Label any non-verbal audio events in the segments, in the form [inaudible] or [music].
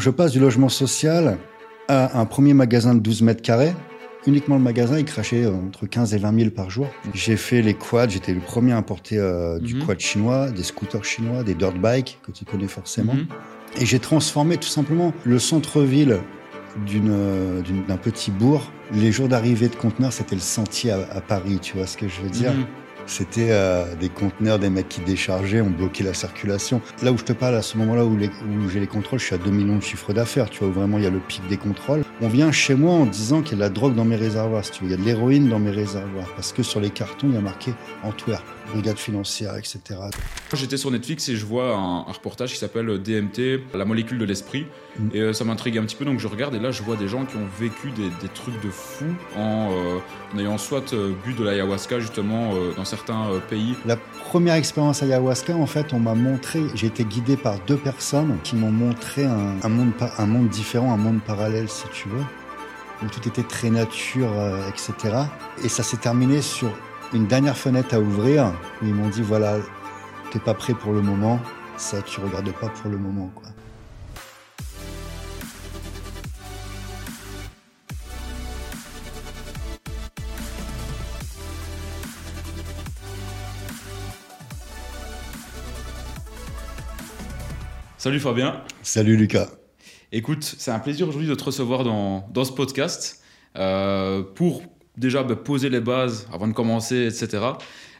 Je passe du logement social à un premier magasin de 12 mètres carrés. Uniquement le magasin, il crachait entre 15 et 20 000 par jour. J'ai fait les quads, j'étais le premier à importer euh, du Mhm. quad chinois, des scooters chinois, des dirt bikes que tu connais forcément. Mhm. Et j'ai transformé tout simplement le centre-ville euh, d'un petit bourg. Les jours d'arrivée de conteneurs, c'était le sentier à, à Paris, tu vois ce que je veux dire? Mhm. C'était euh, des conteneurs, des mecs qui déchargeaient, ont bloqué la circulation. Là où je te parle, à ce moment-là où, j'ai les contrôles, je suis à 2 millions de chiffre d'affaires, tu vois, où vraiment il y a le pic des contrôles. On vient chez moi en disant qu'il y a de la drogue dans mes réservoirs, si tu veux. Il y a de l'héroïne dans mes réservoirs. Parce que sur les cartons, il y a marqué Antwerp, brigade financière, etc. J'étais sur Netflix et je vois un, un reportage qui s'appelle DMT, la molécule de l'esprit. Mm. Et euh, ça m'intrigue un petit peu, donc je regarde et là je vois des gens qui ont vécu des, des trucs de fou en, euh, en ayant soit euh, bu de l'ayahuasca justement dans certains pays. La première expérience ayahuasca, en fait, on m'a montré, j'ai été guidé par deux personnes qui m'ont montré un, un monde, pa- un monde différent, un monde parallèle, si tu veux, où tout était très nature, etc. Et ça s'est terminé sur une dernière fenêtre à ouvrir, où ils m'ont dit, voilà, t'es pas prêt pour le moment, ça, tu regardes pas pour le moment, quoi. Salut Fabien. Salut Lucas. Écoute, c'est un plaisir aujourd'hui de te recevoir dans, dans ce podcast euh, pour déjà poser les bases avant de commencer, etc.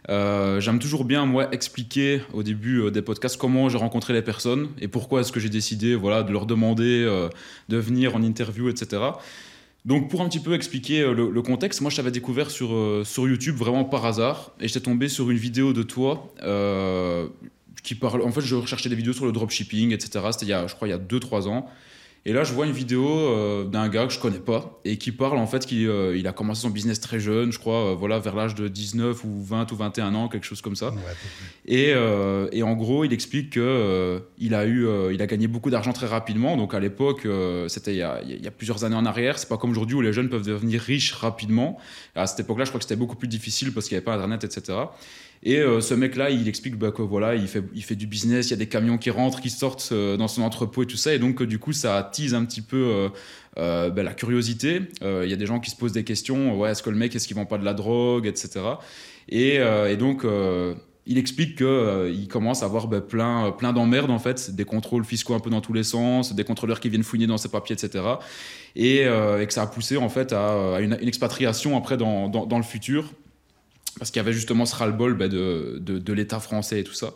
Euh, J'aime toujours bien, moi, expliquer au début euh, des podcasts comment j'ai rencontré les personnes et pourquoi est-ce que j'ai décidé voilà, de leur demander euh, de venir en interview, etc. Donc, pour un petit peu expliquer le, contexte, moi, je t'avais découvert sur, sur YouTube vraiment par hasard et j'étais tombé sur une vidéo de toi qui parle. En fait, je recherchais des vidéos sur le dropshipping, etc. C'était, je crois, il y a 2-3 ans. Et là, je vois une vidéo euh, d'un gars que je connais pas et qui parle en fait qu'il euh, il a commencé son business très jeune, je crois, euh, voilà, vers l'âge de 19 ou 20 ou 21 ans, quelque chose comme ça. Ouais, Et, et en gros, il explique que euh, il a eu, il a gagné beaucoup d'argent très rapidement. Donc à l'époque, c'était il, y a- il y a plusieurs années en arrière. C'est pas comme aujourd'hui où les jeunes peuvent devenir riches rapidement. À cette époque-là, je crois que c'était beaucoup plus difficile parce qu'il n'y avait pas Internet, etc. Et euh, ce mec-là, il explique bah, que voilà, il fait, du business, il y a des camions qui rentrent, qui sortent euh, dans son entrepôt et tout ça. Et donc, euh, du coup, ça attise un petit peu bah, la curiosité. Il y a des gens qui se posent des questions. Ouais, est-ce que le mec, est-ce qu'il vend pas de la drogue, etc. Et, donc, il explique que euh, commence à avoir bah, plein, plein d'emmerdes en fait, des contrôles fiscaux un peu dans tous les sens, des contrôleurs qui viennent fouiner dans ses papiers, etc. Et, euh, que ça a poussé en fait à, une, expatriation après dans, dans le futur parce qu'il y avait justement ce ras-le-bol bah, de, de, de l'État français et tout ça.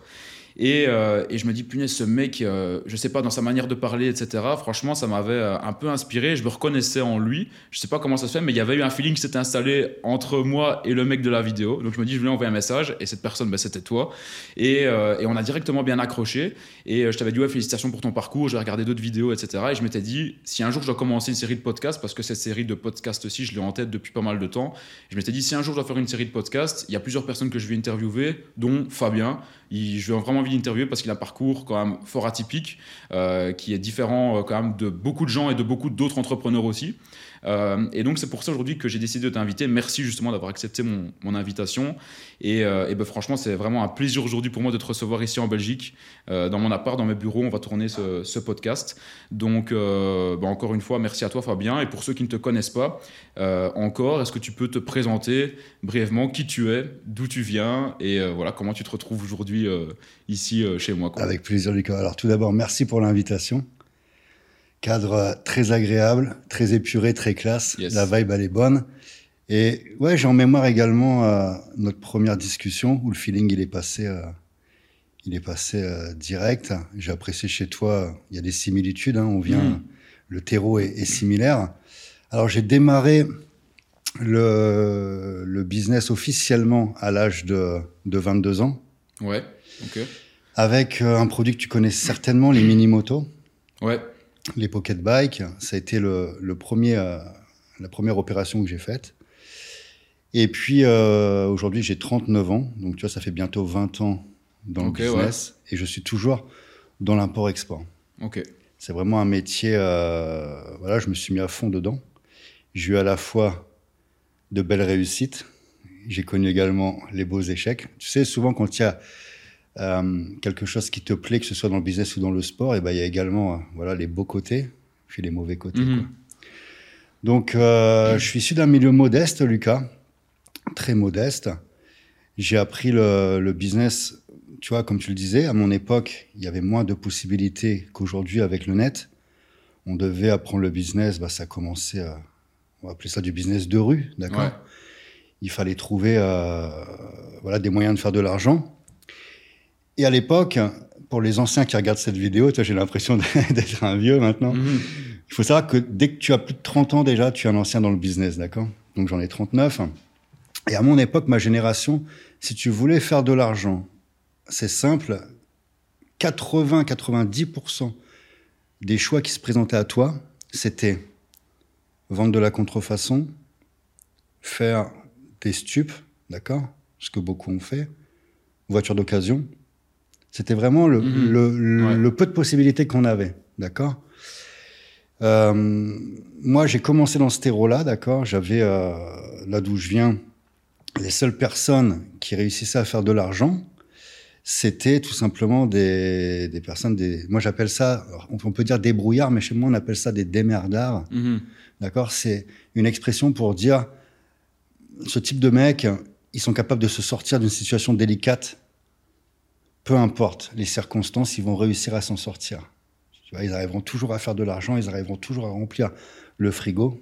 Et, euh, et je me dis, punaise, ce mec, euh, je sais pas, dans sa manière de parler, etc., franchement, ça m'avait euh, un peu inspiré. Je me reconnaissais en lui. Je sais pas comment ça se fait, mais il y avait eu un feeling qui s'était installé entre moi et le mec de la vidéo. Donc je me dis, je lui envoyer un message. Et cette personne, bah, c'était toi. Et, euh, et on a directement bien accroché. Et je t'avais dit, ouais, félicitations pour ton parcours. J'ai regardé d'autres vidéos, etc. Et je m'étais dit, si un jour je dois commencer une série de podcasts, parce que cette série de podcasts aussi, je l'ai en tête depuis pas mal de temps, je m'étais dit, si un jour je dois faire une série de podcasts, il y a plusieurs personnes que je vais interviewer, dont Fabien. Il, je vais vraiment envie d'interviewer parce qu'il a un parcours quand même fort atypique, euh, qui est différent euh, quand même de beaucoup de gens et de beaucoup d'autres entrepreneurs aussi. Euh, et donc c'est pour ça aujourd'hui que j'ai décidé de t'inviter. Merci justement d'avoir accepté mon, invitation. Et, euh, ben, franchement, c'est vraiment un plaisir aujourd'hui pour moi de te recevoir ici en Belgique, euh, dans mon appart, dans mes bureaux. On va tourner ce, podcast. Donc ben, encore une fois, merci à toi Fabien. Et pour ceux qui ne te connaissent pas encore, est-ce que tu peux te présenter brièvement qui tu es, d'où tu viens et voilà comment tu te retrouves aujourd'hui ici chez moi. Avec plaisir, Lucas. Alors, tout d'abord, merci pour l'invitation. Cadre très agréable, très épuré, très classe. Yes. La vibe, elle est bonne. Et ouais, j'ai en mémoire également euh, notre première discussion où le feeling, il est passé, euh, il est passé euh, direct. J'ai apprécié chez toi, il y a des similitudes. hein, on vient, Mm. le terreau est, est similaire. Alors, j'ai démarré le, le business officiellement à l'âge de, de 22 ans Ouais, ok. avec euh, un produit que tu connais certainement, les mini-motos. Ouais, Les pocket bikes, ça a été le, le premier, euh, la première opération que j'ai faite. Et puis euh, aujourd'hui, j'ai 39 ans, donc tu vois, ça fait bientôt 20 ans dans le business, et je suis toujours dans l'import-export. ok. C'est vraiment un métier, euh, voilà, je me suis mis à fond dedans. J'ai eu à la fois de belles réussites, j'ai connu également les beaux échecs. Tu sais, souvent quand il y a euh, quelque chose qui te plaît, que ce soit dans le business ou dans le sport, et ben il y a également euh, voilà les beaux côtés puis les mauvais côtés. Mhm. quoi. Donc euh, je suis issu d'un milieu modeste, Lucas, très modeste. J'ai appris le, le business, tu vois, comme tu le disais, à mon époque, il y avait moins de possibilités qu'aujourd'hui avec le net. On devait apprendre le business, bah, ça commençait, à, on va appeler ça du business de rue, d'accord? Ouais. il fallait trouver voilà, des moyens de faire de l'argent. Et à l'époque, pour les anciens qui regardent cette vidéo, toi, j'ai l'impression [laughs] d'être un vieux maintenant. Mhm. Il faut savoir que dès que tu as plus de 30 ans déjà, tu es un ancien dans le business, d'accord? Donc j'en ai 39. Et à mon époque, ma génération, si tu voulais faire de l'argent, c'est simple, 80-90% des choix qui se présentaient à toi, c'était vendre de la contrefaçon, faire des stupes, d'accord? Ce que beaucoup ont fait, voiture d'occasion. C'était vraiment le, Mhm. le, le- Ouais. le peu de possibilités qu'on avait, d'accord? Euh, Moi, j'ai commencé dans ce terreau-là, d'accord? J'avais, euh, là d'où je viens, les seules personnes qui réussissaient à faire de l'argent, c'était tout simplement des, des personnes, des, moi j'appelle ça, on peut dire débrouillards, mais chez moi on appelle ça des démerdards. Mhm. D'accord? C'est une expression pour dire ce type de mecs, ils sont capables de se sortir d'une situation délicate. Peu importe les circonstances, ils vont réussir à s'en sortir. Tu vois, ils arriveront toujours à faire de l'argent, ils arriveront toujours à remplir le frigo.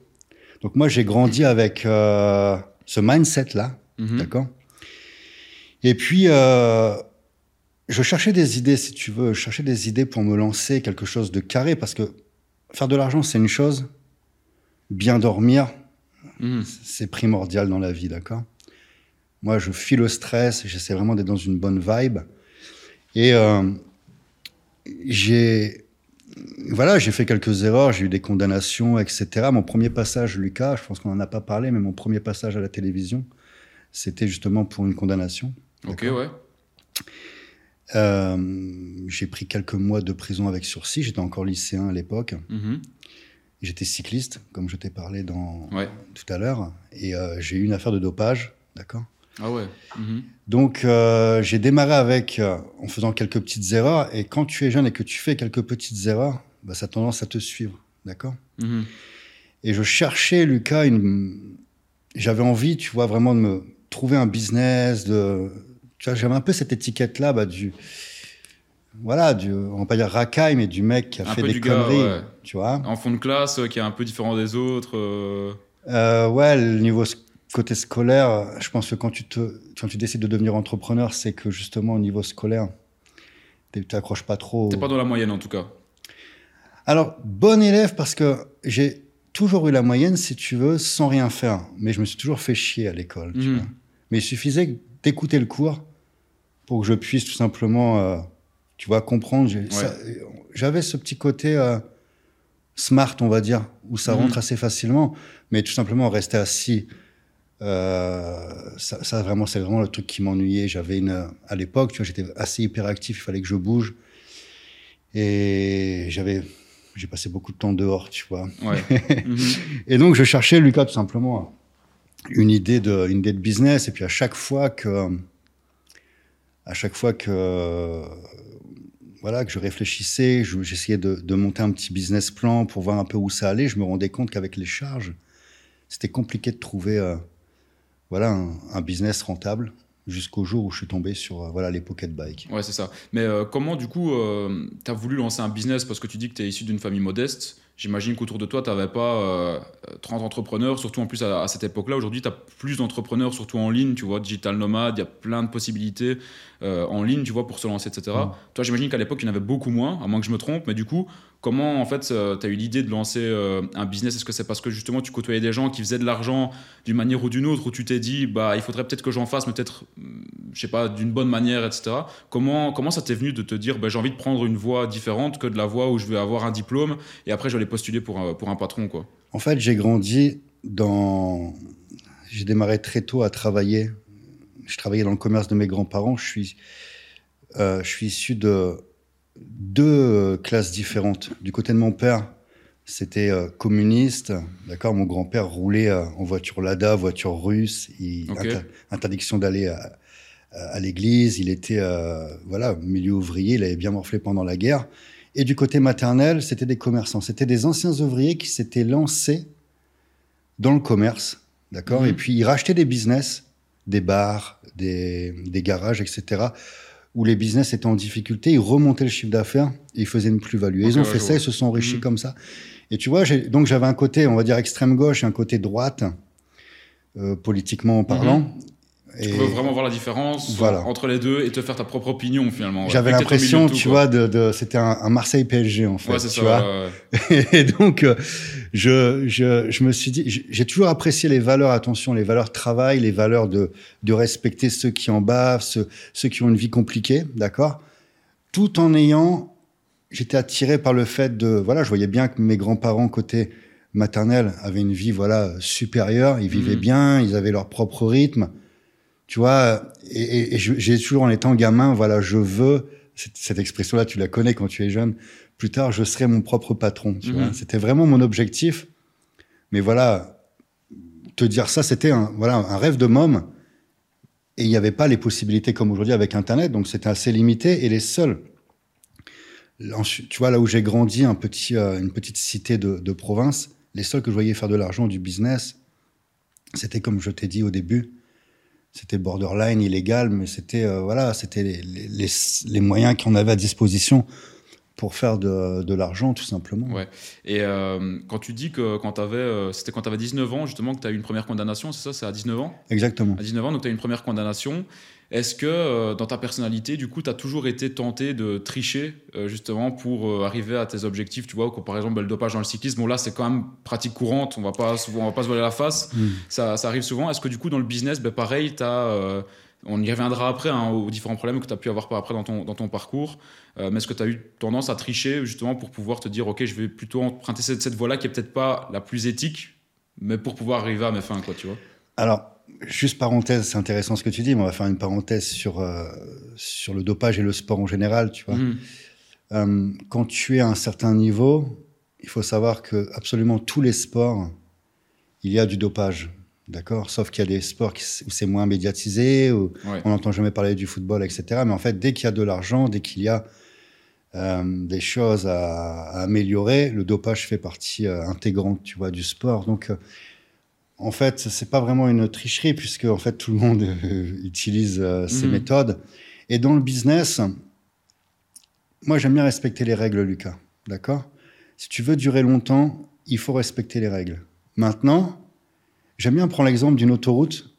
Donc moi, j'ai grandi avec euh, ce mindset-là, Mhm. d'accord? Et puis, euh, je cherchais des idées, si tu veux, je cherchais des idées pour me lancer quelque chose de carré, parce que faire de l'argent, c'est une chose, bien dormir, Mhm. c'est primordial dans la vie, d'accord? Moi, je fuis le stress, j'essaie vraiment d'être dans une bonne vibe. Et euh, j'ai voilà, j'ai fait quelques erreurs, j'ai eu des condamnations, etc. Mon premier passage, Lucas, je pense qu'on n'en a pas parlé, mais mon premier passage à la télévision, c'était justement pour une condamnation. Ok, ouais. Euh, j'ai pris quelques mois de prison avec sursis, j'étais encore lycéen à l'époque. Mhm. J'étais cycliste, comme je t'ai parlé dans, Ouais. tout à l'heure, et euh, j'ai eu une affaire de dopage, d'accord Ah ouais. Mhm. Donc, euh, j'ai démarré avec, euh, en faisant quelques petites erreurs. Et quand tu es jeune et que tu fais quelques petites erreurs, bah, ça a tendance à te suivre. D'accord? Mhm. Et je cherchais, Lucas, une... j'avais envie, tu vois, vraiment de me trouver un business. De... Tu vois, j'avais un peu cette étiquette-là bah, du. Voilà, du, on va pas dire racaille, mais du mec qui a Un fait des gars, conneries. ouais. Tu vois? En fond de classe, euh, qui est un peu différent des autres. euh, ouais, le niveau côté scolaire, je pense que quand tu, te, quand tu décides de devenir entrepreneur, c'est que justement au niveau scolaire, tu t'accroches pas trop. T'es pas dans la moyenne en tout cas. Alors, bon élève parce que j'ai toujours eu la moyenne, si tu veux, sans rien faire. Mais je me suis toujours fait chier à l'école. vois. Mais il suffisait d'écouter le cours pour que je puisse tout simplement, euh, tu vois, comprendre. J'avais ce petit côté euh, smart, on va dire, où ça Mhm. rentre assez facilement. Mais tout simplement, rester assis, euh, ça, ça, vraiment, c'est vraiment le truc qui m'ennuyait. J'avais une, à l'époque, tu vois, j'étais assez hyperactif, il fallait que je bouge. Et j'avais, j'ai passé beaucoup de temps dehors, tu vois. Ouais. [laughs] Mhm. Et donc, je cherchais, Lucas, tout simplement, une idée de, une idée de business. Et puis, à chaque fois que, à chaque fois que, voilà, que je réfléchissais, je- j'essayais de, de monter un petit business plan pour voir un peu où ça allait, je me rendais compte qu'avec les charges, c'était compliqué de trouver, euh, voilà, un, un business rentable jusqu'au jour où je suis tombé sur, euh, voilà, les pocket bikes. Ouais, c'est ça. Mais euh, comment, du coup, euh, tu as voulu lancer un business parce que tu dis que tu es issu d'une famille modeste? J'imagine qu'autour de toi, tu n'avais pas euh, 30 entrepreneurs, surtout en plus à, à cette époque-là. Aujourd'hui, tu as plus d'entrepreneurs, surtout en ligne, tu vois, digital nomade, il y a plein de possibilités euh, en ligne, tu vois, pour se lancer, etc. Mm. Toi, j'imagine qu'à l'époque, il y en avait beaucoup moins, à moins que je me trompe. Mais du coup, comment, en fait, tu as eu l'idée de lancer euh, un business? Est-ce que c'est parce que justement, tu côtoyais des gens qui faisaient de l'argent d'une manière ou d'une autre, où tu t'es dit, bah, il faudrait peut-être que j'en fasse, mais peut-être, hum, je sais pas, d'une bonne manière, etc. Comment, comment ça t'est venu de te dire, bah, j'ai envie de prendre une voie différente que de la voie où je vais avoir un diplôme et après je vais aller postuler pour un, pour un patron, quoi? En fait, j'ai grandi dans. J'ai démarré très tôt à travailler. Je travaillais dans le commerce de mes grands-parents. Je suis, euh, je suis issu de deux euh, classes différentes. Du côté de mon père, c'était euh, communiste. D'accord, mon grand-père roulait euh, en voiture Lada, voiture russe. Il- Ok. inter- interdiction d'aller à, à l'église, il était voilà milieu ouvrier, il avait bien morflé pendant la guerre. Et du côté maternel, c'était des commerçants, c'était des anciens ouvriers qui s'étaient lancés dans le commerce, d'accord. Et mhm. puis ils rachetaient des business, des bars, des, des garages, etc où les business étaient en difficulté, ils remontaient le chiffre d'affaires et ils faisaient une plus-value. ils ont fait ça, ils se sont enrichis mhm. comme ça. Et tu vois, donc j'avais un côté, on va dire, extrême gauche et un côté droite, euh, politiquement parlant. Mhm. Tu peux vraiment voir la différence entre les deux et te faire ta propre opinion finalement. J'avais l'impression, tu vois, de, c'était un, Marseille PSG en fait. Ouais, tu vois [laughs] et donc, euh, je, je, je, me suis dit, j'ai toujours apprécié les valeurs, attention, les valeurs travail, les valeurs de, de respecter ceux qui en bavent, ceux, ceux qui ont une vie compliquée, d'accord? Tout en ayant, j'étais attiré par le fait de, voilà, je voyais bien que mes grands-parents côté maternel avaient une vie, voilà, supérieure, ils vivaient mmh. bien, ils avaient leur propre rythme tu vois, et, j'ai toujours en étant gamin, voilà, je veux, cette, expression-là, tu la connais quand tu es jeune, plus tard, je serai mon propre patron, tu vois. Mhm. C'était vraiment mon objectif. Mais voilà, te dire ça, c'était un, voilà, un rêve de môme. Et il n'y avait pas les possibilités comme aujourd'hui avec Internet, donc c'était assez limité. Et les seuls, tu vois, là où j'ai grandi, un petit, euh, une petite cité de, de province, les seuls que je voyais faire de l'argent, du business, c'était comme je t'ai dit au début, c'était borderline illégal, mais c'était euh, voilà, c'était les, les, les, moyens qu'on avait à disposition pour faire de, de l'argent, tout simplement. Ouais. Et euh, quand tu dis que quand tu avais, euh, c'était quand tu avais 19 ans, justement, que tu as eu une première condamnation, c'est ça C'est à 19 ans? Exactement. À 19 ans, donc tu as eu une première condamnation. Est-ce que euh, dans ta personnalité, du coup, tu as toujours été tenté de tricher euh, justement pour euh, arriver à tes objectifs Tu vois, par exemple, le dopage dans le cyclisme, bon là, c'est quand même pratique courante, on va pas souvent, on va pas se voiler la face, mm. ça, ça, arrive souvent. Est-ce que du coup, dans le business, ben, pareil, as, on y reviendra après hein, aux différents problèmes que tu as pu avoir par après dans ton, dans ton parcours, mais est-ce que tu as eu tendance à tricher justement pour pouvoir te dire, ok, je vais plutôt emprunter cette, cette voie-là qui est peut-être pas la plus éthique, mais pour pouvoir arriver à mes fins, quoi, tu vois? Alors, Juste parenthèse, c'est intéressant ce que tu dis, mais on va faire une parenthèse sur, euh, sur le dopage et le sport en général, tu vois. Mhm. Euh, quand tu es à un certain niveau, il faut savoir que absolument tous les sports, il y a du dopage, d'accord? Sauf qu'il y a des sports où c'est moins médiatisé, où on n'entend jamais parler du football, etc. Mais en fait, dès qu'il y a de l'argent, dès qu'il y a euh, des choses à, à, améliorer, le dopage fait partie intégrante, tu vois, du sport. Donc en fait, c'est pas vraiment une tricherie puisque en fait tout le monde euh, utilise euh, ces mhm. méthodes. Et dans le business, moi j'aime bien respecter les règles, Lucas. D'accord? Si tu veux durer longtemps, il faut respecter les règles. Maintenant, j'aime bien prendre l'exemple d'une autoroute.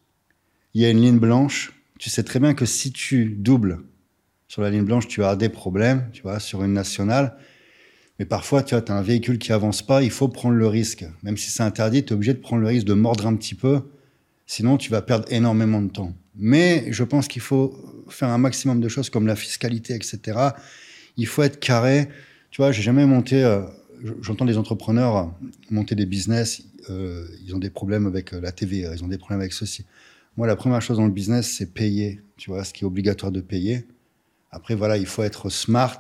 Il y a une ligne blanche. Tu sais très bien que si tu doubles sur la ligne blanche, tu as des problèmes. Tu vois, sur une nationale. Mais parfois, tu as un véhicule qui avance pas, il faut prendre le risque. Même si c'est interdit, tu es obligé de prendre le risque de mordre un petit peu. Sinon, tu vas perdre énormément de temps. Mais je pense qu'il faut faire un maximum de choses comme la fiscalité, etc. Il faut être carré. Tu vois, j'ai jamais monté. Euh, j'entends des entrepreneurs monter des business. Euh, ils ont des problèmes avec euh, la TV, ils ont des problèmes avec ceci. Moi, la première chose dans le business, c'est payer. Tu vois, ce qui est obligatoire de payer. Après, voilà, il faut être smart,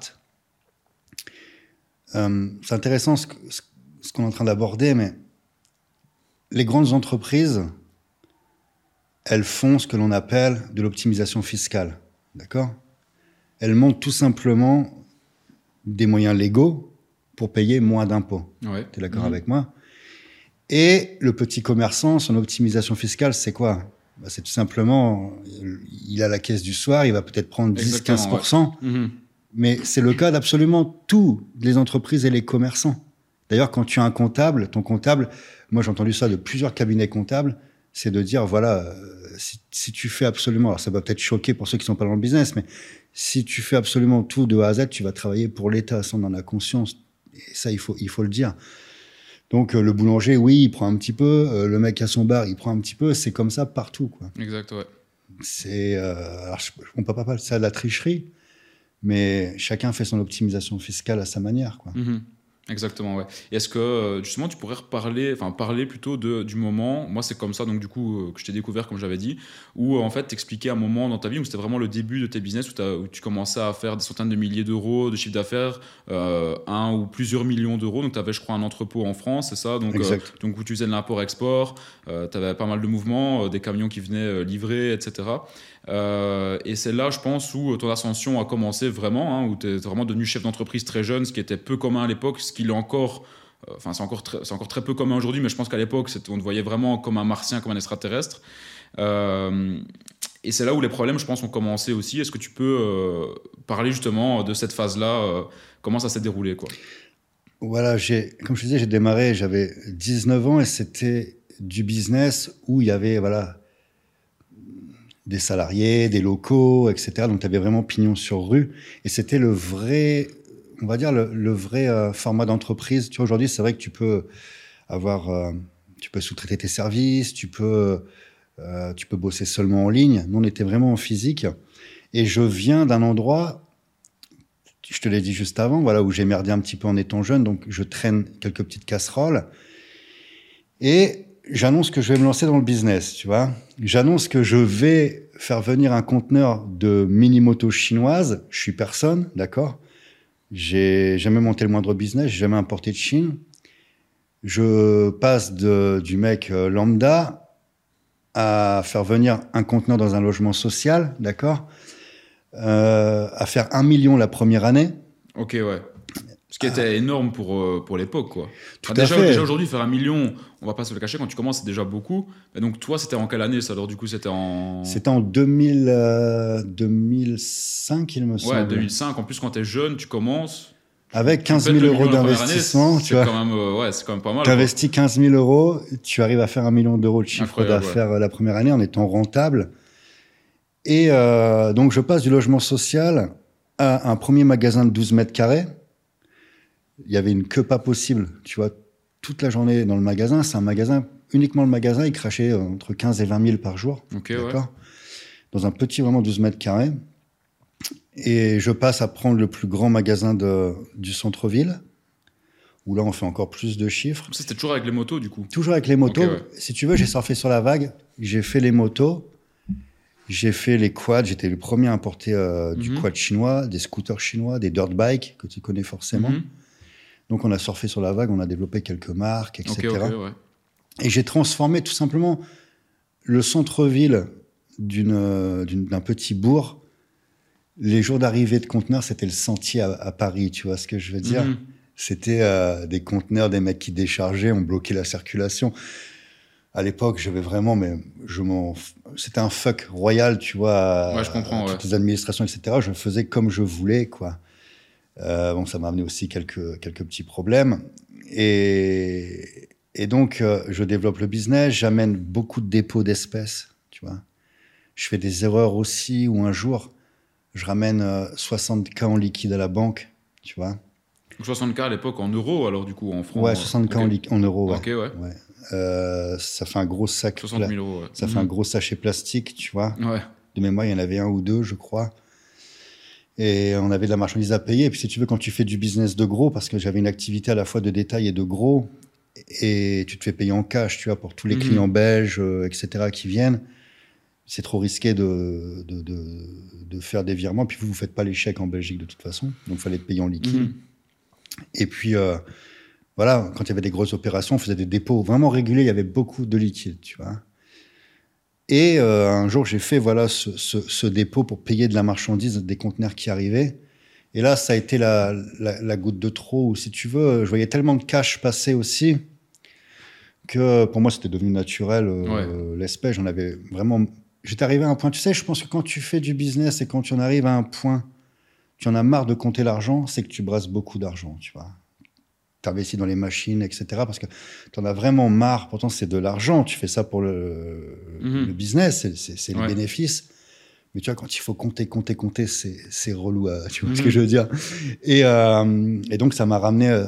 euh, c'est intéressant ce, qu'on est en train d'aborder, mais les grandes entreprises, elles font ce que l'on appelle de l'optimisation fiscale. D'accord? Elles montent tout simplement des moyens légaux pour payer moins d'impôts. Ouais. Tu es d'accord mhm. avec moi? Et le petit commerçant, son optimisation fiscale, c'est quoi? Bah, C'est tout simplement, il a la caisse du soir, il va peut-être prendre 10-15% mais c'est le cas d'absolument tous les entreprises et les commerçants. D'ailleurs, quand tu as un comptable, ton comptable, moi j'ai entendu ça de plusieurs cabinets comptables, c'est de dire, voilà, euh, si, tu fais absolument, alors ça va peut-être choquer pour ceux qui sont pas dans le business, mais si tu fais absolument tout de A à Z, tu vas travailler pour l'État, sans en a conscience. Et ça, il faut, il faut le dire. Donc euh, le boulanger, oui, il prend un petit peu, euh, le mec à son bar, il prend un petit peu, c'est comme ça partout. Quoi. Exact, ouais. C'est, alors, on peut pas ça de la tricherie, mais chacun fait son optimisation fiscale à sa manière. Quoi. Mhm. Exactement, ouais. Est-ce que euh, justement tu pourrais reparler, enfin parler plutôt de, du moment, moi c'est comme ça donc du coup euh, que je t'ai découvert comme j'avais dit, où en fait t'expliquais un moment dans ta vie où c'était vraiment le début de tes business où, où, tu commençais à faire des centaines de milliers d'euros de chiffre d'affaires, euh, un ou plusieurs millions d'euros, donc tu avais je crois un entrepôt en France, c'est ça, donc, donc où tu faisais de l'import-export, tu avais pas mal de mouvements, des camions qui venaient livrer, etc. et c'est là je pense où ton ascension a commencé vraiment, hein, où tu es vraiment devenu chef d'entreprise très jeune, ce qui était peu commun à l'époque, ce qu'il est encore euh, enfin c'est encore, c'est encore très peu commun aujourd'hui, mais je pense qu'à l'époque, on te voyait vraiment comme un martien, comme un extraterrestre. Euh, et c'est là où les problèmes, je pense, ont commencé aussi. Est-ce que tu peux euh, parler justement de cette phase-là Comment ça s'est déroulé quoi? Voilà, comme je disais, j'ai démarré, j'avais 19 ans et c'était du business où il y avait voilà, des salariés, des locaux, etc. Donc tu avais vraiment pignon sur rue. Et c'était le vrai on va dire, le, vrai euh, format d'entreprise. Tu vois, aujourd'hui, c'est vrai que tu peux avoir, euh, tu peux sous-traiter tes services, tu peux, euh, tu peux bosser seulement en ligne. Nous, on était vraiment en physique. Et je viens d'un endroit, je te l'ai dit juste avant, voilà, où j'ai merdé un petit peu en étant jeune, donc je traîne quelques petites casseroles. Et j'annonce que je vais me lancer dans le business, tu vois. J'annonce que je vais faire venir un conteneur de mini-moto chinoise. Je suis personne, d'accord j'ai jamais monté le moindre business, j'ai jamais importé de Chine. Je passe de, du mec euh, lambda à faire venir un conteneur dans un logement social, d'accord euh, À faire un million la première année. Ok, ouais. Qui était énorme pour, euh, pour l'époque, quoi. Tout déjà, déjà aujourd'hui, faire un million, on va pas se le cacher, quand tu commences, c'est déjà beaucoup. Et donc, toi, c'était en quelle année ça Alors, du coup, c'était en. C'était en 2000, 2005, il me semble. Ouais, 2005. En plus, quand tu es jeune, tu commences. Avec 15 000 euros d'investissement, tu vois. Quand même, euh, ouais, c'est quand même pas mal. Tu investis 15 000 euros, tu arrives à faire un million d'euros de chiffre d'affaires la première année en étant rentable. Et euh, donc, je passe du logement social à un premier magasin de 12 mètres carrés il y avait une queue pas possible, tu vois, toute la journée dans le magasin. C'est un magasin, uniquement le magasin, il crachait euh, entre 15 et 20 000 par jour. d'accord Dans un petit, vraiment 12 mètres carrés. Et je passe à prendre le plus grand magasin de, du centre-ville, où là, on fait encore plus de chiffres. C'était toujours avec les motos, du coup? Toujours avec les motos. Si tu veux, j'ai surfé sur la vague, j'ai fait les motos, j'ai fait les quads, j'étais le premier à importer euh, du mhm. quad chinois, des scooters chinois, des dirt bikes, que tu connais forcément. Mhm. Donc on a surfé sur la vague, on a développé quelques marques, etc. Et j'ai transformé tout simplement le centre-ville d'un petit bourg. Les jours d'arrivée de conteneurs, c'était le sentier à, Paris, tu vois ce que je veux dire? Mhm. C'était euh, des conteneurs, des mecs qui déchargeaient, on bloquait la circulation. À l'époque, j'avais vraiment, mais je m'en, c'était un fuck royal, tu vois. Ouais, je comprends. toutes les administrations, etc. Je faisais comme je voulais, quoi. Euh, bon, ça m'a amené aussi quelques, quelques petits problèmes. Et, et donc, euh, je développe le business, j'amène beaucoup de dépôts d'espèces, tu vois. Je fais des erreurs aussi où un jour, je ramène 60K euh, en liquide à la banque, tu vois. 60K à l'époque en euros, alors du coup, en francs Ouais, 60K en, euros. Ok, ouais. ouais. Euh, ça fait un gros sac. 60 000 euros, Ça fait un mhm. gros sachet plastique, tu vois. De mémoire, il y en avait un ou deux, je crois. Et on avait de la marchandise à payer. Et puis, si tu veux, quand tu fais du business de gros, parce que j'avais une activité à la fois de détail et de gros, et tu te fais payer en cash, tu vois, pour tous les mhm. clients belges, euh, etc., qui viennent, c'est trop risqué de, de, de, faire des virements. Puis vous, vous faites pas les chèques en Belgique de toute façon. Donc, il fallait payer en liquide. Mhm. Et puis, euh, voilà, quand il y avait des grosses opérations, on faisait des dépôts vraiment réguliers. Il y avait beaucoup de liquide, tu vois. Et euh, un jour, j'ai fait voilà ce, dépôt pour payer de la marchandise des conteneurs qui arrivaient. Et là, ça a été la, goutte de trop, ou si tu veux, je voyais tellement de cash passer aussi que pour moi, c'était devenu naturel. Euh, L'espèce, j'en avais vraiment. J'étais arrivé à un point. Tu sais, je pense que quand tu fais du business et quand tu en arrives à un point, tu en as marre de compter l'argent, c'est que tu brasses beaucoup d'argent, tu vois t'investis dans les machines, etc. Parce que tu en as vraiment marre. Pourtant, c'est de l'argent. Tu fais ça pour le, mhm. business, c'est le bénéfice. Mais tu vois, quand il faut compter, compter, compter, c'est relou. tu vois ce que mhm. je veux dire et, euh, et, donc, ça m'a ramené. Euh,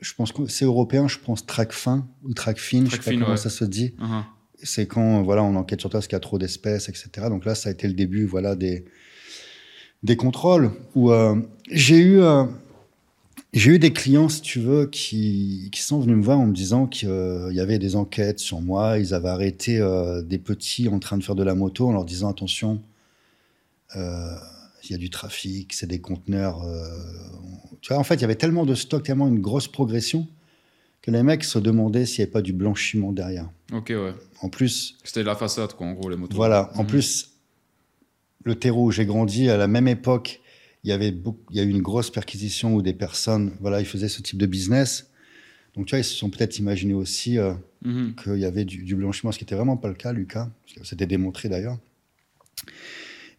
je pense que c'est européen. Je pense track fin ou track fin. je sais pas comment ça se dit. Uh-huh. C'est quand voilà, on enquête sur toi parce qu'il y a trop d'espèces, etc. Donc là, ça a été le début, voilà, des des contrôles où euh, j'ai eu j'ai eu des clients, si tu veux, qui, qui sont venus me voir en me disant qu'il y avait des enquêtes sur moi. Ils avaient arrêté euh, des petits en train de faire de la moto en leur disant attention, euh, il y a du trafic, c'est des conteneurs. euh, tu vois, en fait, il y avait tellement de stock, tellement une grosse progression que les mecs se demandaient s'il n'y avait pas du blanchiment derrière. Ok, ouais. En plus, C'était la façade, quoi, en gros, les motos. voilà. En Mhm. plus, le terreau où j'ai grandi, à la même époque, il y avait beaucoup, il y a eu une grosse perquisition où des personnes, voilà, ils faisaient ce type de business. Donc, tu vois, ils se sont peut-être imaginés aussi euh, Mhm. qu'il y avait du, du blanchiment, ce qui n'était vraiment pas le cas, Lucas. C'était démontré d'ailleurs.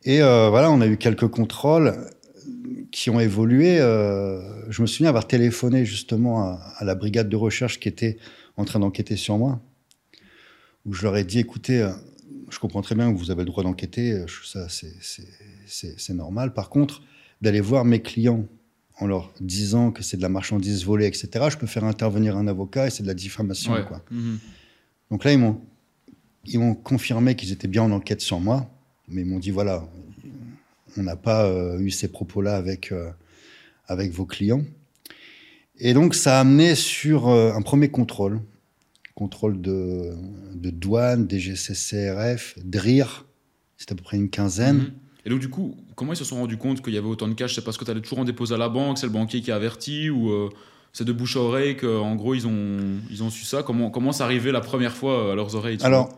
Et euh, voilà, on a eu quelques contrôles qui ont évolué. euh, je me souviens avoir téléphoné justement à, à la brigade de recherche qui était en train d'enquêter sur moi, où je leur ai dit, écoutez, je comprends très bien que vous avez le droit d'enquêter, ça c'est normal. Par contre, d'aller voir mes clients en leur disant que c'est de la marchandise volée, etc., je peux faire intervenir un avocat et c'est de la diffamation. Ouais. Quoi. Mhm. Donc là, ils m'ont, ils m'ont confirmé qu'ils étaient bien en enquête sur moi, mais ils m'ont dit voilà, on n'a pas euh, eu ces propos-là avec, euh, avec vos clients. Et donc, ça a amené sur euh, un premier contrôle, contrôle de, de douane, DGCCRF, DRIR, c'était à peu près une quinzaine. Mhm. Et donc, du coup, comment ils se sont rendus compte qu'il y avait autant de cash? C'est parce que tu allais toujours en déposer à la banque, c'est le banquier qui a averti ou euh, c'est de bouche à oreille qu'en gros ils ont, ils ont su ça? Comment, comment c'est arrivé la première fois euh, à leurs oreilles Alors,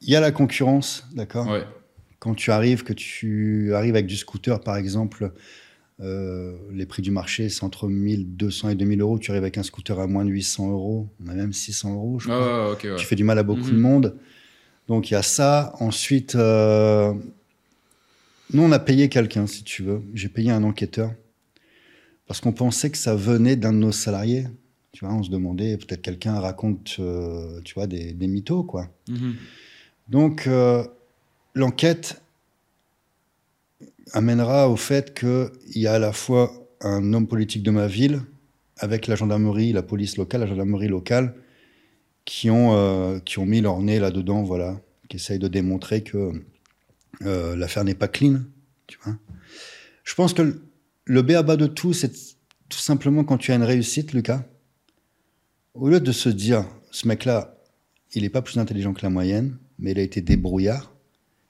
il y a la concurrence, d'accord? Ouais. quand tu arrives, que tu arrives avec du scooter, par exemple, euh, les prix du marché, c'est entre 1200 et 2000 euros. Tu arrives avec un scooter à moins de 800 euros, on a même 600 euros, je Ah crois. ouais. Tu fais du mal à beaucoup Mhm. de monde. Donc il y a ça. Ensuite, euh, nous, on a payé quelqu'un, si tu veux. J'ai payé un enquêteur. Parce qu'on pensait que ça venait d'un de nos salariés. Tu vois, on se demandait, peut-être quelqu'un raconte, euh, tu vois, des, des mythos, quoi. Mhm. Donc, euh, l'enquête amènera au fait qu'il y a à la fois un homme politique de ma ville, avec la gendarmerie, la police locale, la gendarmerie locale, qui ont, euh, qui ont mis leur nez là-dedans, voilà, qui essayent de démontrer que euh, l'affaire n'est pas clean. Tu vois. Je pense que le- le B à bas de tout, c'est tout simplement quand tu as une réussite, Lucas, au lieu de se dire, ce mec-là, il n'est pas plus intelligent que la moyenne, mais il a été débrouillard,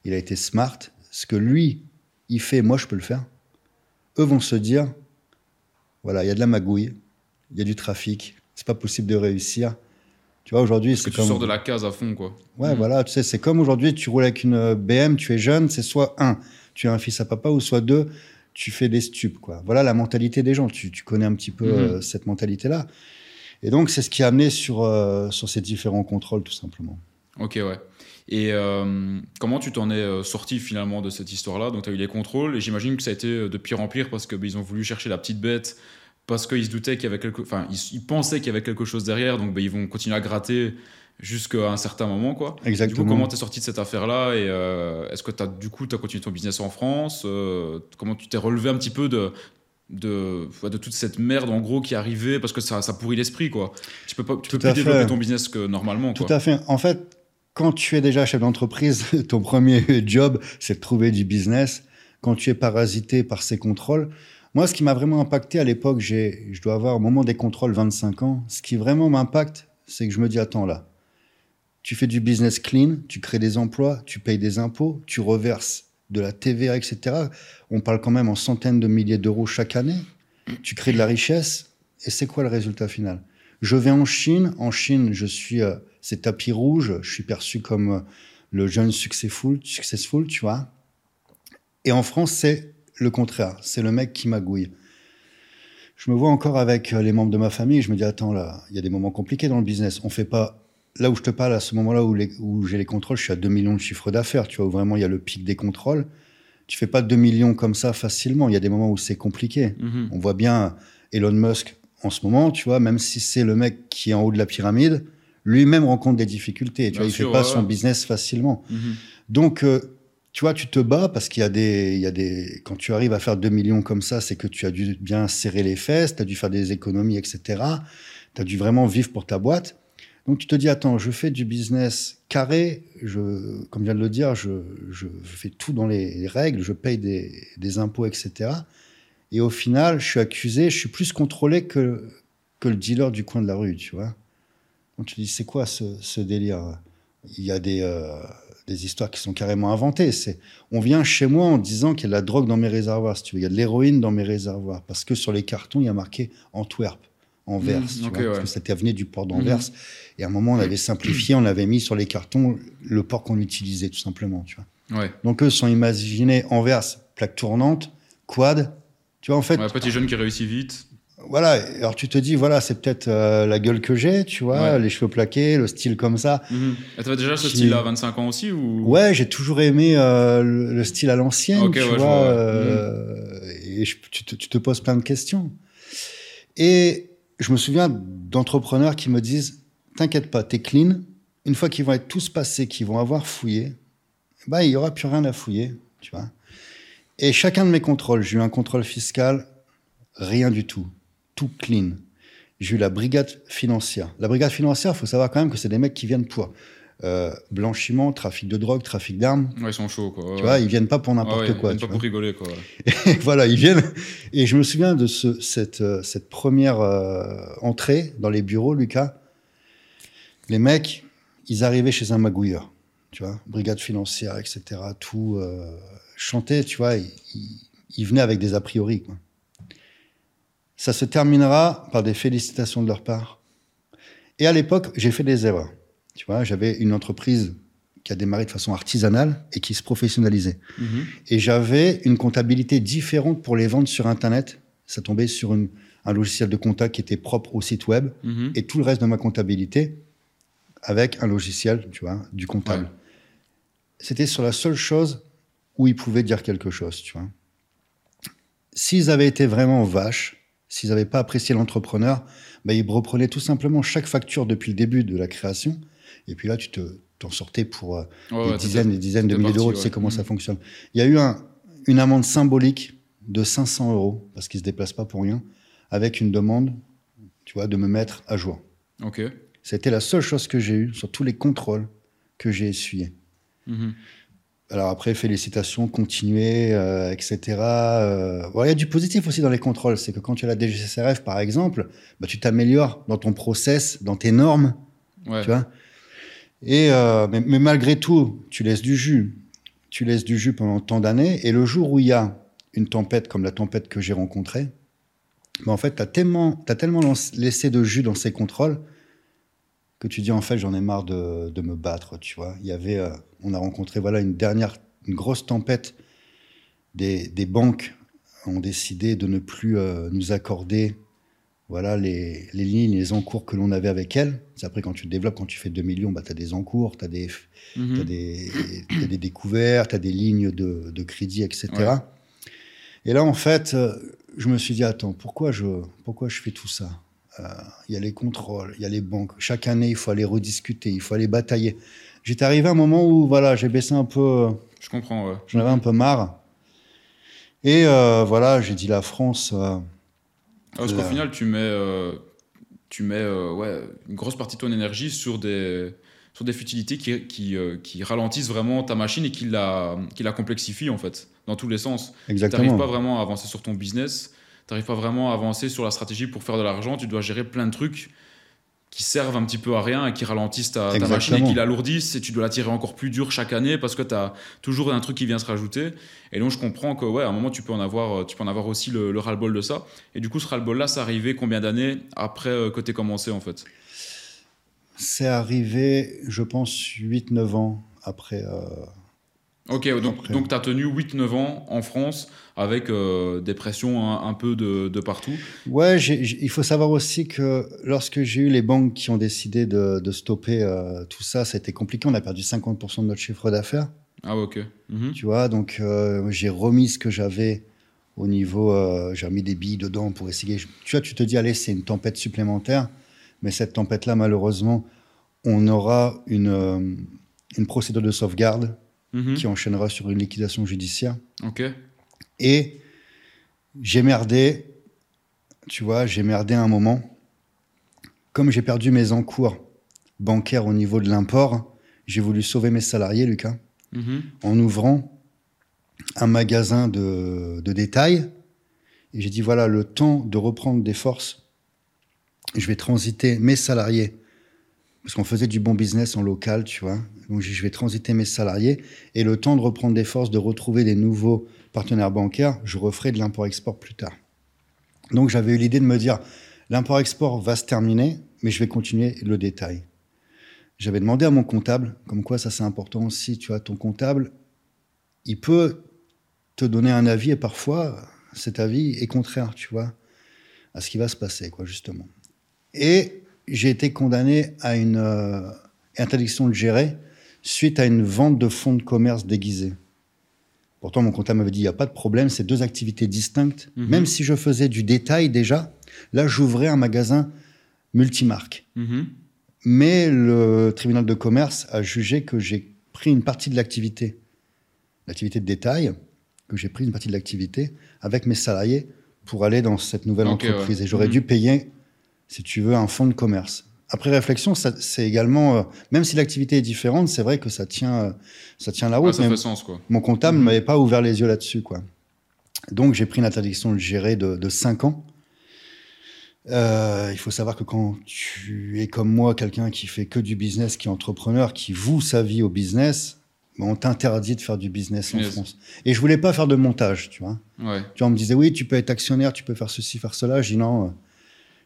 il a été smart. Ce que lui, il fait, moi, je peux le faire. Eux vont se dire, voilà, il y a de la magouille, il y a du trafic, c'est pas possible de réussir. Tu vois, aujourd'hui, c'est tu comme... sors de la case à fond quoi Ouais, Mhm. voilà, tu sais, c'est comme aujourd'hui, tu roules avec une euh, BM, tu es jeune, c'est soit un, tu es un fils à papa, ou soit deux, tu fais des stupes, quoi. Voilà la mentalité des gens, tu, tu connais un petit peu Mhm. euh, cette mentalité-là. Et donc, c'est ce qui a amené sur, euh, sur ces différents contrôles, tout simplement. Ok, ouais. Et euh, comment tu t'en es sorti finalement de cette histoire-là? Donc, tu as eu les contrôles, et j'imagine que ça a été de pire en pire parce qu'ils ils ont voulu chercher la petite bête, parce qu'ils se doutaient qu'il y avait quelque. Enfin, ils, ils pensaient qu'il y avait quelque chose derrière, donc ben, ils vont continuer à gratter jusqu'à un certain moment, quoi. Du Exactement. coup, comment t'es sorti de cette affaire-là Et euh, est-ce que as, du coup, tu as continué ton business en France Euh, Comment tu t'es relevé un petit peu de. De, de toute cette merde en gros qui arrivait parce que ça, ça pourrit l'esprit quoi tu peux pas tu peux Tout à plus développer fait. ton business que normalement Tout quoi. à fait. En fait, quand tu es déjà chef d'entreprise, [laughs] ton premier job, c'est de trouver du business. Quand tu es parasité par ces contrôles, moi, ce qui m'a vraiment impacté à l'époque, je dois avoir au moment des contrôles 25 ans. Ce qui vraiment m'impacte, c'est que je me dis attends là, tu fais du business clean, tu crées des emplois, tu payes des impôts, tu reverses de la TVA, etc. On parle quand même en centaines de milliers d'euros chaque année. Tu crées de la richesse. Et c'est quoi le résultat final? Je vais en Chine. En Chine, je suis, euh, c'est tapis rouge. Je suis perçu comme euh, le jeune successful, successful, tu vois. Et en France, c'est le contraire. C'est le mec qui magouille. Je me vois encore avec euh, les membres de ma famille. Je me dis, attends, là, il y a des moments compliqués dans le business. On fait pas. Là où je te parle, à ce moment-là où, où j'ai les contrôles, je suis à 2 millions de chiffre d'affaires, tu vois, où vraiment il y a le pic des contrôles. Tu fais pas 2 millions comme ça facilement. Il y a des moments où c'est compliqué. Mhm. On voit bien Elon Musk en ce moment, tu vois, même si c'est le mec qui est en haut de la pyramide, lui-même rencontre des difficultés. Tu vois, il fait pas ouais, son business facilement. Mhm. Donc, euh, tu vois, tu te bats parce qu'il y a des, il y a des, quand tu arrives à faire 2 millions comme ça, c'est que tu as dû bien serrer les fesses, tu as dû faire des économies, etc. Tu as dû vraiment vivre pour ta boîte. Donc, tu te dis, attends, je fais du business carré, je, comme je viens de le dire, je, je, fais tout dans les règles, je paye des, des impôts, etc. Et au final, je suis accusé, je suis plus contrôlé que, que le dealer du coin de la rue, tu vois. Donc tu dis, c'est quoi ce, délire? Il y a des, euh, des histoires qui sont carrément inventées. C'est, on vient chez moi en disant qu'il y a de la drogue dans mes réservoirs, si tu veux. Il y a de l'héroïne dans mes réservoirs. Parce que sur les cartons, il y a marqué Antwerp, Anvers, mmh, tu vois, parce que c'était avenue du port d'Anvers. Mmh. Et à un moment, on avait [clears throat] simplifié, on avait mis sur les cartons le port qu'on utilisait, tout simplement, tu vois. Donc eux sont imaginés Anvers, plaque tournante, quad. Tu vois, en fait. petit jeune qui réussit vite voilà, alors tu te dis, voilà, c'est peut-être euh, la gueule que j'ai, tu vois, les cheveux plaqués, le style comme ça. Mm tu avais déjà ce style à 25 ans aussi ou... Ouais, j'ai toujours aimé euh, le, style à l'ancienne, tu vois. Euh, et tu, te, tu, te, poses plein de questions. Et je me souviens d'entrepreneurs qui me disent, t'inquiète pas, t'es clean. Une fois qu'ils vont être tous passés, qu'ils vont avoir fouillé, bah, il y aura plus rien à fouiller, tu vois. Et chacun de mes contrôles, j'ai eu un contrôle fiscal, rien du tout tout clean. J'ai eu la brigade financière. La brigade financière, il faut savoir quand même que c'est des mecs qui viennent pour euh, blanchiment, trafic de drogue, trafic d'armes. Ouais, ils sont chauds, quoi. Tu vois, ils viennent pas pour n'importe quoi. Ils viennent pas pour rigoler, quoi. [laughs] Et voilà, ils viennent. Et je me souviens de ce, cette, euh, cette première euh, entrée dans les bureaux, Lucas. Les mecs, ils arrivaient chez un magouilleur, tu vois, brigade financière, etc. Tout chantait, tu vois. Ils, ils venaient avec des a priori, quoi ça se terminera par des félicitations de leur part. Et à l'époque, j'ai fait des erreurs. Tu vois, j'avais une entreprise qui a démarré de façon artisanale et qui se professionnalisait. Mhm. Et j'avais une comptabilité différente pour les ventes sur Internet. Ça tombait sur un logiciel de compta qui était propre au site web mhm. et tout le reste de ma comptabilité avec un logiciel, tu vois, du comptable. C'était sur la seule chose où ils pouvaient dire quelque chose, tu vois. S'ils avaient été vraiment vaches, s'ils n'avaient pas apprécié l'entrepreneur, bah, ils reprenaient tout simplement chaque facture depuis le début de la création. Et puis là, tu te, t'en sortais pour euh, des dizaines et des dizaines de milliers d'euros. Tu sais comment ça mmh. fonctionne. Il y a eu un, une amende symbolique de 500 euros, parce qu'ils ne se déplacent pas pour rien, avec une demande, tu vois, de me mettre à jour. Ok. C'était la seule chose que j'ai eue sur tous les contrôles que j'ai essuyés. Mmh. Alors après, félicitations, continuez, euh, etc. Euh, il y a du positif aussi dans les contrôles. C'est que quand tu as la DGCRF, par exemple, bah, tu t'améliores dans ton process, dans tes normes. Tu vois et, euh, mais, malgré tout, tu laisses du jus. Tu laisses du jus pendant tant d'années. Et le jour où il y a une tempête comme la tempête que j'ai rencontrée, bah, en fait, tu as tellement, as tellement laissé de jus dans ces contrôles que tu dis en fait j'en ai marre de, de, me battre, tu vois. Il y avait, euh, on a rencontré voilà une dernière, une grosse tempête. Des, des banques ont décidé de ne plus euh, nous accorder voilà les, les, lignes, les encours que l'on avait avec elles. C'est après quand tu développes, quand tu fais 2 millions, bah, tu as des encours, tu as, des, mhm. as des, des découvertes, tu as des lignes de, de crédit, etc. Et là, en fait, euh, je me suis dit, attends, pourquoi je, pourquoi je fais tout ça? Il y a les contrôles, il y a les banques. Chaque année, il faut aller rediscuter, il faut aller batailler. J'étais arrivé à un moment où voilà, j'ai baissé un peu. Je comprends. Ouais. J'en avais un peu marre. Et euh, voilà, j'ai dit la France. Euh, ah, parce qu'au final, tu mets, tu mets ouais, une grosse partie de ton énergie sur des, sur des futilités qui, qui, qui ralentissent vraiment ta machine et qui la, qui la complexifient en fait, dans tous les sens. Exactement. Tu n'arrives pas vraiment à avancer sur ton business n'arrives pas vraiment à avancer sur la stratégie pour faire de l'argent, tu dois gérer plein de trucs qui servent un petit peu à rien et qui ralentissent ta, machine et qui l'alourdissent et tu dois la tirer encore plus dur chaque année parce que tu as toujours un truc qui vient se rajouter. Et donc je comprends que ouais, à un moment tu peux en avoir, tu peux en avoir aussi le, ras-le-bol de ça. Et du coup ce ras-le-bol là, c'est arrivé combien d'années après euh, que tu commencé en fait? C'est arrivé, je pense, 8-9 ans après. Euh, Ok, donc, donc tu as tenu 8-9 ans en France avec euh, des pressions un, peu de, partout. Ouais, il faut savoir aussi que lorsque j'ai eu les banques qui ont décidé de, stopper euh, tout ça, ça a été compliqué. On a perdu 50% de notre chiffre d'affaires. Ah, ok. Mhm. Tu vois, donc euh, j'ai remis ce que j'avais au niveau. j'ai remis des billes dedans pour essayer. Tu vois, tu te dis, allez, c'est une tempête supplémentaire. Mais cette tempête-là, malheureusement, on aura une, une procédure de sauvegarde Mhm. qui enchaînera sur une liquidation judiciaire. Ok. Et j'ai merdé, tu vois, j'ai merdé un moment. Comme j'ai perdu mes encours bancaires au niveau de l'import, j'ai voulu sauver mes salariés, Lucas, mhm. en ouvrant un magasin de, de détail Et j'ai dit, voilà, le temps de reprendre des forces, je vais transiter mes salariés, parce qu'on faisait du bon business en local, tu vois. Donc je vais transiter mes salariés, et le temps de reprendre des forces, de retrouver des nouveaux partenaires bancaires, je referai de l'import-export plus tard. Donc j'avais eu l'idée de me dire, l'import-export va se terminer, mais je vais continuer le détail. J'avais demandé à mon comptable, comme quoi ça c'est important aussi, tu vois, ton comptable, il peut te donner un avis et parfois cet avis est contraire, tu vois, à ce qui va se passer, quoi, justement. Et j'ai été condamné à une euh, interdiction de gérer suite à une vente de fonds de commerce déguisés. Pourtant, mon comptable m'avait dit, il n'y a pas de problème, c'est deux activités distinctes. Mhm. Même si je faisais du détail déjà, là, j'ouvrais un magasin multimarque. Mhm. Mais le tribunal de commerce a jugé que j'ai pris une partie de l'activité, l'activité de détail, que j'ai pris une partie de l'activité avec mes salariés pour aller dans cette nouvelle entreprise. Et j'aurais mhm. dû payer, si tu veux, un fonds de commerce. Après réflexion, c'est également, euh, même si l'activité est différente, c'est vrai que ça tient, euh, ça tient la route. ça fait sens, quoi. Mon comptable ne mhm. m'avait pas ouvert les yeux là-dessus, quoi. Donc j'ai pris une interdiction de gérer de, de 5 ans. Euh, il faut savoir que quand tu es comme moi, quelqu'un qui fait que du business, qui est entrepreneur, qui voue sa vie au business, on t'interdit de faire du business en France. Et je voulais pas faire de montage, tu vois. Tu vois, on me disait, oui, tu peux être actionnaire, tu peux faire ceci, faire cela. J'ai dit non.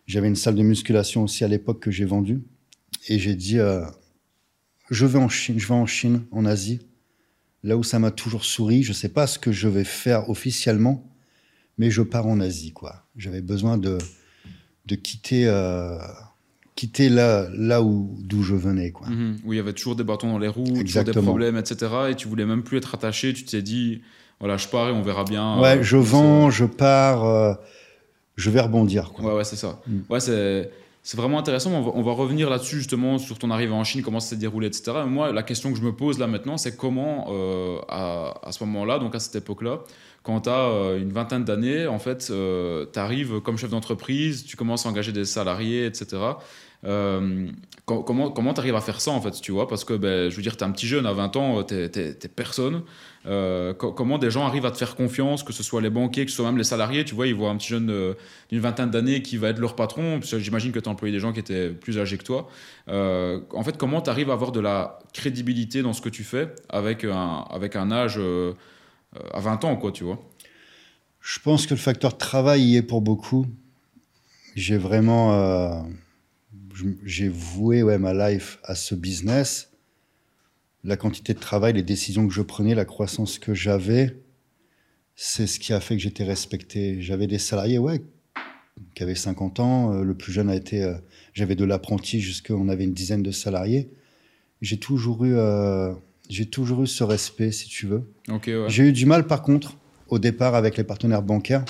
Euh, j'avais une salle de musculation aussi à l'époque que j'ai vendue. Et j'ai dit, euh, je vais en Chine, je vais en Chine, en Asie, là où ça m'a toujours souri. Je sais pas ce que je vais faire officiellement, mais je pars en Asie, quoi. J'avais besoin de, de quitter. Euh, quitter là, là où d'où je venais. Quoi. Mhm. où il y avait toujours des bâtons dans les roues, toujours des problèmes, etc. Et tu voulais même plus être attaché. Tu t'es dit, voilà, je pars et on verra bien. Ouais, euh, je vends, je pars, euh, je vais rebondir. Quoi. Ouais, ouais, c'est ça. Mm. Ouais, c'est. C'est vraiment intéressant. On va, on va revenir là-dessus, justement, sur ton arrivée en Chine, comment ça s'est déroulé, etc. moi, la question que je me pose là maintenant, c'est comment, euh, à, à, ce moment-là, donc à cette époque-là, quand tu as une vingtaine d'années, en fait, tu arrives comme chef d'entreprise, tu commences à engager des salariés, etc. Euh, comment comment tu arrives à faire ça en fait, tu vois? Parce que ben, je veux dire, tu es un petit jeune à 20 ans, tu n'es personne. Euh, comment des gens arrivent à te faire confiance, que ce soit les banquiers, que ce soit même les salariés, tu vois, ils voient un petit jeune d'une vingtaine d'années qui va être leur patron, j'imagine que tu as employé des gens qui étaient plus âgés que toi. Euh, en fait, comment tu arrives à avoir de la crédibilité dans ce que tu fais avec un, avec un âge à 20 ans, quoi, tu vois? Je pense que le facteur travail y est pour beaucoup. J'ai vraiment j'ai voué ouais, ma life à ce business. La quantité de travail, les décisions que je prenais, la croissance que j'avais, c'est ce qui a fait que j'étais respecté. J'avais des salariés, ouais, qui avaient 50 ans. Euh, le plus jeune a été. Euh, j'avais de l'apprenti jusqu'on avait une dizaine de salariés. J'ai toujours eu. Euh, j'ai toujours eu ce respect, si tu veux. J'ai eu du mal, par contre, au départ avec les partenaires bancaires,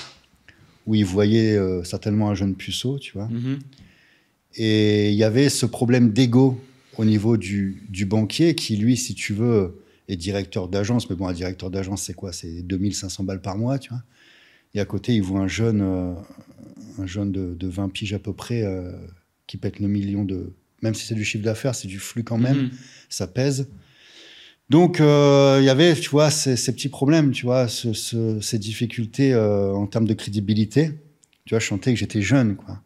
où ils voyaient certainement un jeune puceau, tu vois. Mm-hmm. Et il y avait ce problème d'ego au niveau du, du, banquier qui, lui, si tu veux, est directeur d'agence. Mais bon, un directeur d'agence, c'est quoi? C'est 2500 balles par mois, tu vois? Et à côté, il voit un jeune, euh, un jeune de, de, 20 piges à peu près euh, qui pète le million de. Même si c'est du chiffre d'affaires, c'est du flux quand même. Mhm. Ça pèse. Donc, euh, il y avait, tu vois, ces, ces, petits problèmes, tu vois, ce, ce, ces difficultés en termes de crédibilité. Tu vois, je sentais que j'étais jeune, quoi.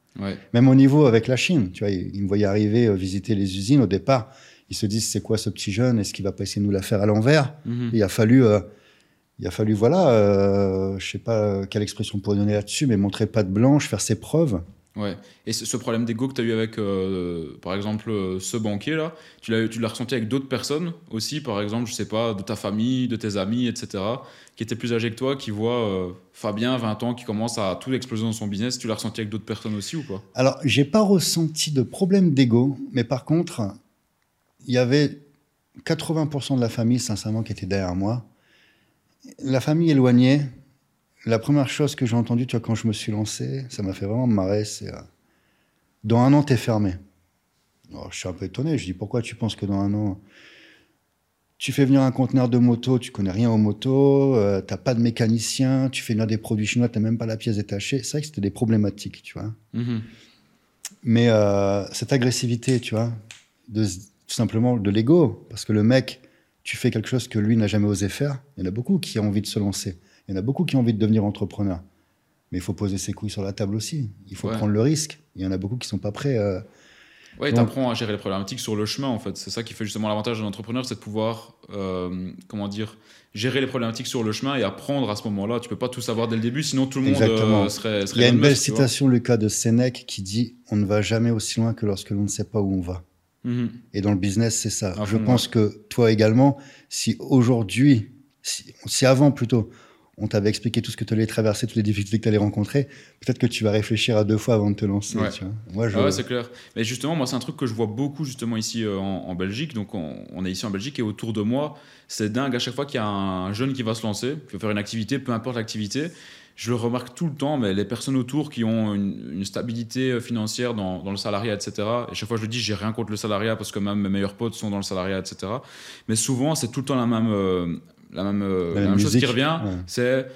Même au niveau avec la Chine, tu vois, ils, me voyaient arriver euh, visiter les usines au départ. Ils se disent c'est quoi ce petit jeune? Est-ce qu'il va pas essayer de nous la faire à l'envers? Mhm. Il a fallu, euh, il a fallu voilà, euh, je sais pas quelle expression pour donner là-dessus, mais montrer pas de blanche, faire ses preuves. Ouais. Et ce, problème d'ego que tu as eu avec, euh, par exemple, euh, ce banquier-là, tu l'as ressenti avec d'autres personnes aussi, par exemple, je sais pas, de ta famille, de tes amis, etc., qui étaient plus âgés que toi, qui voient euh, Fabien, 20 ans, qui commence à tout exploser dans son business. Tu l'as ressenti avec d'autres personnes aussi ou pas? Alors, j'ai pas ressenti de problème d'ego, mais par contre, il y avait 80% de la famille, sincèrement, qui était derrière moi. La famille éloignée, la première chose que j'ai entendue, tu vois, quand je me suis lancé, ça m'a fait vraiment marrer, c'est euh, dans un an, t'es fermé. je suis un peu étonné. Je dis pourquoi tu penses que dans un an, tu fais venir un conteneur de moto, tu connais rien aux motos, euh, t'as pas de mécanicien, tu fais venir des produits chinois, t'as même pas la pièce détachée. C'est vrai que c'était des problématiques, tu vois. Mm-hmm. Mais euh, cette agressivité, tu vois, de, tout simplement de l'ego, parce que le mec, tu fais quelque chose que lui n'a jamais osé faire. Il y en a beaucoup qui ont envie de se lancer. Il y en a beaucoup qui ont envie de devenir entrepreneur. Mais il faut poser ses couilles sur la table aussi. Il faut prendre le risque. Il y en a beaucoup qui sont pas prêts. Euh... Ouais, tu apprends à gérer les problématiques sur le chemin, en fait. C'est ça qui fait justement l'avantage d'un entrepreneur, c'est de pouvoir, euh, comment dire, gérer les problématiques sur le chemin et apprendre à ce moment-là. Tu peux pas tout savoir dès le début, sinon tout le monde euh, serait, Il y a une belle citation, le cas de Sénèque, qui dit On ne va jamais aussi loin que lorsque l'on ne sait pas où on va. Mhm. Et dans le business, c'est ça. Je pense que toi également, si aujourd'hui, si, si avant plutôt, on t'avait expliqué tout ce que tu allais traverser, toutes les difficultés que tu allais rencontrer, peut-être que tu vas réfléchir à deux fois avant de te lancer. Moi, je... c'est clair. Mais justement, moi, c'est un truc que je vois beaucoup justement ici euh, en, Belgique. Donc, on, est ici en Belgique et autour de moi, c'est dingue à chaque fois qu'il y a un jeune qui va se lancer, qui veut faire une activité, peu importe l'activité. Je le remarque tout le temps, mais les personnes autour qui ont une, stabilité euh, financière dans, le salariat, etc. Et chaque fois, je le dis, j'ai rien contre le salariat parce que même mes meilleurs potes sont dans le salariat, etc. Mais souvent, c'est tout le temps la même, euh, la même, euh, chose qui revient, c'est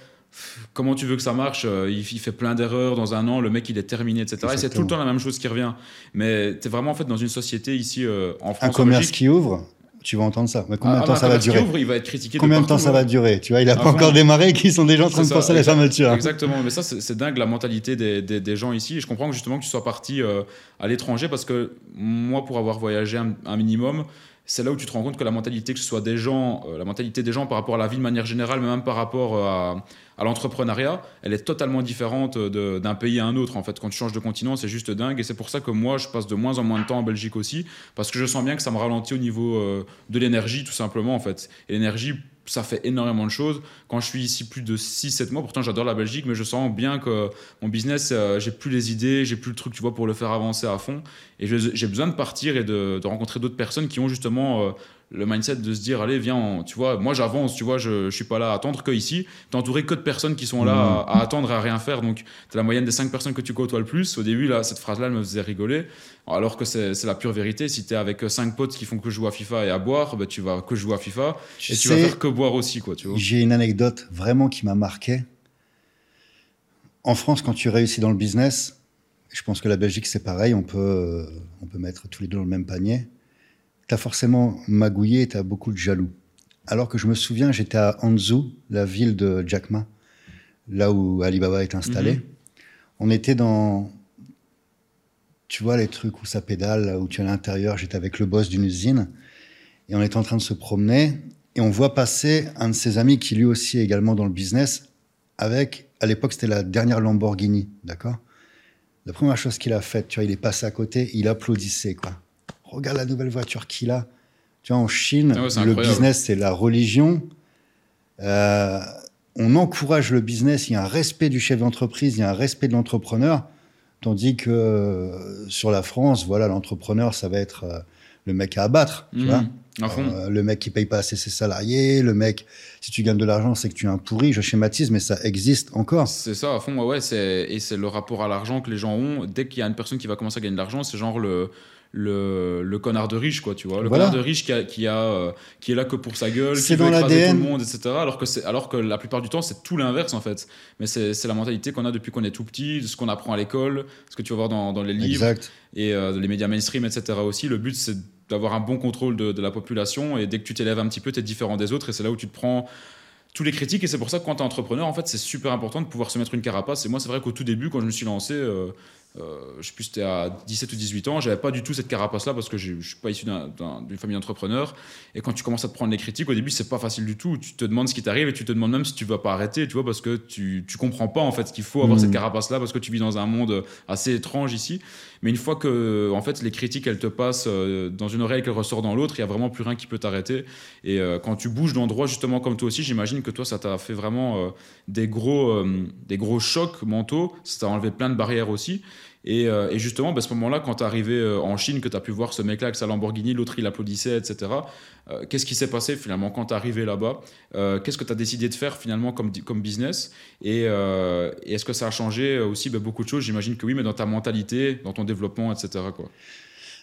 comment tu veux que ça marche euh, il, fait plein d'erreurs dans un an, le mec il est terminé, etc. Et c'est tout le temps la même chose qui revient. Mais tu es vraiment en fait dans une société ici euh, en France. Un commerce qui ouvre tu vas entendre ça. Mais combien de temps ça va durer ouvre, il va être critiqué Combien de, temps ça va durer Tu vois, il a pas encore démarré, qui sont déjà en train de penser à la fermeture. Exactement. Mais ça, c'est dingue la mentalité des, des, gens ici. Et je comprends que justement que tu sois parti à l'étranger parce que moi, pour avoir voyagé un minimum, c'est là où tu te rends compte que la mentalité, que ce soit des gens, euh, la mentalité des gens par rapport à la vie de manière générale, mais même par rapport euh, à, l'entrepreneuriat, elle est totalement différente d'un pays à un autre. En fait, quand tu changes de continent, c'est juste dingue. Et c'est pour ça que moi, je passe de moins en moins de temps en Belgique aussi, parce que je sens bien que ça me ralentit au niveau euh, de l'énergie, tout simplement, en fait. L'énergie, ça fait énormément de choses. Quand je suis ici plus de 6-7 mois, pourtant j'adore la Belgique, mais je sens bien que mon business, euh, j'ai plus les idées, j'ai plus le truc, tu vois, pour le faire avancer à fond. Et j'ai besoin de partir et de, rencontrer d'autres personnes qui ont justement euh, le mindset de se dire allez viens tu vois moi j'avance tu vois je, je suis pas là à attendre que ici t'es entouré que de personnes qui sont là mmh. à, attendre et à rien faire. Donc t'es la moyenne des cinq personnes que tu côtoies le plus. Au début là cette phrase là elle me faisait rigoler. Alors que c'est la pure vérité. Si t'es avec cinq potes qui font que jouer à FIFA et à boire bah, tu vas que jouer à FIFA et tu vas faire que boire aussi quoi tu vois. j'ai une anecdote vraiment qui m'a marqué. En France quand tu réussis dans le business je pense que la Belgique c'est pareil. On peut on peut mettre tous les deux dans le même panier tu as forcément magouillé, tu as beaucoup de jaloux. Alors que je me souviens, j'étais à Anzou, la ville de Jack Ma, là où Alibaba est installé. Mhm. On était dans, tu vois, les trucs où ça pédale, où tu es à l'intérieur. J'étais avec le boss d'une usine et on était en train de se promener et on voit passer un de ses amis qui lui aussi est également dans le business avec, à l'époque, c'était la dernière Lamborghini, d'accord? La première chose qu'il a faite, tu vois, il est passé à côté, il applaudissait, quoi regarde la nouvelle voiture qu'il a. Tu vois, en Chine, ah le business, c'est la religion. Euh, on encourage le business, il y a un respect du chef d'entreprise, il y a un respect de l'entrepreneur. Tandis que euh, sur la France, voilà, l'entrepreneur, ça va être euh, le mec à abattre. Tu mmh. vois le mec qui paye pas assez ses salariés, le mec, si tu gagnes de l'argent, c'est que tu es un pourri. Je schématise, mais ça existe encore. C'est ça, à fond, ouais, ouais et c'est le rapport à l'argent que les gens ont. Dès qu'il y a une personne qui va commencer à gagner de l'argent, c'est genre le, le, le, connard de riche, quoi, tu vois. Le connard de riche qui, a, qui, a, euh, qui est là que pour sa gueule, qui veut écraser tout le monde, etc. Alors que, alors que la plupart du temps, c'est tout l'inverse, en fait. Mais c'est la mentalité qu'on a depuis qu'on est tout petit, ce qu'on apprend à l'école, ce que tu vas voir dans, dans les livres et euh, les médias mainstream, etc. aussi. Le but, c'est d'avoir un bon contrôle de, de, la population et dès que tu t'élèves un petit peu, tu es différent des autres et c'est là où tu te prends tous les critiques et c'est pour ça que quand tu es entrepreneur en fait c'est super important de pouvoir se mettre une carapace et moi c'est vrai qu'au tout début quand je me suis lancé euh, euh, je sais plus, c'était à 17 ou 18 ans, j'avais pas du tout cette carapace-là parce que je, je suis pas issu d'une famille d'entrepreneurs. Et quand tu commences à te prendre les critiques, au début, c'est pas facile du tout. Tu te demandes ce qui t'arrive et tu te demandes même si tu vas pas arrêter, tu vois, parce que tu, tu comprends pas en fait qu'il faut avoir mmh. cette carapace-là parce que tu vis dans un monde assez étrange ici. Mais une fois que, en fait, les critiques, elles te passent euh, dans une oreille qu'elles ressortent dans l'autre, il y a vraiment plus rien qui peut t'arrêter. Et euh, quand tu bouges d'endroit, justement comme toi aussi, j'imagine que toi, ça t'a fait vraiment des gros, des gros chocs mentaux. Ça t'a enlevé plein de barrières aussi. Euh, et, justement, bah, à ce moment-là, quand tu es arrivé euh, en Chine, que tu as pu voir ce mec-là avec sa Lamborghini, l'autre il applaudissait, etc. Euh, qu'est-ce qui s'est passé finalement quand tu es arrivé là-bas? Qu'est-ce que tu as décidé de faire finalement comme, comme business? Et, est-ce que ça a changé aussi bah, beaucoup de choses? J'imagine que oui, mais dans ta mentalité, dans ton développement, etc. Quoi.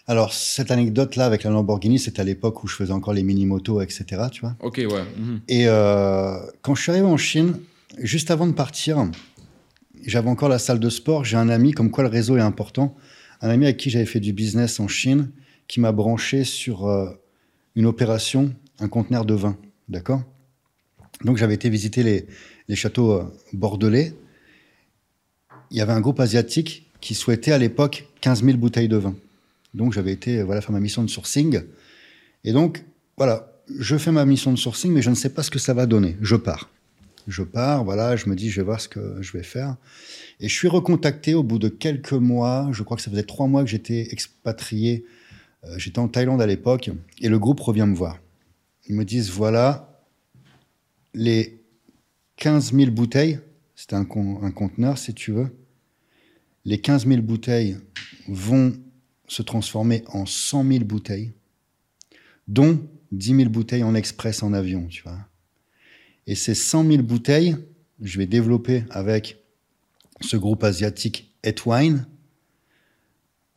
Alors, cette anecdote-là avec la Lamborghini, c'était à l'époque où je faisais encore les mini-motos, etc. Tu vois Ok, ouais. Mhm. Et quand je suis arrivé en Chine, juste avant de partir, j'avais encore la salle de sport. J'ai un ami, comme quoi le réseau est important, un ami avec qui j'avais fait du business en Chine, qui m'a branché sur euh, une opération, un conteneur de vin. D'accord? Donc j'avais été visiter les, châteaux euh, bordelais. il y avait un groupe asiatique qui souhaitait à l'époque 15 000 bouteilles de vin. Donc j'avais été voilà faire ma mission de sourcing. Et donc voilà, je fais ma mission de sourcing, mais je ne sais pas ce que ça va donner. Je pars. Je pars, voilà, je me dis, je vais voir ce que je vais faire. Et je suis recontacté au bout de quelques mois. Je crois que ça faisait trois mois que j'étais expatrié. Euh, j'étais en Thaïlande à l'époque. Et le groupe revient me voir. Ils me disent, voilà, les 15 000 bouteilles, c'est un, un conteneur si tu veux, les 15 000 bouteilles vont se transformer en 100 000 bouteilles, dont 10 000 bouteilles en express en avion, tu vois. Et ces 100 000 bouteilles, je vais développer avec ce groupe asiatique Etwine.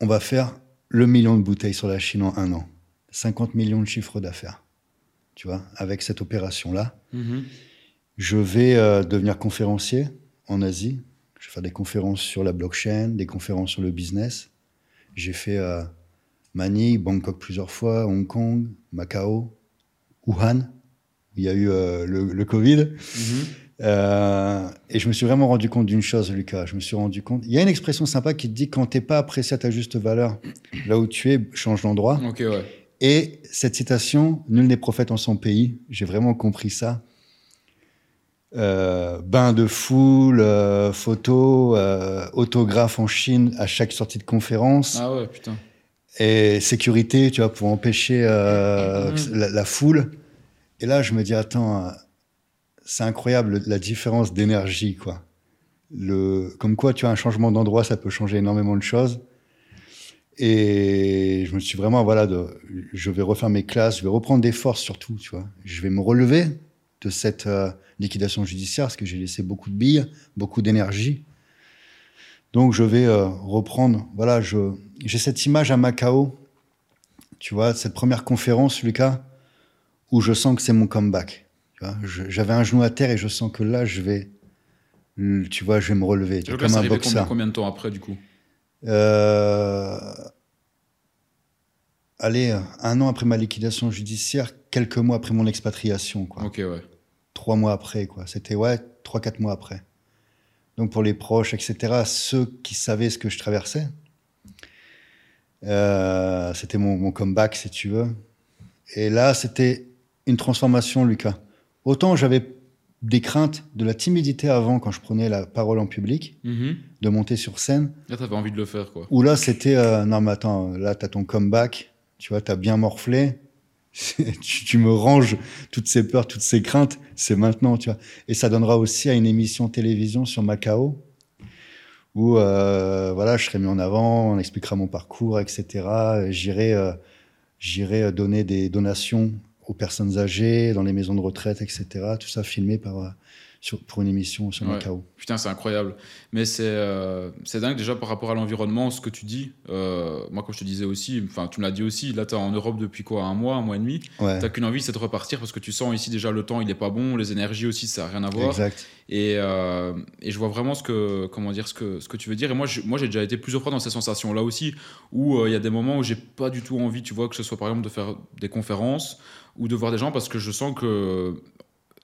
On va faire le million de bouteilles sur la Chine en un an. 50 millions de chiffres d'affaires, tu vois, avec cette opération-là. Mhm. Je vais euh, devenir conférencier en Asie. Je vais faire des conférences sur la blockchain, des conférences sur le business. J'ai fait euh, Manille, Bangkok plusieurs fois, Hong Kong, Macao, Wuhan. Il y a eu euh, le, le, Covid. Mhm. Euh, et je me suis vraiment rendu compte d'une chose, Lucas. Je me suis rendu compte. Il y a une expression sympa qui te dit quand t'es pas apprécié à ta juste valeur, là où tu es, change d'endroit. Ouais. Et cette citation, nul n'est prophète en son pays. J'ai vraiment compris ça. Euh, bain de foule, euh, photos, euh, autographes en Chine à chaque sortie de conférence. Ah ouais, putain. Et sécurité, tu vois, pour empêcher la, la foule. Et là, je me dis, attends, c'est incroyable la différence d'énergie, quoi. Comme quoi, tu as un changement d'endroit, ça peut changer énormément de choses. Et je me suis vraiment, voilà, je vais refaire mes classes, je vais reprendre des forces surtout, tu vois. Je vais me relever de cette euh, liquidation judiciaire parce que j'ai laissé beaucoup de billes, beaucoup d'énergie. Donc je vais euh, reprendre, voilà, j'ai cette image à Macao, tu vois, cette première conférence, Lucas, où je sens que c'est mon comeback. J'avais un genou à terre et je sens que là, je vais, tu vois, je vais me relever, tu vois, comme un arrivé combien, boxeur. combien de temps après, du coup? Euh, allez, un an après ma liquidation judiciaire, quelques mois après mon expatriation, quoi. Ok, ouais. Trois mois après, quoi. C'était, ouais, trois, quatre mois après. Donc pour les proches, etc., ceux qui savaient ce que je traversais, euh, c'était mon, mon comeback, si tu veux. Et là, c'était une transformation, Lucas. Autant j'avais des craintes, de la timidité avant quand je prenais la parole en public, Mhm. de monter sur scène, Là, t'avais envie de le faire, quoi. ou là, c'était euh, non, mais attends, là, t'as ton comeback, tu vois, t'as bien morflé, [laughs] tu, tu me ranges toutes ces peurs, toutes ces craintes, c'est maintenant, tu vois. Et ça donnera aussi à une émission télévision sur Macao, où euh, voilà, je serai mis en avant, on expliquera mon parcours, etc. J'irai, euh, j'irai donner des donations aux personnes âgées, dans les maisons de retraite, etc. Tout ça filmé par, euh, sur, pour une émission sur Ouais. Macao. Putain, c'est incroyable. Mais c'est euh, c'est dingue déjà par rapport à l'environnement, ce que tu dis. Euh, moi, comme je te disais aussi, enfin, tu me l'as dit aussi, là, tu es en Europe depuis quoi Un mois, un mois et demi Ouais, T'as qu'une envie, c'est de repartir parce que tu sens ici déjà le temps, il est pas bon, les énergies aussi, ça n'a rien à voir. exact. Et, euh, et je vois vraiment ce que, comment dire, ce que, ce que tu veux dire. Et moi, je- moi, j'ai déjà été plusieurs fois dans ces sensations-là aussi, où il y a des moments où j'ai pas du tout envie, tu vois, que ce soit par exemple de faire des conférences ou de voir des gens parce que je sens que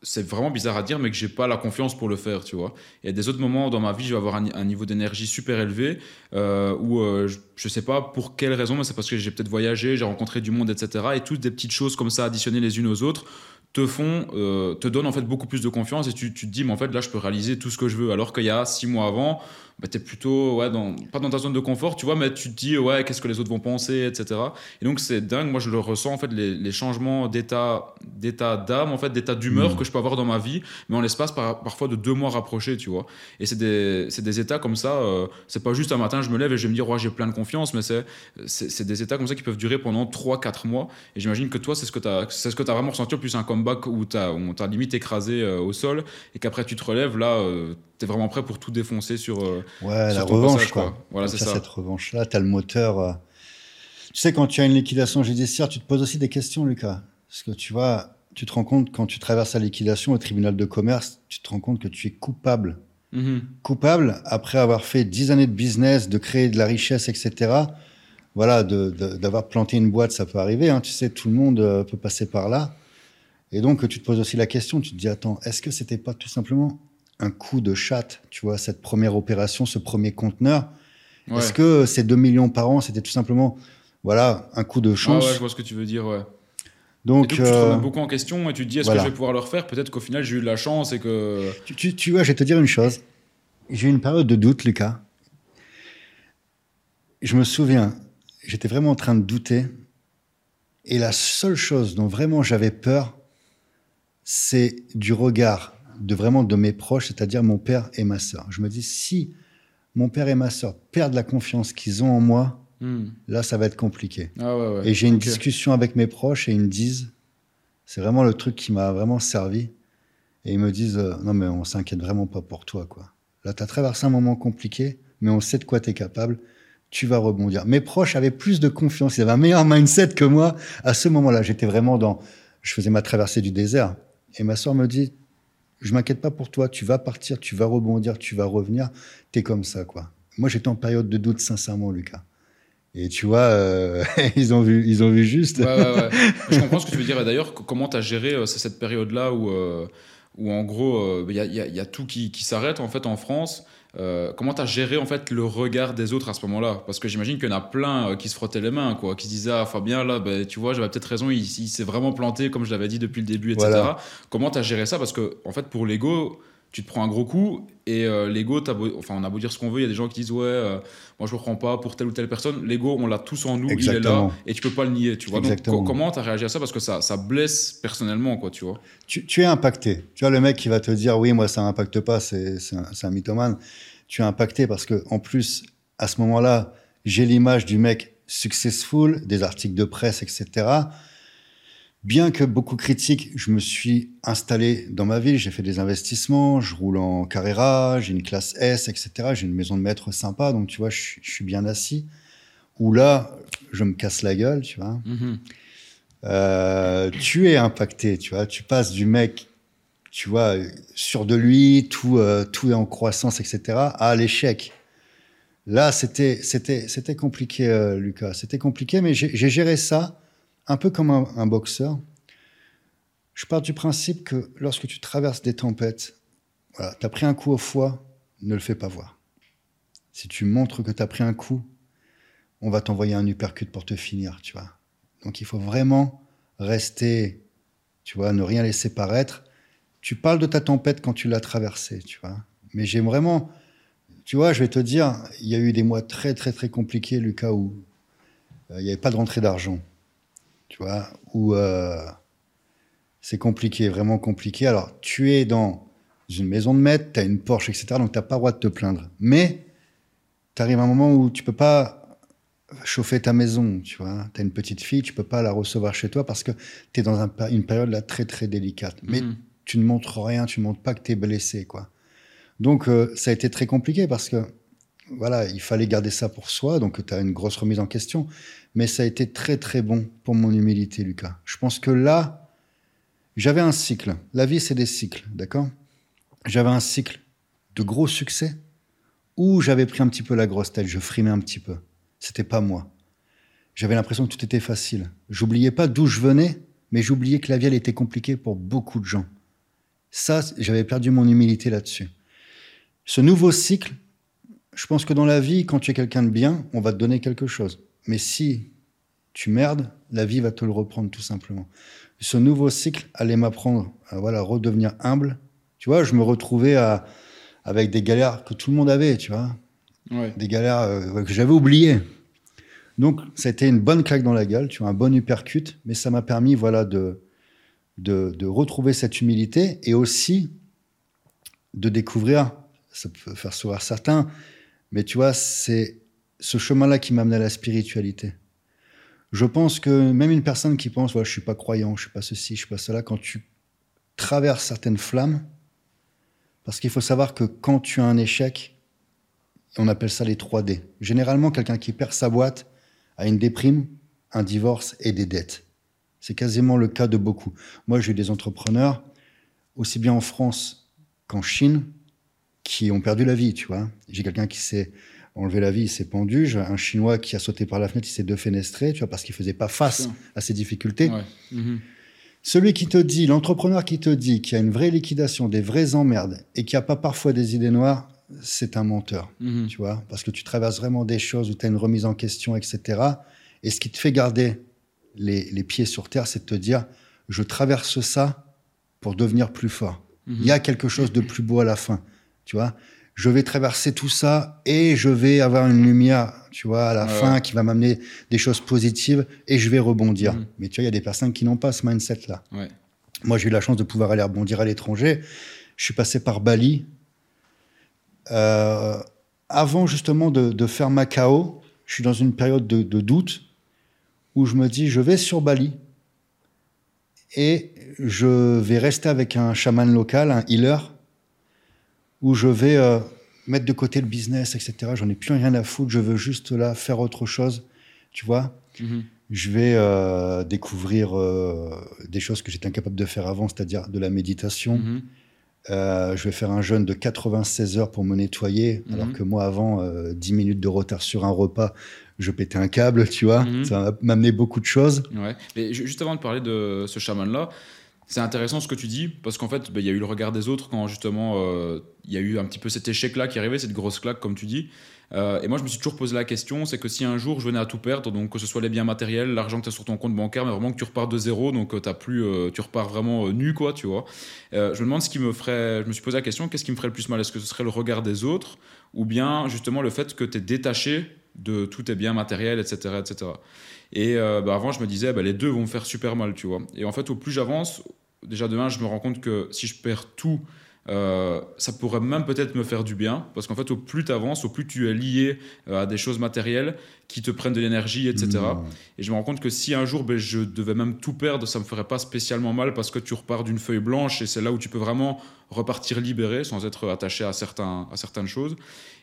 c'est vraiment bizarre à dire, mais que j'ai pas la confiance pour le faire, tu vois. Il y a des autres moments dans ma vie, je vais avoir un, niveau d'énergie super élevé, euh, où euh, je, je sais pas pour quelle raison, mais c'est parce que j'ai peut-être voyagé, j'ai rencontré du monde, etc. Et toutes des petites choses comme ça additionnées les unes aux autres te font, euh, te donnent en fait beaucoup plus de confiance et tu, tu te dis, mais en fait là, je peux réaliser tout ce que je veux. Alors qu'il y a six mois avant, bah, tu es plutôt, ouais, dans, pas dans ta zone de confort, tu vois, mais tu te dis, ouais, qu'est-ce que les autres vont penser, etc. Et donc c'est dingue, moi je le ressens en fait, les, les changements d'état d'état d'âme, en fait, d'état d'humeur Mm. que je peux avoir dans ma vie, mais en l'espace par- parfois de deux mois rapprochés, tu vois. Et c'est des, c'est des états comme ça, euh, c'est pas juste un matin, je me lève et je vais me dire, ouais, j'ai plein de confiance, mais c'est, des états comme ça qui peuvent durer pendant 3-4 mois. Et j'imagine que toi, c'est ce que tu as, c'est ce que as vraiment ressenti, plus un comeback où, t'as- où on t'a limite écrasé euh, au sol et qu'après tu te relèves, là, tu es vraiment prêt pour tout défoncer sur. euh, Ouais, sur la ton revanche, passage, quoi. Voilà, c'est ça. Cette revanche-là, tu as le moteur. euh. Tu sais, quand tu as une liquidation judiciaire, tu te poses aussi des questions, Lucas. Parce que tu vois, tu te rends compte, quand tu traverses la liquidation au tribunal de commerce, tu te rends compte que tu es coupable. Mhm. Coupable après avoir fait 10 années de business, de créer de la richesse, etc. Voilà, d'avoir planté une boîte, ça peut arriver. hein. Tu sais, tout le monde euh, peut passer par là. Et donc, tu te poses aussi la question, tu te dis, attends, est-ce que c'était pas tout simplement un coup de chatte, tu vois, cette première opération, ce premier conteneur. Est-ce que ces 2 millions par an, c'était tout simplement, voilà, un coup de chance ouais, je vois ce que tu veux dire, ouais. Donc, tu te remets beaucoup en question et tu te dis, est-ce que je vais pouvoir le refaire? Peut-être qu'au final, j'ai eu de la chance et que... Tu, tu vois, je vais te dire une chose. J'ai eu une période de doute, Lucas. Je me souviens, j'étais vraiment en train de douter. Et la seule chose dont vraiment j'avais peur, c'est du regard de vraiment de mes proches, c'est-à-dire mon père et ma sœur. Je me dis, si mon père et ma sœur perdent la confiance qu'ils ont en moi, hmm. là, ça va être compliqué. Ah et j'ai une discussion avec mes proches et ils me disent, c'est vraiment le truc qui m'a vraiment servi. Et ils me disent, euh, non, mais on s'inquiète vraiment pas pour toi, quoi. Là, tu as traversé un moment compliqué, mais on sait de quoi tu es capable. Tu vas rebondir. Mes proches avaient plus de confiance. Ils avaient un meilleur mindset que moi. À ce moment-là, j'étais vraiment dans. Je faisais ma traversée du désert. Et ma soeur me dit Je m'inquiète pas pour toi. Tu vas partir, tu vas rebondir, tu vas revenir. Tu es comme ça, quoi. Moi, j'étais en période de doute, sincèrement, Lucas. Et tu vois, euh, [laughs] ils, ont vu, ils ont vu juste. Ouais, ouais, ouais. Je comprends ce que tu veux dire. D'ailleurs, comment tu as géré euh, cette période-là où. Euh, où en gros, il euh, y, a, tout qui, s'arrête en fait en France. Euh, comment tu as géré en fait le regard des autres à ce moment-là? Parce que j'imagine qu'il y en a plein euh, qui se frottaient les mains, quoi, qui se disaient ah Fabien là, ben, tu vois, j'avais peut-être raison, il, s'est vraiment planté comme je l'avais dit depuis le début, etc. Comment tu as géré ça? Parce que en fait pour l'ego, tu te prends un gros coup et euh, l'ego, enfin, on a beau dire ce qu'on veut, il y a des gens qui disent ouais, euh, moi je me prends pas pour telle ou telle personne. L'ego, on l'a tous en nous, il est là et tu peux pas le nier, tu vois. Donc comment tu as réagi à ça? Parce que ça, ça blesse personnellement, quoi, tu vois. Tu, tu, es impacté. Tu vois le mec qui va te dire oui, moi ça m'impacte pas, c'est un, un mythomane. Tu es impacté parce que en plus à ce moment-là, j'ai l'image du mec successful, des articles de presse, etc. Bien que beaucoup critiquent, je me suis installé dans ma ville, j'ai fait des investissements, je roule en Carrera, j'ai une classe S, etc. J'ai une maison de maître sympa, donc tu vois, je, suis bien assis. Ou là, je me casse la gueule, tu vois. Mm-hmm. Euh, tu es impacté, tu vois. Tu passes du mec, tu vois, sûr de lui, tout, euh, tout est en croissance, etc., à l'échec. Là, c'était, c'était, c'était compliqué, euh, Lucas. C'était compliqué, mais j'ai géré ça un peu comme un, boxeur, je pars du principe que lorsque tu traverses des tempêtes, voilà, tu as pris un coup au foie, ne le fais pas voir. Si tu montres que tu as pris un coup, on va t'envoyer un uppercut pour te finir, tu vois. Donc il faut vraiment rester, tu vois, ne rien laisser paraître. Tu parles de ta tempête quand tu l'as traversée, tu vois. Mais j'aime vraiment, tu vois, je vais te dire, il y a eu des mois très très très compliqués, Lucas, où euh, il n'y avait pas de rentrée d'argent tu vois, où euh, c'est compliqué, vraiment compliqué. Alors, tu es dans une maison de maître, tu as une Porsche, etc., donc tu n'as pas le droit de te plaindre. Mais tu arrives à un moment où tu peux pas chauffer ta maison, tu vois. Tu as une petite fille, tu peux pas la recevoir chez toi parce que tu es dans une période là très, très délicate. Mais mhm. tu ne montres rien, tu ne montres pas que tu es blessé, quoi. Donc, euh, ça a été très compliqué parce que, voilà, il fallait garder ça pour soi, donc tu as une grosse remise en question mais ça a été très très bon pour mon humilité, Lucas. Je pense que là, j'avais un cycle. La vie, c'est des cycles, d'accord? J'avais un cycle de gros succès où j'avais pris un petit peu la grosse tête, je frimais un petit peu. C'était pas moi. J'avais l'impression que tout était facile. J'oubliais pas d'où je venais, mais j'oubliais que la vie, elle était compliquée pour beaucoup de gens. Ça, j'avais perdu mon humilité là-dessus. Ce nouveau cycle, je pense que dans la vie, quand tu es quelqu'un de bien, on va te donner quelque chose. Mais si tu merdes, la vie va te le reprendre tout simplement. Ce nouveau cycle allait m'apprendre à voilà, redevenir humble. Tu vois, je me retrouvais à, avec des galères que tout le monde avait, tu vois. Des galères euh, que j'avais oubliées. Donc, ça a été une bonne claque dans la gueule, tu vois, un bon uppercut, mais ça m'a permis, voilà, de, de, de, retrouver cette humilité et aussi de découvrir, ça peut faire sourire certains, mais tu vois, c'est ce chemin-là qui m'a amené à la spiritualité. Je pense que même une personne qui pense, voilà, je suis pas croyant, je suis pas ceci, je suis pas cela, quand tu traverses certaines flammes, parce qu'il faut savoir que quand tu as un échec, on appelle ça les 3D. Généralement, quelqu'un qui perd sa boîte a une déprime, un divorce et des dettes. C'est quasiment le cas de beaucoup. Moi, j'ai eu des entrepreneurs, aussi bien en France qu'en Chine, qui ont perdu la vie, tu vois. J'ai quelqu'un qui s'est enlevé la vie, il s'est pendu. Un Chinois qui a sauté par la fenêtre, il s'est défenestré, tu vois, parce qu'il faisait pas face à ces difficultés. Mhm. Celui qui te dit, l'entrepreneur qui te dit qu'il y a une vraie liquidation, des vraies emmerdes et qu'il n'y a pas parfois des idées noires, c'est un menteur, Mhm. tu vois, parce que tu traverses vraiment des choses où tu as une remise en question, etc. Et ce qui te fait garder les, les pieds sur terre, c'est de te dire, je traverse ça pour devenir plus fort. Mhm. Il y a quelque chose de plus beau à la fin, tu vois. Je vais traverser tout ça et je vais avoir une lumière, tu vois, à la Ouais, fin qui va m'amener des choses positives et je vais rebondir. Mhm. Mais tu vois, il y a des personnes qui n'ont pas ce mindset-là. Ouais. Moi, j'ai eu la chance de pouvoir aller rebondir à l'étranger. Je suis passé par Bali. Euh, avant justement de, de faire Macao, je suis dans une période de, de doute où je me dis, je vais sur Bali et je vais rester avec un chaman local, un healer, où je vais euh, mettre de côté le business, etc. J'en ai plus rien à foutre, je veux juste là faire autre chose, tu vois Mhm. je vais euh, découvrir euh, des choses que j'étais incapable de faire avant, c'est-à-dire de la méditation. Mhm. Euh, je vais faire un jeûne de 96 heures pour me nettoyer, Mhm. alors que moi, avant, euh, 10 minutes de retard sur un repas, je pétais un câble, tu vois. Ça m'a amené beaucoup de choses. Ouais. Mais ju- juste avant de parler de ce chaman-là, c'est intéressant ce que tu dis, parce qu'en fait, ben, il y a eu le regard des autres quand justement euh, il y a eu un petit peu cet échec-là qui arrivait, cette grosse claque, comme tu dis. Euh, et moi, je me suis toujours posé la question c'est que si un jour je venais à tout perdre, donc que ce soit les biens matériels, l'argent que tu as sur ton compte bancaire, mais vraiment que tu repars de zéro, donc euh, t'as plus, tu repars vraiment nu, quoi, tu vois. Je me demande ce qui me ferait. Je me suis posé la question qu'est-ce qui me ferait le plus mal? Est-ce que ce serait le regard des autres, ou bien justement le fait que tu es détaché de tous tes biens matériels, etc. etc. Et bah, avant, je me disais, bah, les deux vont me faire super mal, tu vois. Et en fait, au plus j'avance, déjà demain, je me rends compte que si je perds tout, euh, ça pourrait même peut-être me faire du bien, parce qu'en fait, au plus tu avances, au plus tu es lié euh, à des choses matérielles qui te prennent de l'énergie, etc. Mmh. Et je me rends compte que si un jour ben, je devais même tout perdre, ça me ferait pas spécialement mal parce que tu repars d'une feuille blanche et c'est là où tu peux vraiment repartir libéré sans être attaché à, certains, à certaines choses.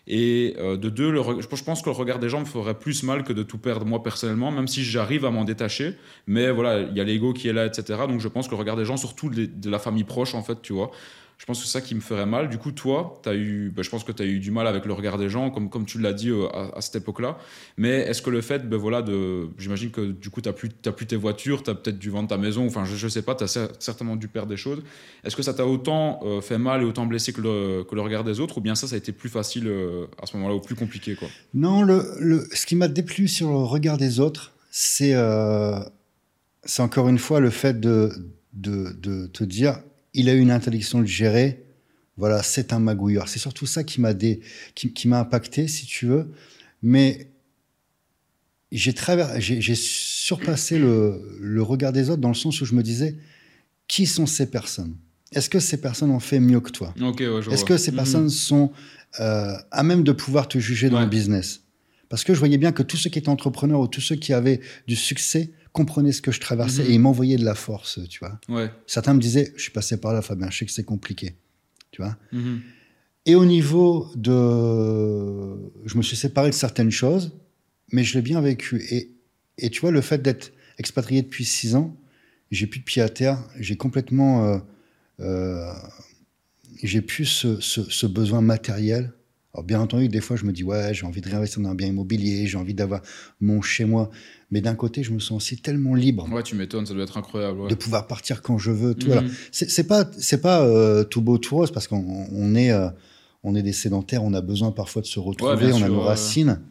Et euh, de deux, je pense que le regard des gens me ferait plus mal que de tout perdre moi personnellement, même si j'arrive à m'en détacher. Mais voilà, il y a l'ego qui est là, etc. Donc je pense que le regard des gens, surtout de la famille proche, en fait, tu vois. Je pense que c'est ça qui me ferait mal. Du coup, toi, as eu, ben, je pense que tu as eu du mal avec le regard des gens, comme, comme tu l'as dit euh, à, cette époque-là. Mais est-ce que le fait, ben voilà, j'imagine que du coup, tu n'as plus, plus tes voitures, tu as peut-être dû vendre ta maison, enfin, je ne sais pas, tu as certainement dû perdre des choses. Est-ce que ça t'a autant euh, fait mal et autant blessé que le, que le regard des autres, ou bien ça, ça a été plus facile euh, à ce moment-là, ou plus compliqué quoi? Non, le, le- ce qui m'a déplu sur le regard des autres, c'est c'est encore une fois le fait de, de, de te dire il a eu une interdiction de gérer, voilà, c'est un magouilleur. C'est surtout ça qui m'a dé- qui, qui m'a impacté, si tu veux. Mais j'ai travers- j'ai surpassé le, le regard des autres dans le sens où je me disais qui sont ces personnes? Est-ce que ces personnes ont fait mieux que toi? Ouais, est-ce que ces Mhm. personnes sont euh, à même de pouvoir te juger dans le business? Parce que je voyais bien que tous ceux qui étaient entrepreneurs ou tous ceux qui avaient du succès comprenaient ce que je traversais Mhm. et ils m'envoyaient de la force, tu vois. Ouais. Certains me disaient, je suis passé par là, Fabien, je sais que c'est compliqué, tu vois. Mhm. Et au niveau de... Je me suis séparé de certaines choses, mais je l'ai bien vécu. Et, et tu vois, le fait d'être expatrié depuis six ans, j'ai plus de pied à terre, j'ai complètement... euh, euh, j'ai plus ce, ce- ce besoin matériel. Alors bien entendu, des fois, je me dis, ouais, j'ai envie de réinvestir dans un bien immobilier, j'ai envie d'avoir mon chez-moi. Mais d'un côté, je me sens aussi tellement libre Ouais, tu m'étonnes, ça doit être incroyable. ouais. de pouvoir partir quand je veux. Tout, voilà. C'est pas, c'est pas euh, tout beau, tout rose, parce qu'on on est, euh, on est des sédentaires, on a besoin parfois de se retrouver, on a nos racines,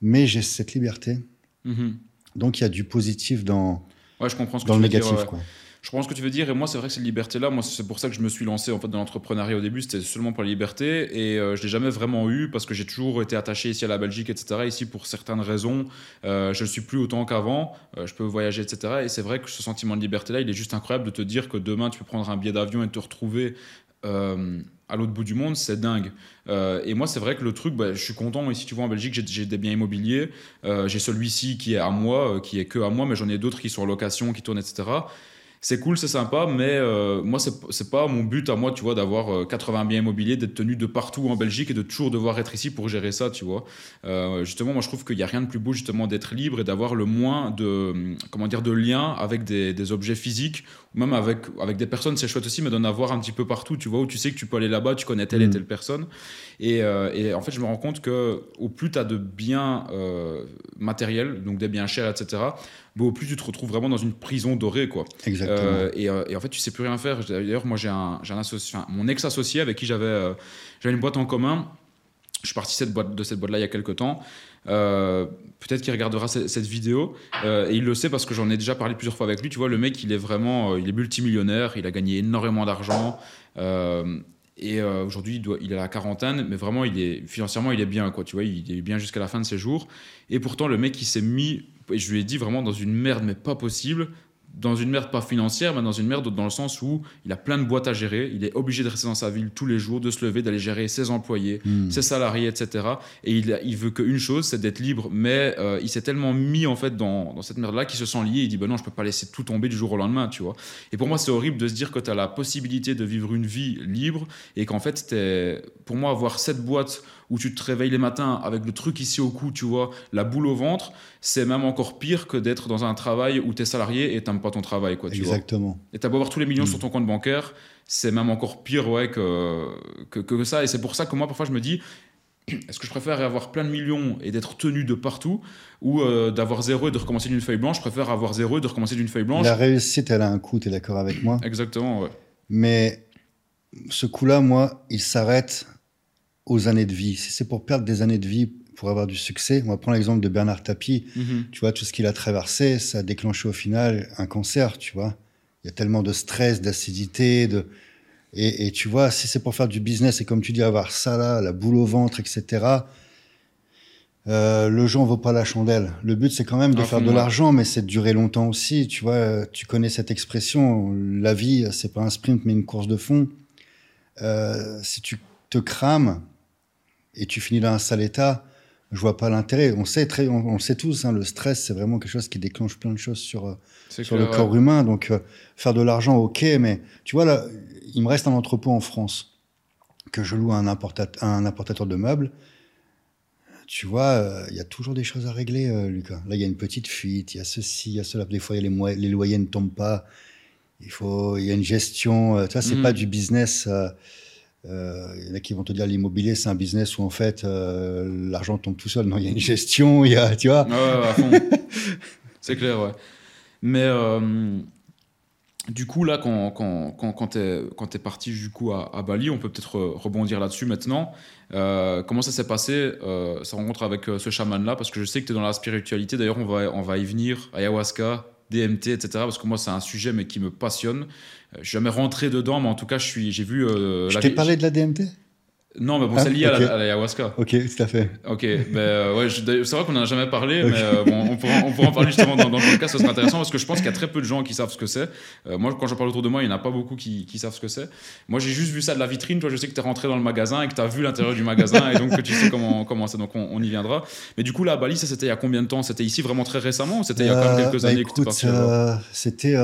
mais j'ai cette liberté. Mhm. Donc il y a du positif dans, Ouais, je comprends ce que dans tu le dire, négatif. quoi. Je comprends ce que tu veux dire, et moi, c'est vrai que cette liberté-là, moi, c'est pour ça que je me suis lancé en fait dans l'entrepreneuriat au début, c'était seulement pour la liberté, et euh, je l'ai jamais vraiment eu parce que j'ai toujours été attaché ici à la Belgique, etc. Ici, pour certaines raisons, euh, je ne suis plus autant qu'avant, euh, je peux voyager, etc. Et c'est vrai que ce sentiment de liberté-là, il est juste incroyable de te dire que demain, tu peux prendre un billet d'avion et te retrouver. euh, à l'autre bout du monde, c'est dingue. Et moi, c'est vrai que le truc, bah, je suis content. Ici, tu vois, en Belgique, j'ai- des biens immobiliers. J'ai celui-ci qui est à moi, qui est que à moi, mais j'en ai d'autres qui sont en location, qui tournent, etc. C'est cool, c'est sympa, mais euh, moi, c'est pas mon but à moi, tu vois, d'avoir euh, 80 biens immobiliers, d'être tenu de partout en Belgique et de toujours devoir être ici pour gérer ça, tu vois. Euh, justement, moi, je trouve qu'il n'y a rien de plus beau, justement, d'être libre et d'avoir le moins de, hum, comment dire, de liens avec des, des objets physiques, même avec, avec des personnes, c'est chouette aussi, mais d'en avoir un petit peu partout, tu vois, où tu sais que tu peux aller là-bas, tu connais telle et Mm. telle personne. Et, euh, et en fait, je me rends compte que au plus tu as de biens euh, matériels, donc des biens chers, etc., bah, au plus tu te retrouves vraiment dans une prison dorée, quoi. Exactement. Euh, et, et, en fait, tu sais plus rien faire. D'ailleurs, moi, j'ai un, un associé, mon ex-associé avec qui j'avais j'avais une boîte en commun. Je suis parti cette boîte, de cette boîte-là il y a quelques temps. Euh, peut-être qu'il regardera cette, vidéo euh, et il le sait parce que j'en ai déjà parlé plusieurs fois avec lui. Tu vois, le mec, il est vraiment, euh, il est multimillionnaire, il a gagné énormément d'argent et aujourd'hui, il, doit, la quarantaine, mais vraiment, il est financièrement, il est bien, quoi. Tu vois, il est bien jusqu'à la fin de ses jours. Et pourtant, le mec, il s'est mis, je lui ai dit vraiment dans une merde, mais pas possible dans une merde pas financière, mais dans une merde dans le sens où il a plein de boîtes à gérer, il est obligé de rester dans sa ville tous les jours, de se lever, d'aller gérer ses employés, hmm. ses salariés, etc. Et il, il veut qu'une chose, c'est d'être libre, mais euh, il s'est tellement mis en fait dans, dans cette merde-là qu'il se sent lié, il dit, ben non, je peux pas laisser tout tomber du jour au lendemain, tu vois. Et pour moi, c'est horrible de se dire que tu as la possibilité de vivre une vie libre et qu'en fait, pour moi, avoir cette boîte où tu te réveilles les matins avec le truc ici au cou, tu vois, la boule au ventre, c'est même encore pire que d'être dans un travail où tu es salarié et t'aimes pas ton travail, quoi, tu Exactement. Et t'as beau avoir tous les millions mm. sur ton compte bancaire, c'est même encore pire, ouais, que, que, que ça. Et c'est pour ça que moi, parfois, je me dis, [clears throat] est-ce que je préfère avoir plein de millions et d'être tenu de partout ou euh, d'avoir zéro et de recommencer d'une feuille blanche? Je préfère avoir zéro et de recommencer d'une feuille blanche. La réussite, elle a un coût, tu es d'accord avec moi? Exactement, ouais. Mais ce coup-là, moi, il s'arrête aux années de vie. Si c'est pour perdre des années de vie pour avoir du succès, on va prendre l'exemple de Bernard Tapie. Mhm. Tu vois, tout ce qu'il a traversé, ça a déclenché au final un cancer, tu vois. Il y a tellement de stress, d'acidité, de... Et, tu vois, si c'est pour faire du business et comme tu dis, avoir ça là, la boule au ventre, etc., euh, le jeu ne vaut pas la chandelle. Le but, c'est quand même de faire de l'argent, mais c'est de durer longtemps aussi. Tu vois, tu connais cette expression. La vie, c'est pas un sprint, mais une course de fond. Euh, si tu te crames, et tu finis dans un sale état, je vois pas l'intérêt. On sait très, on, sait tous, hein, le stress, c'est vraiment quelque chose qui déclenche plein de choses sur, euh, sur le corps humain. Donc, euh, faire de l'argent, ok, mais tu vois, là, il me reste un entrepôt en France que je loue à un, importateur, un importateur de meubles. Tu vois, euh, il y a toujours des choses à régler, Lucas. Là, il y a une petite fuite, il y a ceci, il y a cela. Des fois, y a les, les, loyers ne tombent pas. Il faut, il y a une gestion. tu vois, c'est mm. pas du business. Euh, il y en a qui vont te dire l'immobilier, c'est un business où en fait euh, l'argent tombe tout seul. Non, il y a une gestion, il y a, tu vois. [laughs] c'est clair, ouais. Mais euh, du coup, là, quand, quand, quand, quand tu es, parti du coup à, Bali, on peut peut-être rebondir là-dessus maintenant. comment ça s'est passé, sa rencontre avec ce chaman-là? Parce que je sais que tu es dans la spiritualité. D'ailleurs, on va, on va y venir. Ayahuasca, DMT, etc. Parce que moi, c'est un sujet mais qui me passionne. Euh, je suis jamais rentré dedans, mais en tout cas, je suis, j'ai vu. Euh, je t'ai parlé de la DMT non, mais bon, c'est lié à, l'ayahuasca. Ok, tout à fait. Ok, ben, euh, ouais, c'est vrai qu'on n'en a jamais parlé, mais bon, on, pourra, on, pourra, en parler justement dans, dans, le podcast, ce sera intéressant parce que je pense qu'il y a très peu de gens qui savent ce que c'est. moi, quand je parle autour de moi, il n'y en a pas beaucoup qui, qui savent ce que c'est. Moi, j'ai juste vu ça de la vitrine. Toi, je sais que tu es rentré dans le magasin et que tu as vu l'intérieur du magasin et donc que tu sais comment, comment c'est. Donc, on, y viendra. Mais du coup, là, à Bali, ça c'était il y a combien de temps? C'était ici vraiment très récemment ou c'était il y a quand même quelques bah, années que tu parti C'était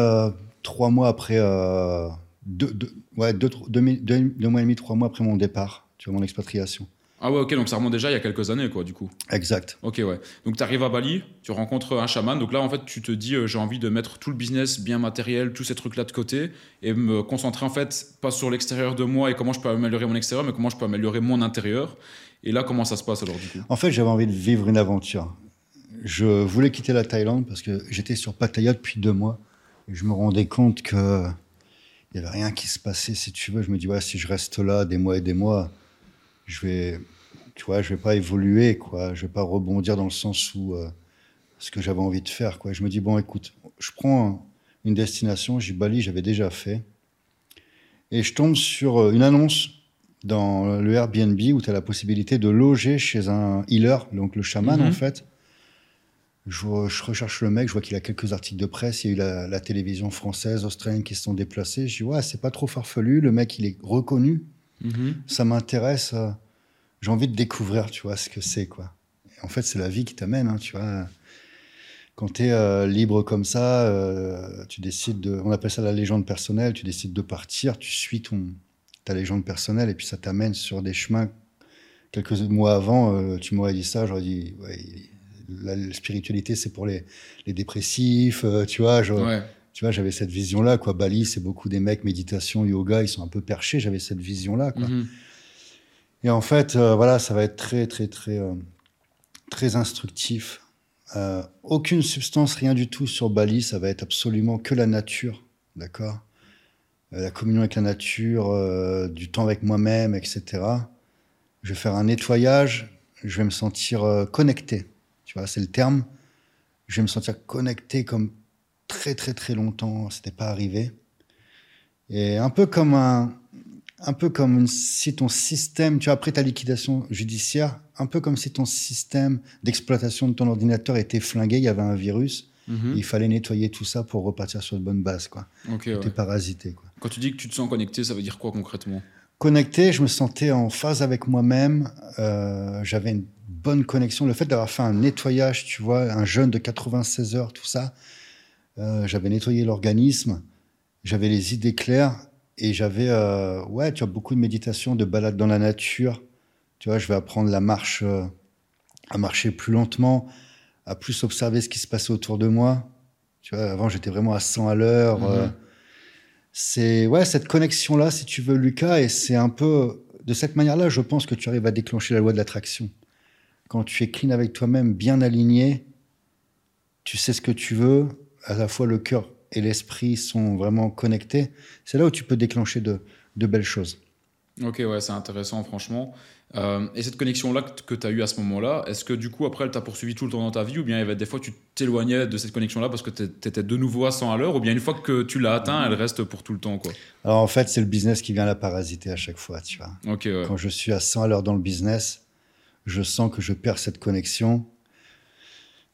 trois mois après deux, ouais, deux, deux, mois et demi, trois mois après mon départ, tu vois, mon expatriation. Ah ouais, ok, donc ça remonte déjà il y a quelques années, quoi, du coup. Exact. Ok, ouais. Donc tu arrives à Bali, tu rencontres un chaman, donc là, en fait, tu te dis, euh, j'ai envie de mettre tout le business bien matériel, tous ces trucs-là de côté, et me concentrer, en fait, pas sur l'extérieur de moi et comment je peux améliorer mon extérieur, mais comment je peux améliorer mon intérieur. Et là, comment ça se passe alors, du coup? En fait, j'avais envie de vivre une aventure. Je voulais quitter la Thaïlande parce que j'étais sur Pattaya depuis deux mois, et je me rendais compte que il n'y avait rien qui se passait, si tu veux. Je me dis, ouais, si je reste là des mois et des mois, je vais, tu vois, je vais pas évoluer, quoi. Je vais pas rebondir dans le sens où euh, ce que j'avais envie de faire, quoi. Je me dis, bon, écoute, je prends une destination, j'y Bali, j'avais déjà fait. Et je tombe sur euh, une annonce dans le Airbnb où tu as la possibilité de loger chez un healer, donc le chaman, en mhm. fait je, recherche le mec, je vois qu'il a quelques articles de presse. Il y a eu la, télévision française, australienne qui se sont déplacés. Je dis, ouais, c'est pas trop farfelu. Le mec, il est reconnu. Mhm. Ça m'intéresse. Euh, j'ai envie de découvrir, tu vois, ce que c'est, quoi. en fait, c'est la vie qui t'amène, hein, tu vois. Quand tu es euh, libre comme ça, euh, tu décides de. On appelle ça la légende personnelle. Tu décides de partir, tu suis ton, ta légende personnelle et puis ça t'amène sur des chemins. Quelques mois avant, tu m'aurais dit ça, j'aurais dit, ouais, la, spiritualité, c'est pour les, dépressifs, euh, tu vois. Tu vois, j'avais cette vision-là, quoi. Bali, c'est beaucoup des mecs, méditation, yoga, ils sont un peu perchés. J'avais cette vision-là, quoi. Mhm. Et en fait, euh, voilà, ça va être très, très, très, euh, très instructif. aucune substance, rien du tout sur Bali. Ça va être absolument que la nature. d'accord? Euh, La communion avec la nature, euh, du temps avec moi-même, etc. Je vais faire un nettoyage, je vais me sentir euh, connecté. Tu vois, c'est le terme. Je vais me sentir connecté comme très très très longtemps, c'était pas arrivé. Et un peu comme un, un peu comme si ton système, tu vois, après ta liquidation judiciaire, un peu comme si ton système d'exploitation de ton ordinateur était flingué, il y avait un virus, Mhm. il fallait nettoyer tout ça pour repartir sur de bonnes bases, quoi. Ok, T'es ouais. parasité, quoi. Quand tu dis que tu te sens connecté, ça veut dire quoi concrètement? Connecté, je me sentais en phase avec moi-même, euh, j'avais une bonne connexion. Le fait d'avoir fait un nettoyage, tu vois, un jeûne de 96 heures, tout ça, euh, j'avais nettoyé l'organisme, j'avais les idées claires et j'avais, euh, ouais, tu as beaucoup de méditation, de balade dans la nature. Tu vois, je vais apprendre la marche, euh, à marcher plus lentement, à plus observer ce qui se passait autour de moi. Tu vois, avant, j'étais vraiment à 100 à l'heure. Mhm. c'est, ouais, cette connexion-là, si tu veux, Lucas, et c'est un peu, de cette manière-là, je pense que tu arrives à déclencher la loi de l'attraction. Quand tu es clean avec toi-même, bien aligné, tu sais ce que tu veux, à la fois le cœur et l'esprit sont vraiment connectés, c'est là où tu peux déclencher de, de belles choses. Ok, ouais, c'est intéressant, franchement. Euh, et cette connexion-là que tu as eue à ce moment-là, est-ce que du coup, après, elle t'a poursuivi tout le temps dans ta vie Ou bien il y avait des fois, tu t'éloignais de cette connexion-là parce que tu étais de nouveau à 100 à l'heure Ou bien une fois que tu l'as atteint, elle reste pour tout le temps, quoi? Alors en fait, c'est le business qui vient la parasiter à chaque fois, tu vois. Ok, ouais. Quand je suis à 100 à l'heure dans le business, je sens que je perds cette connexion,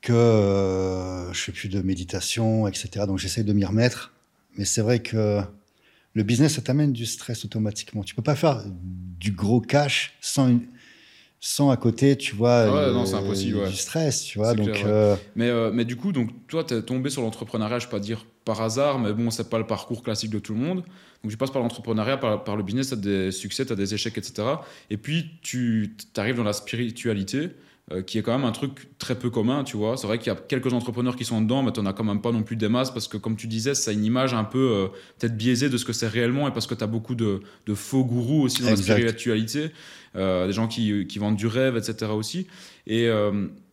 que euh, je fais plus de méditation, etc. Donc j'essaie de m'y remettre. Mais c'est vrai que le business, ça t'amène du stress automatiquement. Tu peux pas faire du gros cash sans, une- sans à côté, tu vois, Ouais, euh, non, c'est impossible, ouais. du stress, tu vois. Donc clair, ouais. euh, Mais, euh, mais du coup, donc, toi, tu es tombé sur l'entrepreneuriat, je ne vais pas dire par hasard, mais bon, c'est pas le parcours classique de tout le monde. Donc, tu passes par l'entrepreneuriat, par, par le business, tu as des succès, tu as des échecs, etc. Et puis, tu arrives dans la spiritualité, euh, qui est quand même un truc très peu commun, tu vois. C'est vrai qu'il y a quelques entrepreneurs qui sont dedans, mais tu n'en as quand même pas non plus des masses, parce que, comme tu disais, ça a une image un peu euh, peut-être biaisée de ce que c'est réellement, et parce que tu as beaucoup de, de faux gourous aussi dans Exact. la spiritualité, euh, des gens qui, qui vendent du rêve, etc. aussi. Et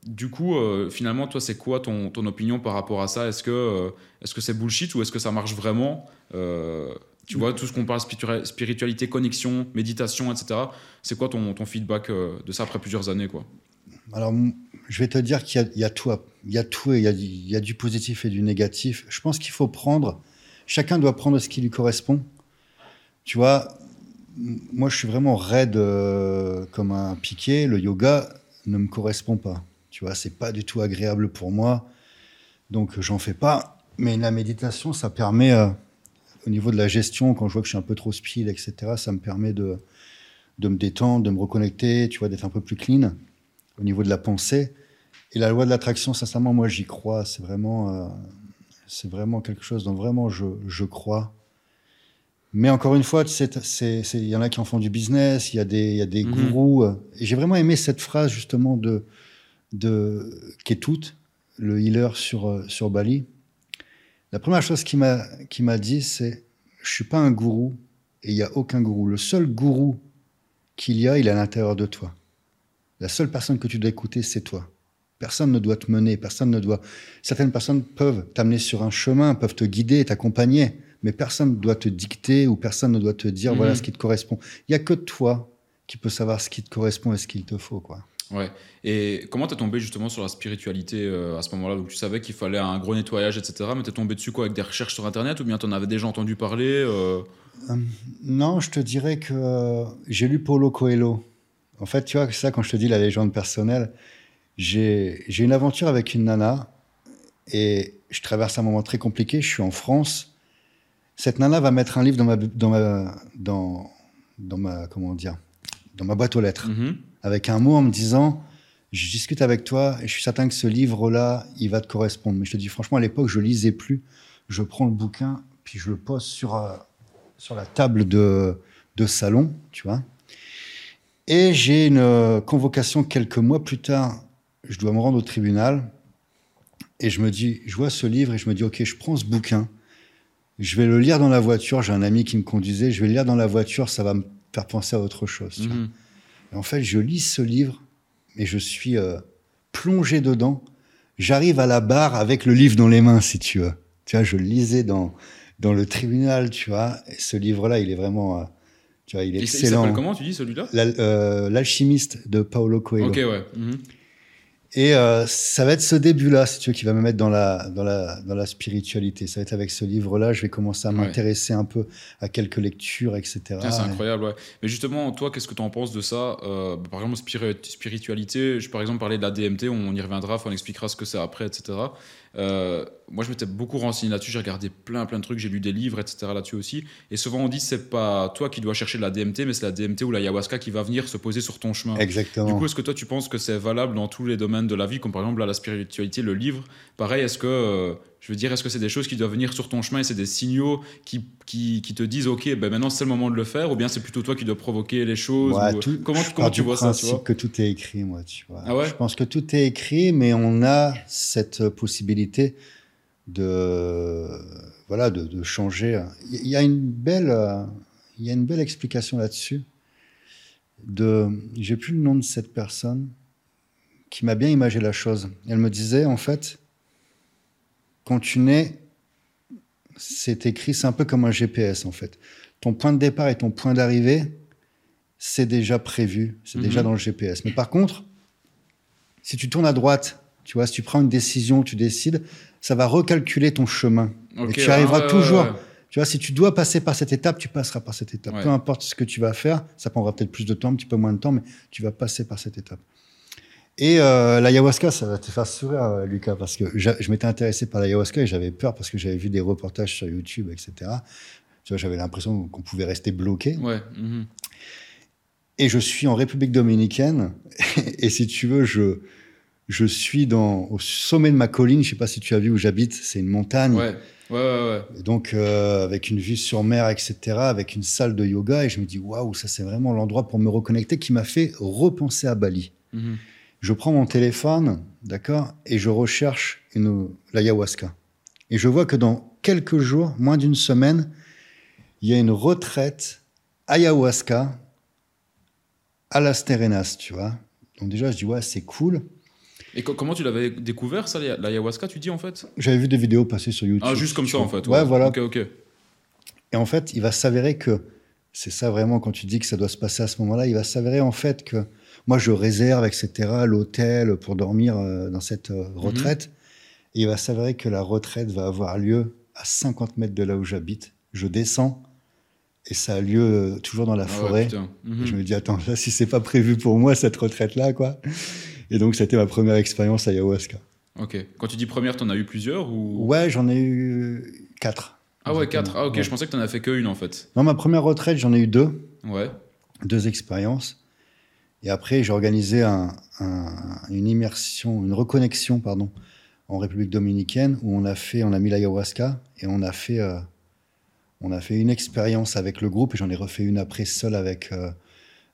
du coup, finalement, toi, c'est quoi ton, ton opinion par rapport à ça? Est-ce que est-ce que c'est bullshit ou est-ce que ça marche vraiment? Tu vois, tout ce qu'on parle spiritua- spiritualité, connexion, méditation, etc. C'est quoi ton, ton feedback de ça après plusieurs années, quoi? Alors, je vais te dire qu'il y a- tout. Il y a tout et il y a, du- positif et du négatif. Je pense qu'il faut prendre. Chacun doit prendre ce qui lui correspond. Tu vois, moi, je suis vraiment raide euh, comme un piqué. Le yoga ne me correspond pas. Tu vois, c'est pas du tout agréable pour moi. Donc, j'en fais pas. Mais la méditation, ça permet, euh, au niveau de la gestion, quand je vois que je suis un peu trop speed, etc., ça me permet de, de me détendre, de me reconnecter, tu vois, d'être un peu plus clean au niveau de la pensée. Et la loi de l'attraction, sincèrement, moi, j'y crois. C'est vraiment, euh, c'est vraiment quelque chose dont vraiment je, je crois. Mais encore une fois, il y en a qui en font du business, il y a des, y a des Mhm. gourous. euh, Et j'ai vraiment aimé cette phrase, justement, de, de Ketut, le healer sur, euh, sur Bali. La première chose qu'il m'a qu'il m'a dit, c'est Je suis pas un gourou et il n'y a aucun gourou. Le seul gourou qu'il y a, il est à l'intérieur de toi. La seule personne que tu dois écouter, c'est toi. Personne ne doit te mener, personne ne doit. Certaines personnes peuvent t'amener sur un chemin, peuvent te guider, t'accompagner, mais personne ne doit te dicter ou personne ne doit te dire Mhm. voilà ce qui te correspond. Il y a que toi qui peux savoir ce qui te correspond et ce qu'il te faut, quoi. Ouais. Et comment t'es tombé justement sur la spiritualité euh, à ce moment-là? Donc tu savais qu'il fallait un gros nettoyage, etc. Mais t'es tombé dessus quoi avec des recherches sur Internet ou bien t'en avais déjà entendu parler euh Non, je te dirais que euh, j'ai lu Paulo Coelho. En fait, tu vois, ça, quand je te dis la légende personnelle, j'ai une aventure avec une nana et je traverse un moment très compliqué. Je suis en France. Cette nana va mettre un livre dans ma, dans ma, dans, dans ma, comment dire, dans ma boîte aux lettres Mhm. avec un mot en me disant je discute avec toi et je suis certain que ce livre-là, il va te correspondre. Mais je te dis franchement, à l'époque, je lisais plus. Je prends le bouquin, puis je le pose sur, euh, sur la table de, de salon, tu vois. Et j'ai une euh, convocation quelques mois plus tard. Je dois me rendre au tribunal. Et je me dis, je vois ce livre et je me dis, OK, je prends ce bouquin. Je vais le lire dans la voiture. J'ai un ami qui me conduisait. Je vais le lire dans la voiture. Ça va me faire penser à autre chose. tu vois. Mhm. Et en fait, je lis ce livre et je suis euh, plongé dedans. J'arrive à la barre avec le livre dans les mains, si tu veux. Tu vois, je le lisais dans, dans le tribunal, tu vois. Et ce livre-là, il est vraiment, euh, tu vois, il est excellent. Il s'appelle comment, tu dis, celui-là? Euh, L'alchimiste de Paulo Coelho. Ok, ouais. Mhm. Et euh, ça va être ce début-là, si tu veux, qui va me mettre dans la, dans la, dans la spiritualité. Ça va être avec ce livre-là, je vais commencer à m'intéresser un peu à quelques lectures, etc. c'est incroyable, ouais. Mais justement, toi, qu'est-ce que tu en penses de ça? Euh, Par exemple, spiritualité, je par exemple parler de la DMT, on y reviendra, on expliquera ce que c'est après, etc. Euh, moi, je m'étais beaucoup renseigné là-dessus, j'ai regardé plein, plein de trucs, j'ai lu des livres, etc. là-dessus aussi. Et souvent, on dit c'est pas toi qui dois chercher de la DMT, mais c'est la DMT ou la ayahuasca qui va venir se poser sur ton chemin. Exactement. Du coup, est-ce que toi, tu penses que c'est valable dans tous les domaines de la vie, comme par exemple la spiritualité, le livre? Pareil, est-ce que euh, je veux dire, est-ce que c'est des choses qui doivent venir sur ton chemin et c'est des signaux qui, qui, qui, te disent, OK, ben maintenant c'est le moment de le faire, ou bien c'est plutôt toi qui dois provoquer les choses Comment, comment tu vois ça tu vois? que tout est écrit, moi, tu vois. Ah ouais? Je pense que tout est écrit, mais on a cette possibilité de, voilà, de, de changer. Il y a une belle, il y a une belle explication là-dessus. De, j'ai plus le nom de cette personne qui m'a bien imagé la chose. Elle me disait, en fait, quand tu nais, c'est écrit, c'est un peu comme un GPS en fait. Ton point de départ et ton point d'arrivée, c'est déjà prévu, c'est déjà mhm. dans le GPS. Mais par contre, si tu tournes à droite, tu vois, si tu prends une décision, tu décides, ça va recalculer ton chemin. et tu arriveras toujours. Tu vois, si tu dois passer par cette étape, tu passeras par cette étape. Peu importe ce que tu vas faire, ça prendra peut-être plus de temps, un petit peu moins de temps, mais tu vas passer par cette étape. Et euh, l'ayahuasca, ça va te faire sourire, euh, Lucas, parce que je m'étais intéressé par l'ayahuasca et j'avais peur parce que j'avais vu des reportages sur YouTube, etc. Tu vois, j'avais l'impression qu'on pouvait rester bloqué. Ouais. Mhm. Et je suis en République dominicaine [laughs] et si tu veux, je je suis dans au sommet de ma colline. Je sais pas si tu as vu où j'habite. C'est une montagne. Ouais. Ouais, ouais, ouais. donc, euh, avec une vue sur mer, etc., avec une salle de yoga, et je me dis, waouh, ça c'est vraiment l'endroit pour me reconnecter qui m'a fait repenser à Bali. Mhm je prends mon téléphone, d'accord, et je recherche une, l'ayahuasca. Et je vois que dans quelques jours, moins d'une semaine, il y a une retraite ayahuasca à Las Terrenas, tu vois. Donc déjà, je dis, ouais, c'est cool. Et comment tu l'avais découvert, ça, l'ayahuasca, tu dis, en fait? J'avais vu des vidéos passer sur YouTube. Ah, juste comme ça, en fait. Ouais, voilà. Ok, ok. Et en fait, il va s'avérer que, c'est ça vraiment, quand tu dis que ça doit se passer à ce moment-là, il va s'avérer en fait que moi, je réserve, etc., l'hôtel pour dormir euh, dans cette euh, mhm. retraite. Et il va s'avérer que la retraite va avoir lieu à 50 mètres de là où j'habite. Je descends et ça a lieu euh, toujours dans la ah forêt. Mhm. Je me dis, attends, là, si c'est pas prévu pour moi, cette retraite-là, quoi. Et donc, c'était ma première expérience à ayahuasca. Ok. Quand tu dis première, tu en as eu plusieurs ou... Ouais, j'en ai eu quatre. Ah ouais, quatre. Ah ok, je pensais que tu n'en as fait qu'une en fait. Non, ma première retraite, j'en ai eu deux. Ouais. Deux expériences. Et après, j'ai organisé une immersion, une reconnexion, pardon, en République dominicaine où on a fait, on a mis l'ayahuasca et on a fait, euh, on a fait une expérience avec le groupe et j'en ai refait une après seul avec euh,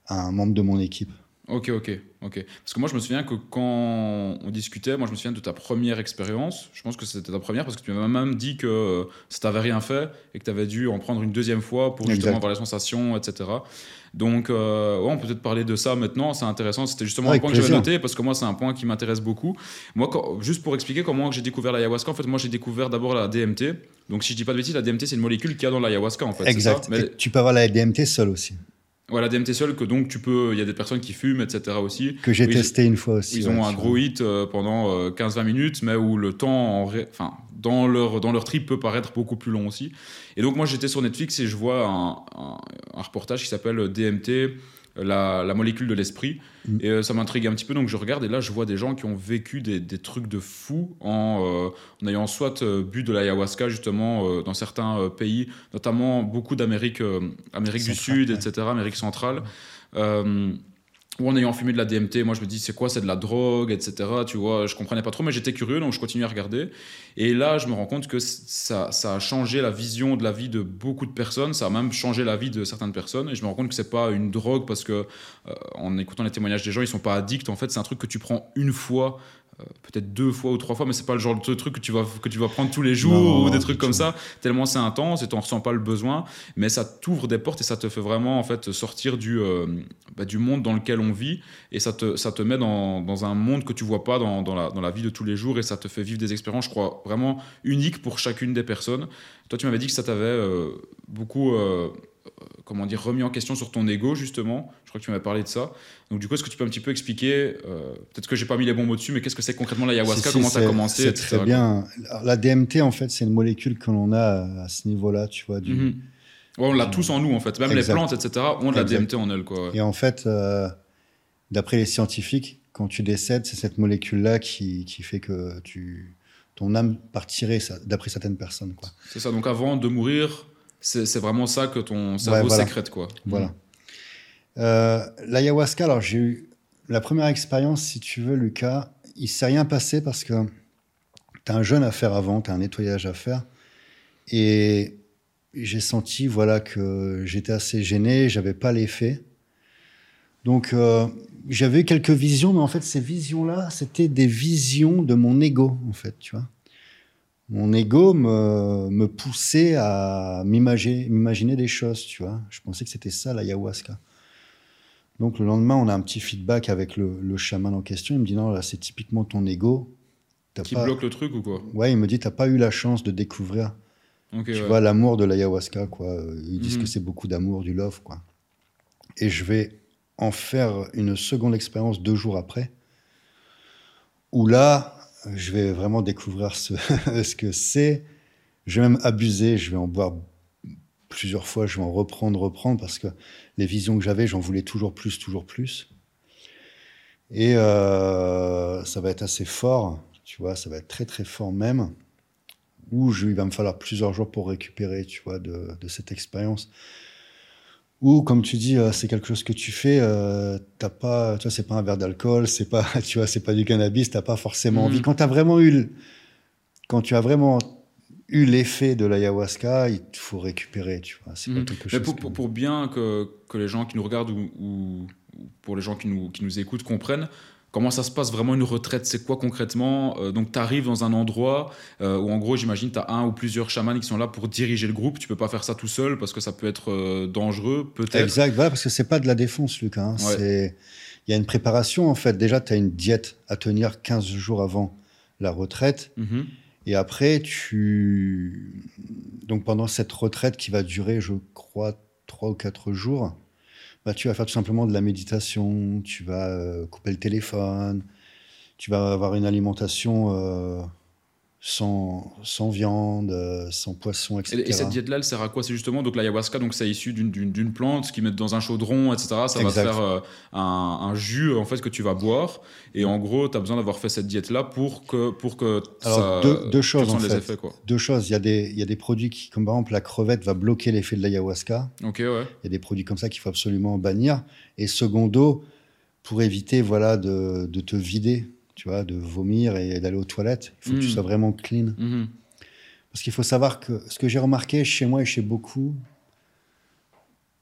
un membre de mon équipe. Ok, ok, ok. Parce que moi, je me souviens que quand on discutait, moi, je me souviens de ta première expérience. Je pense que c'était ta première parce que tu m'as même dit que euh, ça t'avait rien fait et que tu avais dû en prendre une deuxième fois pour justement avoir les sensations, etc. Donc, euh, on peut peut-être parler de ça maintenant. C'est intéressant. C'était justement un point que j'avais noté parce que moi, c'est un point qui m'intéresse beaucoup. Moi, juste pour expliquer comment j'ai découvert l'ayahuasca, en fait, moi, j'ai découvert d'abord la DMT. Donc, si je dis pas de bêtises, la DMT, c'est une molécule qu'il y a dans l'ayahuasca, en fait. Exact. Mais... tu peux avoir la DMT seule aussi. Voilà, DMT seul, que donc tu peux. Il y a des personnes qui fument, etc. aussi. Que j'ai testé une fois aussi. Ils ont un gros hit euh, pendant 15-20 euh, minutes, mais où le temps, enfin, dans leur, dans leur trip peut paraître beaucoup plus long aussi. Et donc, moi, j'étais sur Netflix et je vois un, un reportage qui s'appelle DMT la, molécule de l'esprit. Mm. Et euh, ça m'intrigue un petit peu, donc je regarde et là je vois des gens qui ont vécu des, trucs de fou en, euh, en ayant soit euh, bu de l'ayahuasca justement dans certains pays, notamment beaucoup d'Amérique Amérique du Sud, etc., Amérique centrale ou en ayant fumé de la DMT, moi je me dis c'est quoi, c'est de la drogue, etc. Tu vois, je comprenais pas trop, mais j'étais curieux, donc je continue à regarder. Et là, je me rends compte que ça, ça, a changé la vision de la vie de beaucoup de personnes, ça a même changé la vie de certaines personnes. Et je me rends compte que c'est pas une drogue parce que euh, en écoutant les témoignages des gens, ils sont pas addicts. En fait, c'est un truc que tu prends une fois peut-être deux fois ou trois fois, mais c'est pas le genre de truc que tu vas, que tu vas prendre tous les jours ou des trucs comme ça, tellement c'est intense et tu ressens pas le besoin, mais ça t'ouvre des portes et ça te fait vraiment en fait sortir du, euh, bah, du monde dans lequel on vit et ça te, ça te met dans, dans un monde que tu vois pas dans, dans, la, dans la vie de tous les jours et ça te fait vivre des expériences, je crois, vraiment uniques pour chacune des personnes. Toi, tu m'avais dit que ça t'avait euh, beaucoup euh, comment dire, remis en question sur ton ego, justement. Je crois que tu m'avais parlé de ça. Donc, du coup, est-ce que tu peux un petit peu expliquer, euh, peut-être que j'ai pas mis les bons mots dessus, mais qu'est-ce que c'est concrètement l'ayahuasca? Comment ça a commencé C'est très bien. La DMT, en fait, c'est une molécule que l'on a à ce niveau-là, tu vois. Du... Mhm. on l'a tous en nous, en fait. Même les plantes, etc., ont de la DMT en elles, quoi. Et en fait, euh, d'après les scientifiques, quand tu décèdes, c'est cette molécule-là qui, qui, fait que tu, ton âme partirait, d'après certaines personnes, quoi. C'est ça. Donc, avant de mourir, c'est vraiment ça que ton cerveau sécrète, quoi. Voilà. Euh, l'ayahuasca, alors j'ai eu la première expérience, si tu veux, Lucas, il s'est rien passé parce que tu as un jeûne à faire avant, tu as un nettoyage à faire. Et j'ai senti voilà que j'étais assez gêné, j'avais pas l'effet. Donc euh, j'avais quelques visions, mais en fait ces visions-là, c'était des visions de mon ego, en fait, tu vois mon ego me, poussait à m'imaginer des choses, tu vois. Je pensais que c'était ça l'ayahuasca. Donc le lendemain, on a un petit feedback avec le, chaman en question. Il me dit non, là c'est typiquement ton ego. Qui bloque le truc ou quoi? Ouais, il me dit t'as pas eu la chance de découvrir. tu vois l'amour de l'ayahuasca, quoi. Ils disent que mhm. c'est beaucoup d'amour, du love, quoi. Et je vais en faire une seconde expérience deux jours après, où là, je vais vraiment découvrir [laughs] ce, que c'est. Je vais même abuser, je vais en boire plusieurs fois, je vais en reprendre, reprendre, parce que les visions que j'avais, j'en voulais toujours plus, toujours plus. Et euh, ça va être assez fort, tu vois, ça va être très très fort même, où il va me falloir plusieurs jours pour récupérer, tu vois, de cette expérience. Ou comme tu dis, euh, c'est quelque chose que tu fais, euh, t'as pas, tu vois, c'est pas un verre d'alcool, c'est pas, [laughs] tu vois, c'est pas du cannabis, t'as pas forcément envie. Mm. Quand as vraiment eu, quand tu as vraiment eu l'effet de l'ayahuasca, il faut récupérer, tu vois. C'est mm. quelque chose pour, pour, bien que, que, les gens qui nous regardent ou, ou, pour les gens qui nous, qui nous écoutent comprennent, Comment ça se passe vraiment une retraite C'est quoi concrètement euh, Donc, tu arrives dans un endroit euh, où, en gros, j'imagine, tu as un ou plusieurs chamans qui sont là pour diriger le groupe. Tu peux pas faire ça tout seul parce que ça peut être euh, dangereux, peut-être. Exact, voilà, parce que c'est pas de la défense, Lucas. Hein. Il y a une préparation, en fait. Déjà, tu as une diète à tenir 15 jours avant la retraite. Mm-hmm. Et après, tu. Donc, pendant cette retraite qui va durer, je crois, 3 ou 4 jours, bah, tu vas faire tout simplement de la méditation, tu vas euh, couper le téléphone, tu vas avoir une alimentation euh, sans, sans viande, euh, sans poisson, etc. Et, cette diète-là, elle sert à quoi? C'est justement donc l'ayahuasca, donc c'est issu d'une plante qui met dans un chaudron, etc. Ça va faire euh, un, jus en fait que tu vas boire. Et en gros, tu as besoin d'avoir fait cette diète-là pour que pour que Alors, ça, deux, choses en fait. Effets, quoi. Deux choses. Il y a des il y a des produits qui, comme par exemple la crevette, va bloquer l'effet de l'ayahuasca. Ok, ouais. Il y a des produits comme ça qu'il faut absolument bannir. Et secondo, pour éviter voilà de, de te vider tu vois, de vomir et d'aller aux toilettes. Il faut que tu mm. sois vraiment clean. Mm-hmm. Parce qu'il faut savoir que ce que j'ai remarqué chez moi et chez beaucoup,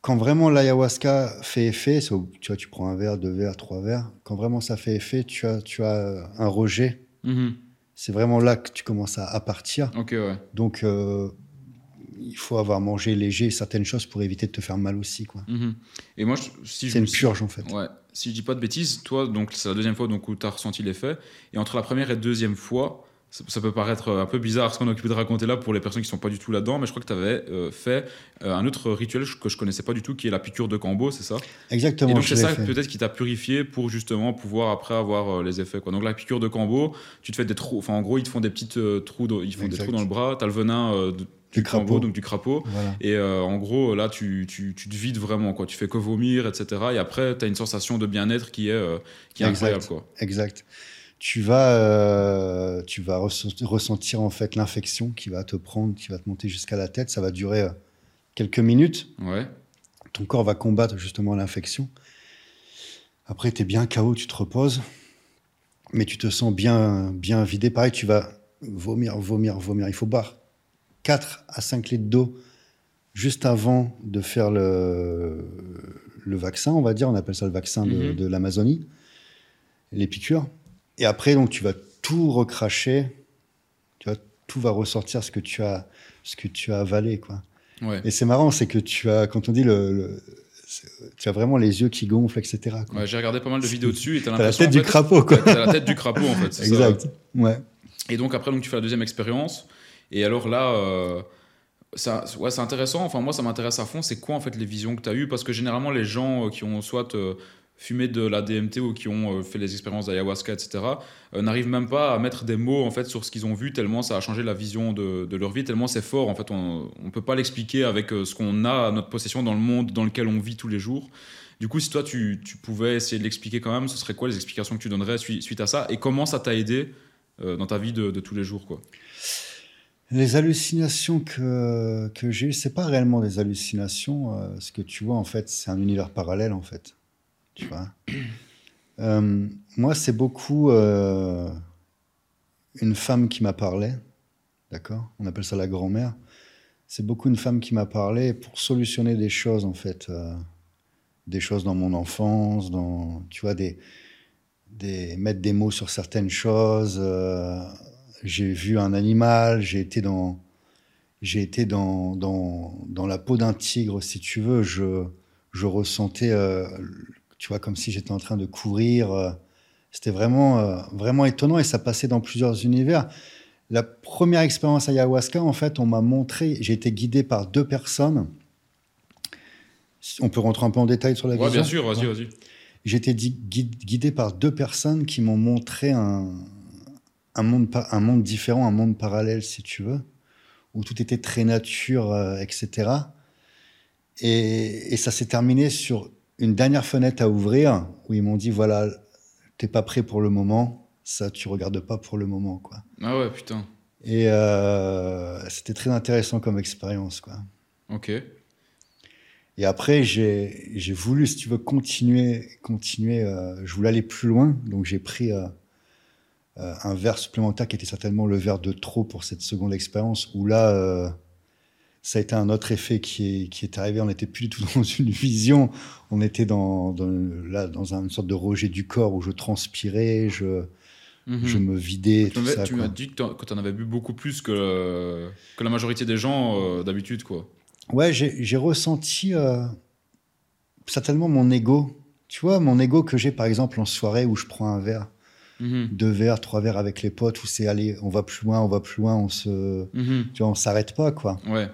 quand vraiment l'ayahuasca fait effet, tu vois, tu prends un verre, deux verres, trois verres, quand vraiment ça fait effet, tu as, tu as un rejet. Mm-hmm. C'est vraiment là que tu commences à, partir. Donc, euh, il faut avoir mangé léger certaines choses pour éviter de te faire mal aussi. Quoi. Mm-hmm. Et moi, si c'est une purge en fait. Ouais si je dis pas de bêtises, toi, donc c'est la deuxième fois donc, où tu as ressenti l'effet. Et entre la première et la deuxième fois, ça, peut paraître un peu bizarre ce qu'on a occupé de raconter là pour les personnes qui sont pas du tout là-dedans, mais je crois que tu avais euh, fait euh, un autre rituel que je connaissais pas du tout, qui est la piqûre de cambo, c'est ça? Exactement. Et donc c'est ça peut-être qui t'a purifié pour justement pouvoir après avoir euh, les effets. Quoi. Donc la piqûre de cambo, tu te fais des trous, enfin en gros ils te font des petites trous, ils font des trous dans le bras, tu as le venin de, du crapaud. donc du crapaud. Et euh, en gros, là, tu, tu, tu, te vides vraiment, quoi. Tu fais que vomir, etc. Et après, tu as une sensation de bien-être qui est, euh, qui est incroyable, quoi. Exact. Tu vas, euh, tu vas ressentir, en fait l'infection qui va te prendre, qui va te monter jusqu'à la tête. Ça va durer quelques minutes. Ouais. Ton corps va combattre justement l'infection. Après, tu es bien KO, tu te reposes. Mais tu te sens bien, bien vidé. Pareil, tu vas vomir, vomir, vomir. Il faut boire 4 à 5 litres d'eau juste avant de faire le, le, vaccin, on va dire, on appelle ça le vaccin de, mhm. l'Amazonie, les piqûres. Et après, donc, tu vas tout recracher, tu vois, tout va ressortir ce que tu as, ce que tu as avalé, quoi. Ouais. Et c'est marrant, c'est que tu as, quand on dit le, tu as vraiment les yeux qui gonflent, etc. Ouais, j'ai regardé pas mal de vidéos dessus et t'as la tête en du crapaud, quoi. T'as la tête du crapaud en fait. [laughs] ça. Exact. Ouais. Et donc après, donc, tu fais la deuxième expérience. Et alors là, euh, ouais, c'est intéressant. Enfin, moi, ça m'intéresse à fond. C'est quoi en fait les visions que tu as eues? Parce que généralement, les gens euh, qui ont soit euh, fumé de la DMT ou qui ont fait les expériences d'ayahuasca, etc., n'arrivent même pas à mettre des mots en fait sur ce qu'ils ont vu, tellement ça a changé la vision de, leur vie, tellement c'est fort. En fait, on ne peut pas l'expliquer avec ce qu'on a notre possession dans le monde dans lequel on vit tous les jours. Du coup, si toi, tu, pouvais essayer de l'expliquer quand même, ce serait quoi les explications que tu donnerais suite, à ça? Et comment ça t'a aidé dans ta vie de, de tous les jours quoi? Les hallucinations que, que j'ai eues, c'est pas réellement des hallucinations. euh, ce que tu vois, en fait, c'est un univers parallèle, en fait. Tu vois? [clears throat] Euh, Moi, c'est beaucoup euh, une femme qui m'a parlé. D'accord? On appelle ça la grand-mère. C'est beaucoup une femme qui m'a parlé pour solutionner des choses, en fait. des choses dans mon enfance, dans, tu vois, des, des, mettre des mots sur certaines choses. J'ai vu un animal, j'ai été dans, j'ai été dans, dans, dans la peau d'un tigre, si tu veux. Je, je ressentais, euh, tu vois, comme si j'étais en train de courir. euh, C'était vraiment, euh, vraiment étonnant et ça passait dans plusieurs univers. La première expérience ayahuasca, en fait, on m'a montré, j'ai été guidé par deux personnes. On peut rentrer un peu en détail sur la Ouais, vision bien sûr, vas-y, Ouais. vas-y. j'ai été guidé par deux personnes qui m'ont montré un, un, monde, un monde différent, un monde parallèle, si tu veux, où tout était très nature, euh, etc. Et, et ça s'est terminé sur une dernière fenêtre à ouvrir, où ils m'ont dit, voilà, t'es pas prêt pour le moment, ça, tu regardes pas pour le moment, quoi. Ah ouais, putain. Et euh, c'était très intéressant comme expérience, quoi. Ok. Et après, j'ai j'ai voulu, si tu veux, continuer, continuer. euh, je voulais aller plus loin, donc j'ai pris euh, un verre supplémentaire qui était certainement le verre de trop pour cette seconde expérience. Où là, euh, ça a été un autre effet qui est, qui est arrivé. On n'était plus du tout [laughs] dans une vision. On était dans, dans, là, dans une sorte de rejet du corps où je transpirais, je, Mhm. je me vidais, Tu tout ça. tu quoi. m'as dit que tu en avais bu beaucoup plus que, que la majorité des gens euh, d'habitude, quoi. Ouais, j'ai j'ai ressenti euh, certainement mon ego. Tu vois, mon ego que j'ai par exemple en soirée où je prends un verre, Mhm. deux verres, trois verres avec les potes, où c'est allez, on va plus loin, on va plus loin, on se, Mhm. tu vois, on s'arrête pas quoi. Ouais,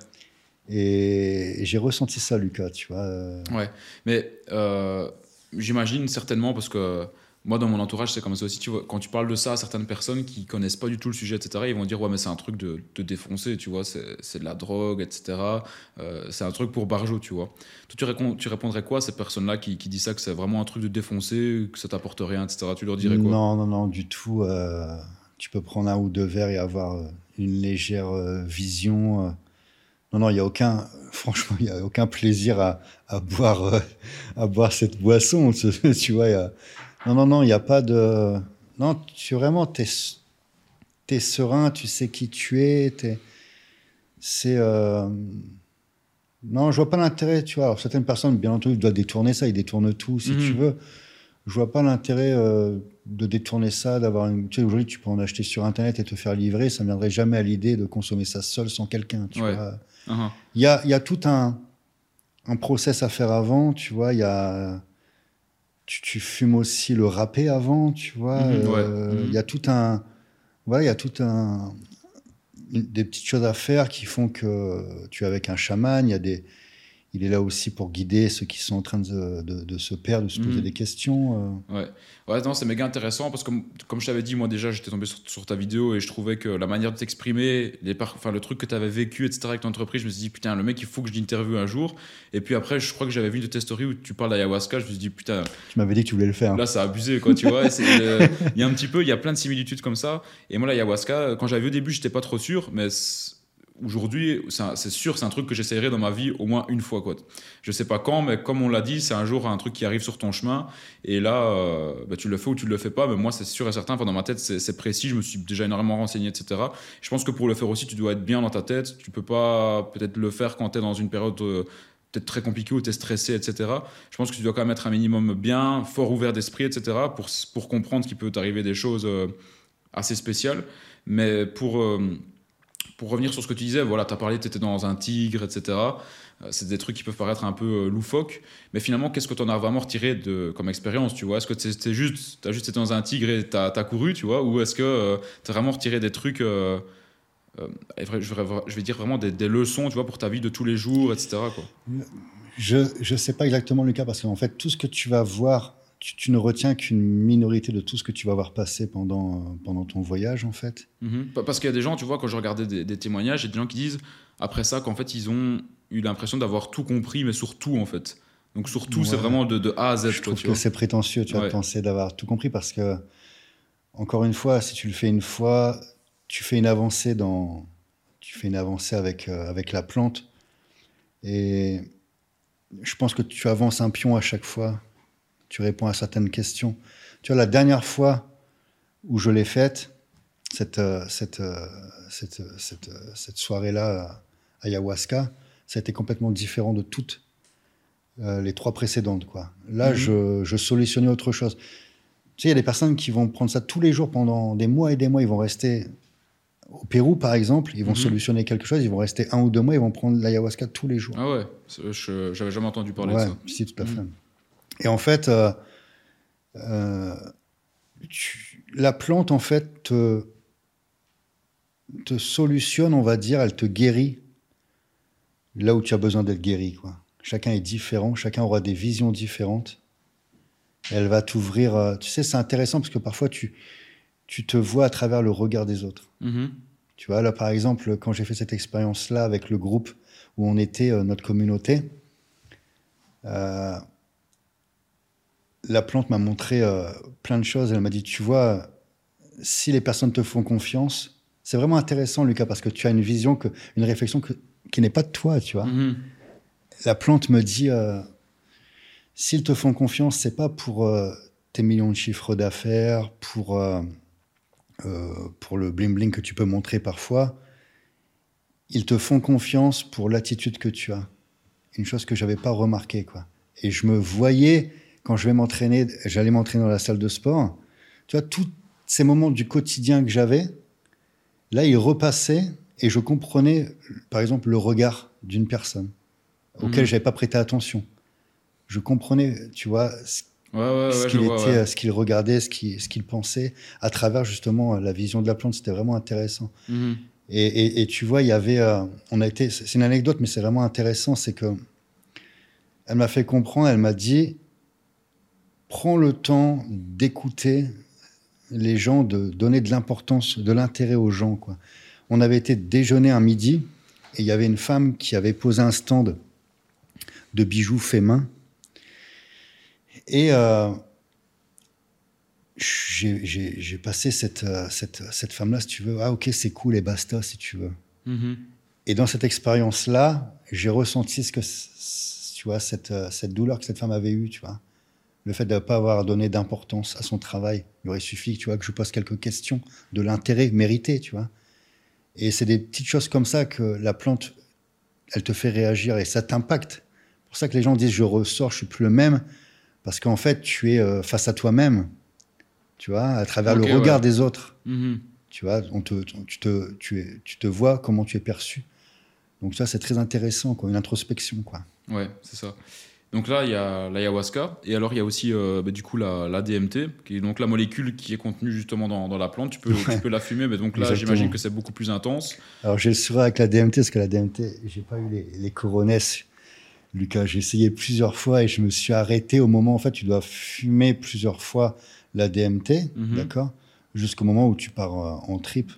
Et, et j'ai ressenti ça, Lucas. Tu vois. euh, ouais. Mais euh, j'imagine certainement, parce que moi, dans mon entourage, c'est comme ça aussi. Quand tu parles de ça à certaines personnes qui connaissent pas du tout le sujet, etc., ils vont dire Ouais, mais c'est un truc de, défoncer, tu vois, c'est de la drogue, etc. Euh, c'est un truc pour Barjo, tu vois. Toi, tu, répondrais quoi à ces personnes-là qui, qui disent ça, que c'est vraiment un truc de défoncer, que ça t'apporte rien, etc. Tu leur dirais quoi? Non, non, non, du tout. euh, tu peux prendre un ou deux verres et avoir euh, une légère vision. Non, non, il y a aucun, [laughs] franchement, il y a aucun plaisir à, boire, à boire cette boisson. [laughs] tu vois, il non, non, non, il n'y a pas de. Non, tu vraiment, t'es, es serein, tu sais qui tu es. t'es- C'est. euh, Non, je vois pas l'intérêt, tu vois. Alors, certaines personnes, bien entendu, doivent détourner ça, ils détournent tout, si Mhm. tu veux. Je vois pas l'intérêt euh, de détourner ça, d'avoir une. Tu sais, aujourd'hui, tu peux en acheter sur Internet et te faire livrer. Ça ne viendrait jamais à l'idée de consommer ça seul sans quelqu'un, tu Ouais. vois. Ah, Il y a, y a tout un, un process à faire avant, tu vois. Il y a. Tu, tu fumes aussi le râpé avant, tu vois. Mhm, ouais. euh, Mhm. Il y a tout un. Voilà, il y a tout un. des petites choses à faire qui font que tu es avec un chaman. Il y a des. Il est là aussi pour guider ceux qui sont en train de, de- de se perdre, de se poser Mhm. des questions. euh. Ouais, ouais non, c'est méga intéressant parce que, comme je t'avais dit, moi déjà, j'étais tombé sur, sur ta vidéo et je trouvais que la manière de t'exprimer, enfin, le truc que tu avais vécu, etc., avec ton entreprise, je me suis dit, putain, le mec, il faut que je l'interviewe un jour. Et puis après, je crois que j'avais vu une de tes stories où tu parles d'ayahuasca, je me suis dit, putain, Tu m'avais dit que tu voulais le faire. là, ça a abusé, quoi, tu vois. euh, Il y a un petit peu, il y a plein de similitudes comme ça. Et moi, l'ayahuasca, quand j'avais vu au début, j'étais pas trop sûr, mais aujourd'hui, c'est sûr, c'est un truc que j'essayerai dans ma vie au moins une fois, quoi. Je sais pas quand, mais comme on l'a dit, c'est un jour un truc qui arrive sur ton chemin. Et là, euh, bah, tu le fais ou tu le fais pas. Mais moi, c'est sûr et certain. Dans ma tête, c'est précis. Je me suis déjà énormément renseigné, etc. Je pense que pour le faire aussi, tu dois être bien dans ta tête. Tu peux pas peut-être le faire quand tu es dans une période euh, peut-être très compliquée où tu es stressé, etc. Je pense que tu dois quand même être un minimum bien, fort ouvert d'esprit, etc. pour, pour comprendre qu'il peut t'arriver des choses. euh, assez spécial. Mais pour, pour revenir sur ce que tu disais, voilà, tu as parlé, tu étais dans un tigre, etc. C'est des trucs qui peuvent paraître un peu loufoques, mais finalement, qu'est-ce que tu en as vraiment retiré de, comme expérience, tu vois? Est-ce que c'était juste, tu as juste été dans un tigre et tu as, couru, tu vois? Ou est-ce que tu as vraiment retiré des trucs euh, je vais dire vraiment des, leçons, tu vois, pour ta vie de tous les jours, etc. Je ne sais pas exactement le cas parce qu'en fait, tout ce que tu vas voir, tu, ne retiens qu'une minorité de tout ce que tu vas voir passer pendant, pendant ton voyage, en fait. Mhm. Parce qu'il y a des gens, tu vois, quand je regardais des, témoignages, il y a des gens qui disent, après ça, qu'en fait, ils ont eu l'impression d'avoir tout compris, mais surtout, en fait. Donc, surtout, c'est vraiment de, de, A à Z. Je trouve que c'est prétentieux, tu vas penser d'avoir tout compris parce que, encore une fois, si tu le fais une fois, tu fais une avancée dans, tu fais une avancée avec, euh, avec la plante. Et je pense que tu avances un pion à chaque fois. Tu réponds à certaines questions. Tu vois, la dernière fois où je l'ai faite, cette, euh, cette, euh, cette, cette, cette soirée-là, ayahuasca, ça a été complètement différent de toutes les trois précédentes. Quoi. Là, mhm. je, je solutionnais autre chose. Tu sais, il y a des personnes qui vont prendre ça tous les jours pendant des mois et des mois. Ils vont rester au Pérou, par exemple, ils vont mhm. solutionner quelque chose, ils vont rester un ou deux mois, ils vont prendre l'ayahuasca tous les jours. Ah ouais, je j'avais jamais entendu parler de ça. Si, tout à fait. Mhm. Et en fait, euh, euh, la plante, en fait, te, te, solutionne, on va dire, elle te guérit là où tu as besoin d'être guéri. Quoi. Chacun est différent, chacun aura des visions différentes. Elle va t'ouvrir. Euh, tu sais, c'est intéressant parce que parfois, tu tu te vois à travers le regard des autres. Mm-hmm. Tu vois, là, par exemple, quand j'ai fait cette expérience-là avec le groupe où on était, notre communauté, la plante m'a montré euh, plein de choses. Elle m'a dit, tu vois, si les personnes te font confiance, c'est vraiment intéressant, Lucas, parce que tu as une vision, que, une réflexion qui n'est pas de toi, tu vois. Mm-hmm. La plante me dit, s'ils te font confiance, c'est pas pour tes millions de chiffres d'affaires, pour euh, pour le bling-bling que tu peux montrer parfois, ils te font confiance pour l'attitude que tu as. Une chose que j'avais pas remarqué, quoi. Et je me voyais, quand je vais m'entraîner, j'allais m'entraîner dans la salle de sport, tu vois, tous ces moments du quotidien que j'avais, là, ils repassaient et je comprenais, par exemple, le regard d'une personne auquel je mmh. j'avais pas prêté attention. Je comprenais, tu vois, ce qu'il était, ce qu'il regardait, ce qu'il ce qu'il pensait, à travers justement la vision de la plante, c'était vraiment intéressant. Mhm. Et, et, tu vois, il y avait, euh, on a été, c'est une anecdote, mais c'est vraiment intéressant, c'est que elle m'a fait comprendre, elle m'a dit, prends le temps d'écouter les gens, de donner de l'importance, de l'intérêt aux gens. Quoi. On avait été déjeuner un midi et il y avait une femme qui avait posé un stand de bijoux faits main et euh, j'ai passé cette, euh, cette, cette femme-là, si tu veux. Ah, ok, c'est cool et basta, si tu veux. Mm-hmm. Et dans cette expérience-là, j'ai ressenti ce que, tu vois, cette, euh, cette douleur que cette femme avait eue, tu vois. Le fait de ne pas avoir donné d'importance à son travail. Il aurait suffi, tu vois, que je pose quelques questions de l'intérêt mérité, tu vois. Et c'est des petites choses comme ça que la plante, elle te fait réagir et ça t'impacte. C'est pour ça que les gens disent je ressors, je suis plus le même parce qu'en fait, tu es euh, face à toi-même, tu vois, à travers le regard des autres. Mhm. Tu vois, on te, tu, te, tu, es, tu te vois comment tu es perçu. Donc ça, c'est très intéressant, quoi, une introspection. Quoi. Ouais, c'est ça. Donc là, il y a l'ayahuasca, et alors il y a aussi euh, bah, du coup la, la, DMT, qui est donc la molécule qui est contenue justement dans, dans la plante. Tu peux, tu peux la fumer, mais donc là, j'imagine que c'est beaucoup plus intense. Alors j'ai le sourire avec la DMT, parce que la DMT, j'ai pas eu les, les coronesses Lucas, j'ai essayé plusieurs fois et je me suis arrêté au moment, en fait, tu dois fumer plusieurs fois la DMT, mhm. d'accord? Jusqu'au moment où tu pars euh, en trip.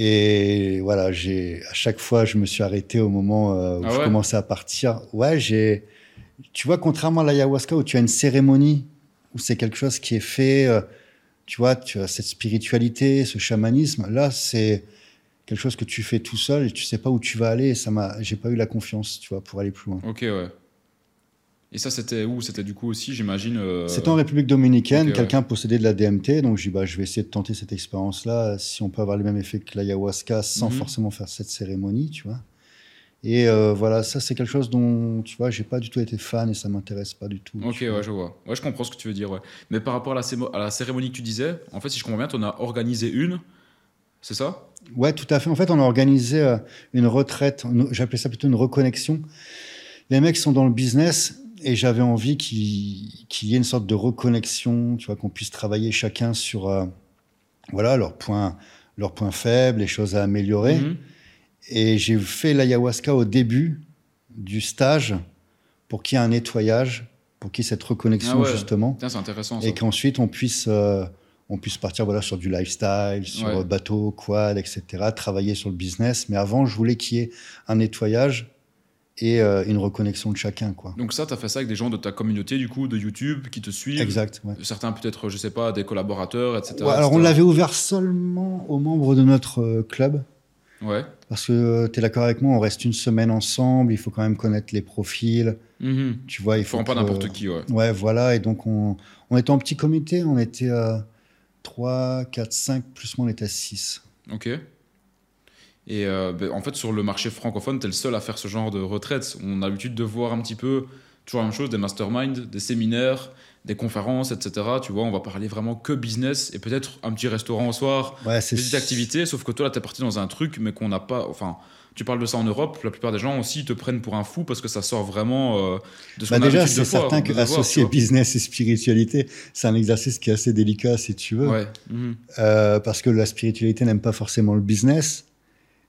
Et voilà, j'ai à chaque fois, je me suis arrêté au moment euh, où ah je commençais à partir. Ouais, j'ai. Tu vois, contrairement à l'ayahuasca où tu as une cérémonie, où c'est quelque chose qui est fait, euh, tu vois, tu as cette spiritualité, ce chamanisme. Là, c'est quelque chose que tu fais tout seul et tu sais pas où tu vas aller. ça m'a, j'ai pas eu la confiance, tu vois, pour aller plus loin. Ok, ouais. Et ça, c'était où? C'était du coup aussi, j'imagine. Euh... C'était en République dominicaine. Quelqu'un possédait de la DMT, donc dit, bah, je vais essayer de tenter cette expérience-là, si on peut avoir le même effet que l'ayahuasca sans mhm. forcément faire cette cérémonie, tu vois. Et euh, voilà, ça c'est quelque chose dont, tu vois, j'ai pas du tout été fan et ça m'intéresse pas du tout. Ok, ouais, je vois. Ouais, je comprends ce que tu veux dire, ouais. Mais par rapport à la, à la cérémonie que tu disais, en fait, si je comprends bien, tu en as organisé une, c'est ça? Ouais, tout à fait. En fait, on a organisé euh, une retraite, j'appelais ça plutôt une reconnexion. Les mecs sont dans le business et j'avais envie qu'il y ait une sorte de reconnexion, tu vois, qu'on puisse travailler chacun sur euh, voilà, leurs points, leurs points faibles, les choses à améliorer. Mhm. Et j'ai fait l'ayahuasca au début du stage pour qu'il y ait un nettoyage, pour qu'il y ait cette reconnexion ah justement. C'est intéressant. Et qu'ensuite on puisse, euh, on puisse partir voilà, sur du lifestyle, sur bateau, quad, etc., travailler sur le business. Mais avant, je voulais qu'il y ait un nettoyage et euh, une reconnexion de chacun. Quoi. Donc ça, tu as fait ça avec des gens de ta communauté, du coup, de YouTube, qui te suivent Exact. Certains peut-être, je sais pas, des collaborateurs, etc. alors on l'avait ouvert seulement aux membres de notre euh, club. Ouais. Parce que euh, tu es d'accord avec moi, on reste une semaine ensemble, il faut quand même connaître les profils. Mhm. Tu vois, il faut. pas n'importe qui, ouais. Ouais, voilà. Et donc, on, on était en petit comité, on était à 3, 4, 5, plus moi, on était à 6. Ok. Et euh, ben, en fait, sur le marché francophone, tu es le seul à faire ce genre de retraite. On a l'habitude de voir un petit peu toujours la même chose, des masterminds, des séminaires, des conférences, etc. Tu vois, on va parler vraiment que business et peut-être un petit restaurant au soir, ouais, petite activité. Sauf que toi, là, tu es parti dans un truc, mais qu'on n'a pas. Enfin, tu parles de ça en Europe, la plupart des gens aussi te prennent pour un fou parce que ça sort vraiment euh, de ce bah déjà, c'est certain que associer business et spiritualité, c'est un exercice qui est assez délicat, si tu veux. Ouais. Euh, parce que la spiritualité n'aime pas forcément le business.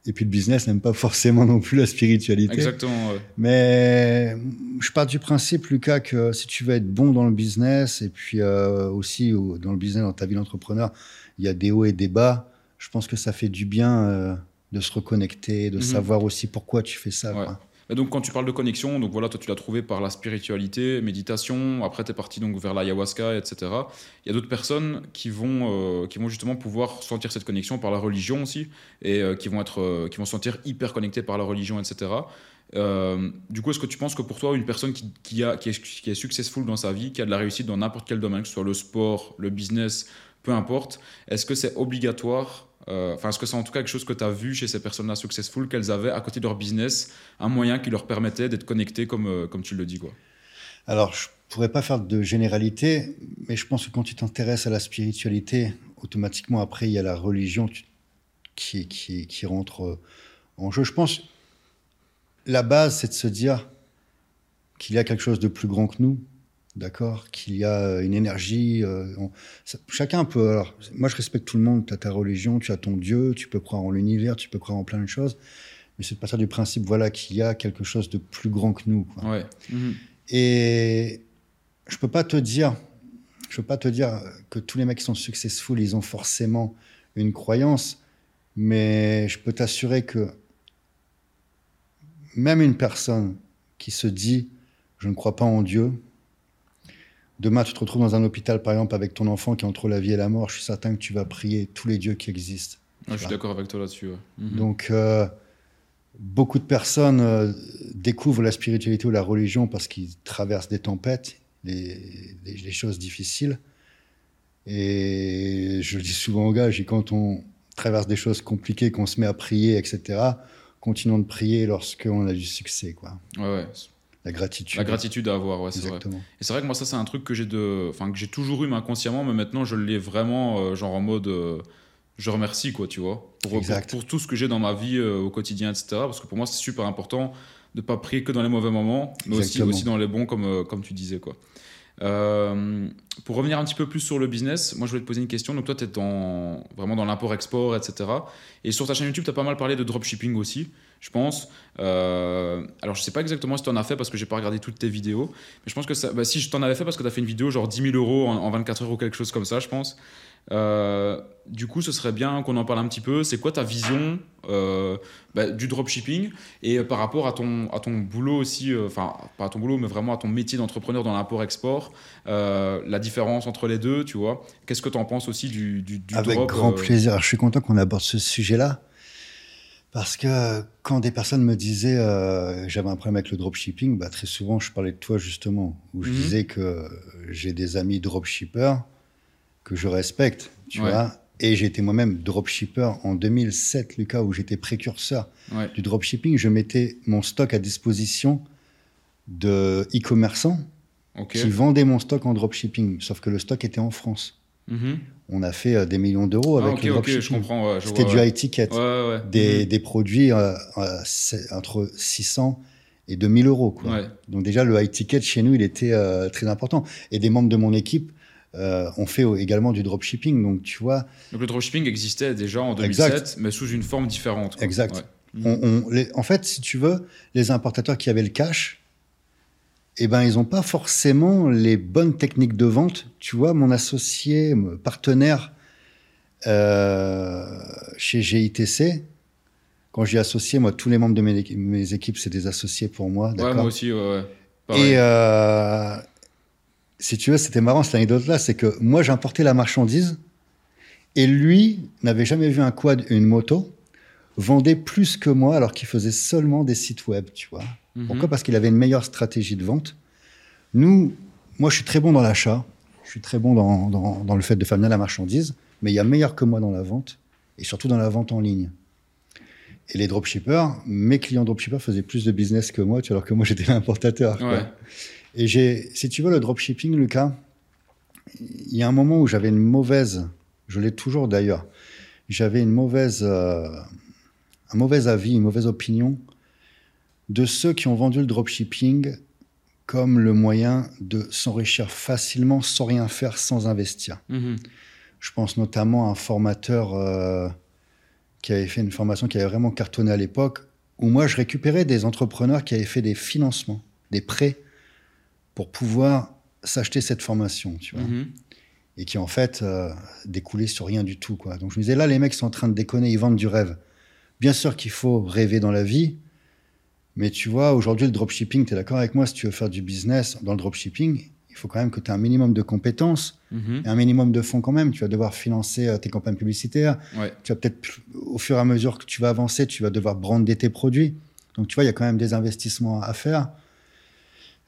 Et puis le business n'aime pas forcément non plus la spiritualité. Exactement. Mais je pars du principe, Lucas, que si tu veux être bon dans le business et puis euh, aussi dans le business, dans ta vie d'entrepreneur, il y a des hauts et des bas. Je pense que ça fait du bien euh, de se reconnecter, de mhm. savoir aussi pourquoi tu fais ça. Et donc, quand tu parles de connexion, donc voilà, toi, tu l'as trouvé par la spiritualité, méditation. Après, tu es parti donc vers l'ayahuasca, etc. Il y a d'autres personnes qui vont, euh, qui vont justement pouvoir sentir cette connexion par la religion aussi, et euh, qui vont être, euh, qui vont se sentir hyper connectés par la religion, etc. du coup, est-ce que tu penses que pour toi, une personne qui, a, est, qui est successful dans sa vie, qui a de la réussite dans n'importe quel domaine, que ce soit le sport, le business, peu importe, est-ce que c'est obligatoire euh, enfin, est-ce que c'est en tout cas quelque chose que tu as vu chez ces personnes-là successful qu'elles avaient à côté de leur business un moyen qui leur permettait d'être connectées comme, euh, comme tu le dis quoi? Alors, je pourrais pas faire de généralité, mais je pense que quand tu t'intéresses à la spiritualité, automatiquement après il y a la religion qui, qui, qui rentre euh, en jeu. Je pense la base, c'est de se dire qu'il y a quelque chose de plus grand que nous, d'accord Qu'il y a euh, une énergie. Euh, chacun peut. Alors, moi, je respecte tout le monde. Tu as ta religion, tu as ton Dieu, tu peux croire en l'univers, tu peux croire en plein de choses. Mais c'est de partir du principe voilà, qu'il y a quelque chose de plus grand que nous. Ouais. Mhm. Et je peux pas te dire. Je peux pas te dire que tous les mecs qui sont successful, ils ont forcément une croyance, mais je peux t'assurer que même une personne qui se dit je ne crois pas en Dieu, Demain, tu te retrouves dans un hôpital, par exemple, avec ton enfant qui est entre la vie et la mort. Je suis certain que tu vas prier tous les dieux qui existent. je suis d'accord avec toi là-dessus. Mhm. Donc, euh, beaucoup de personnes euh, découvrent la spiritualité ou la religion parce qu'ils traversent des tempêtes, des, choses difficiles. Et je le dis souvent aux gars, quand on traverse des choses compliquées, qu'on se met à prier, etc., continuons de prier lorsqu'on a du succès. Quoi. Ouais, ouais. La gratitude. La gratitude à avoir, ouais, c'est vrai. Et c'est vrai que moi, ça, c'est un truc que j'ai de, enfin, que j'ai toujours eu inconsciemment, mais maintenant, je l'ai vraiment, euh, genre en mode, euh, je remercie, quoi, tu vois, pour, pour, tout ce que j'ai dans ma vie euh, au quotidien, etc. Parce que pour moi, c'est super important de pas prier que dans les mauvais moments, mais aussi, aussi dans les bons, comme, comme tu disais, quoi. pour revenir un petit peu plus sur le business, moi je voulais te poser une question. Donc toi, tu es dans, vraiment dans l'import-export, etc. Et sur ta chaîne YouTube, tu as pas mal parlé de dropshipping aussi je pense. Euh, alors, je sais pas exactement si tu en as fait parce que j'ai pas regardé toutes tes vidéos, mais je pense que ça, bah, si je t'en avais fait parce que tu as fait une vidéo genre 10 000 euros en, 24 heures ou quelque chose comme ça, je pense. Euh, du coup, ce serait bien qu'on en parle un petit peu. C'est quoi ta vision euh, bah, du dropshipping et par rapport à ton, à ton boulot aussi, enfin, pas à ton boulot, mais vraiment à ton métier d'entrepreneur dans l'import-export, la différence entre les deux, tu vois Qu'est-ce que tu en penses aussi du, du, du Avec grand plaisir. je suis content qu'on aborde ce sujet-là parce que quand des personnes me disaient euh, j'avais un problème avec le dropshipping, bah, très souvent je parlais de toi justement, où je mhm. disais que j'ai des amis dropshippers que je respecte, tu vois, Et été moi-même dropshipper en 2007, Lucas, où j'étais précurseur du dropshipping. Je mettais mon stock à disposition de e-commerçants qui vendaient mon stock en dropshipping. Sauf que le stock était en France. Mm-hmm. On a fait euh, des millions d'euros avec ah, le dropshipping. je comprends. C'était du high ticket. Des, mm-hmm. des, produits euh, euh, entre 600 et 2000 euros. Quoi. Donc déjà, le high ticket chez nous, il était très important. Et des membres de mon équipe euh, on fait également du dropshipping. Donc, tu vois. Donc, le dropshipping existait déjà en 2007, mais sous une forme différente. Exact. en fait, si tu veux, les importateurs qui avaient le cash, eh ben, ils n'ont pas forcément les bonnes techniques de vente. Tu vois, mon associé, mon partenaire euh, chez GITC, quand j'ai associé, moi, tous les membres de mes, équipes, c'est des associés pour moi. Ouais, moi aussi, ouais. Et, euh, si tu veux, c'était marrant cette anecdote-là, c'est que moi j'importais la marchandise et lui n'avait jamais vu un quad, une moto, vendait plus que moi alors qu'il faisait seulement des sites web, tu vois. Mhm. Pourquoi? Parce qu'il avait une meilleure stratégie de vente. Nous, moi je suis très bon dans l'achat, je suis très bon dans, dans, le fait de faire bien la marchandise, mais il y a meilleur que moi dans la vente et surtout dans la vente en ligne. Et les dropshippers, mes clients dropshippers faisaient plus de business que moi, alors que moi j'étais l'importateur. Ouais. Et j'ai, si tu veux, le dropshipping, Lucas, il y a un moment où j'avais une mauvaise, je l'ai toujours d'ailleurs, j'avais une mauvaise, euh, un mauvais avis, une mauvaise opinion de ceux qui ont vendu le dropshipping comme le moyen de s'enrichir facilement sans rien faire, sans investir. Mhm. Je pense notamment à un formateur euh, qui avait fait une formation qui avait vraiment cartonné à l'époque, où moi je récupérais des entrepreneurs qui avaient fait des financements, des prêts pour pouvoir s'acheter cette formation, tu vois. Mhm. Et qui, en fait, euh, découlait sur rien du tout, quoi. Donc, je me disais, là, les mecs sont en train de déconner, ils vendent du rêve. Bien sûr qu'il faut rêver dans la vie, mais tu vois, aujourd'hui, le dropshipping, tu es d'accord avec moi, si tu veux faire du business dans le dropshipping, il faut quand même que tu aies un minimum de compétences mhm. et un minimum de fonds quand même. Tu vas devoir financer euh, tes campagnes publicitaires. Tu vas peut-être, au fur et à mesure que tu vas avancer, tu vas devoir brander tes produits. Donc, tu vois, il y a quand même des investissements à faire.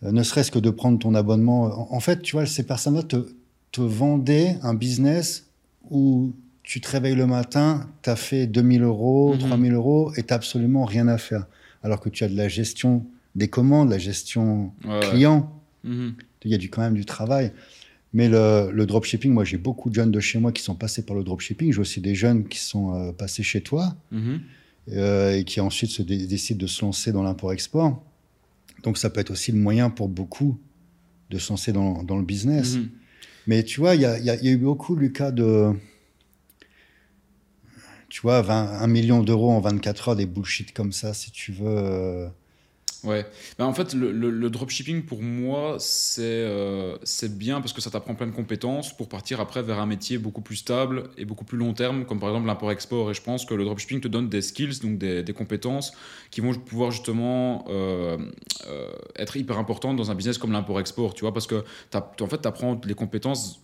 Euh, ne serait-ce que de prendre ton abonnement. En fait, tu vois, ces personnes-là te, te vendaient un business où tu te réveilles le matin, tu as fait 2000 euros, 3000 mhm. euros et tu absolument rien à faire. Alors que tu as de la gestion des commandes, la gestion client. Mhm. Il y a du, quand même du travail. Mais le, le dropshipping, moi j'ai beaucoup de jeunes de chez moi qui sont passés par le dropshipping. J'ai aussi des jeunes qui sont euh, passés chez toi mhm. euh, et qui ensuite se décident de se lancer dans l'import-export. Donc ça peut être aussi le moyen pour beaucoup de se lancer dans, le business. Mhm. Mais tu vois, il y, a, eu beaucoup, Lucas, de... Tu vois, 20, 1 million d'euros en 24 heures, des bullshit comme ça, si tu veux. Euh, Ouais. Ben, en fait, le, dropshipping, pour moi, c'est euh, bien parce que ça t'apprend plein de compétences pour partir après vers un métier beaucoup plus stable et beaucoup plus long terme, comme par exemple l'import-export. Et je pense que le dropshipping te donne des skills, donc des, des compétences qui vont pouvoir justement euh, euh, être hyper importantes dans un business comme l'import-export, tu vois, parce que en fait, tu apprends les compétences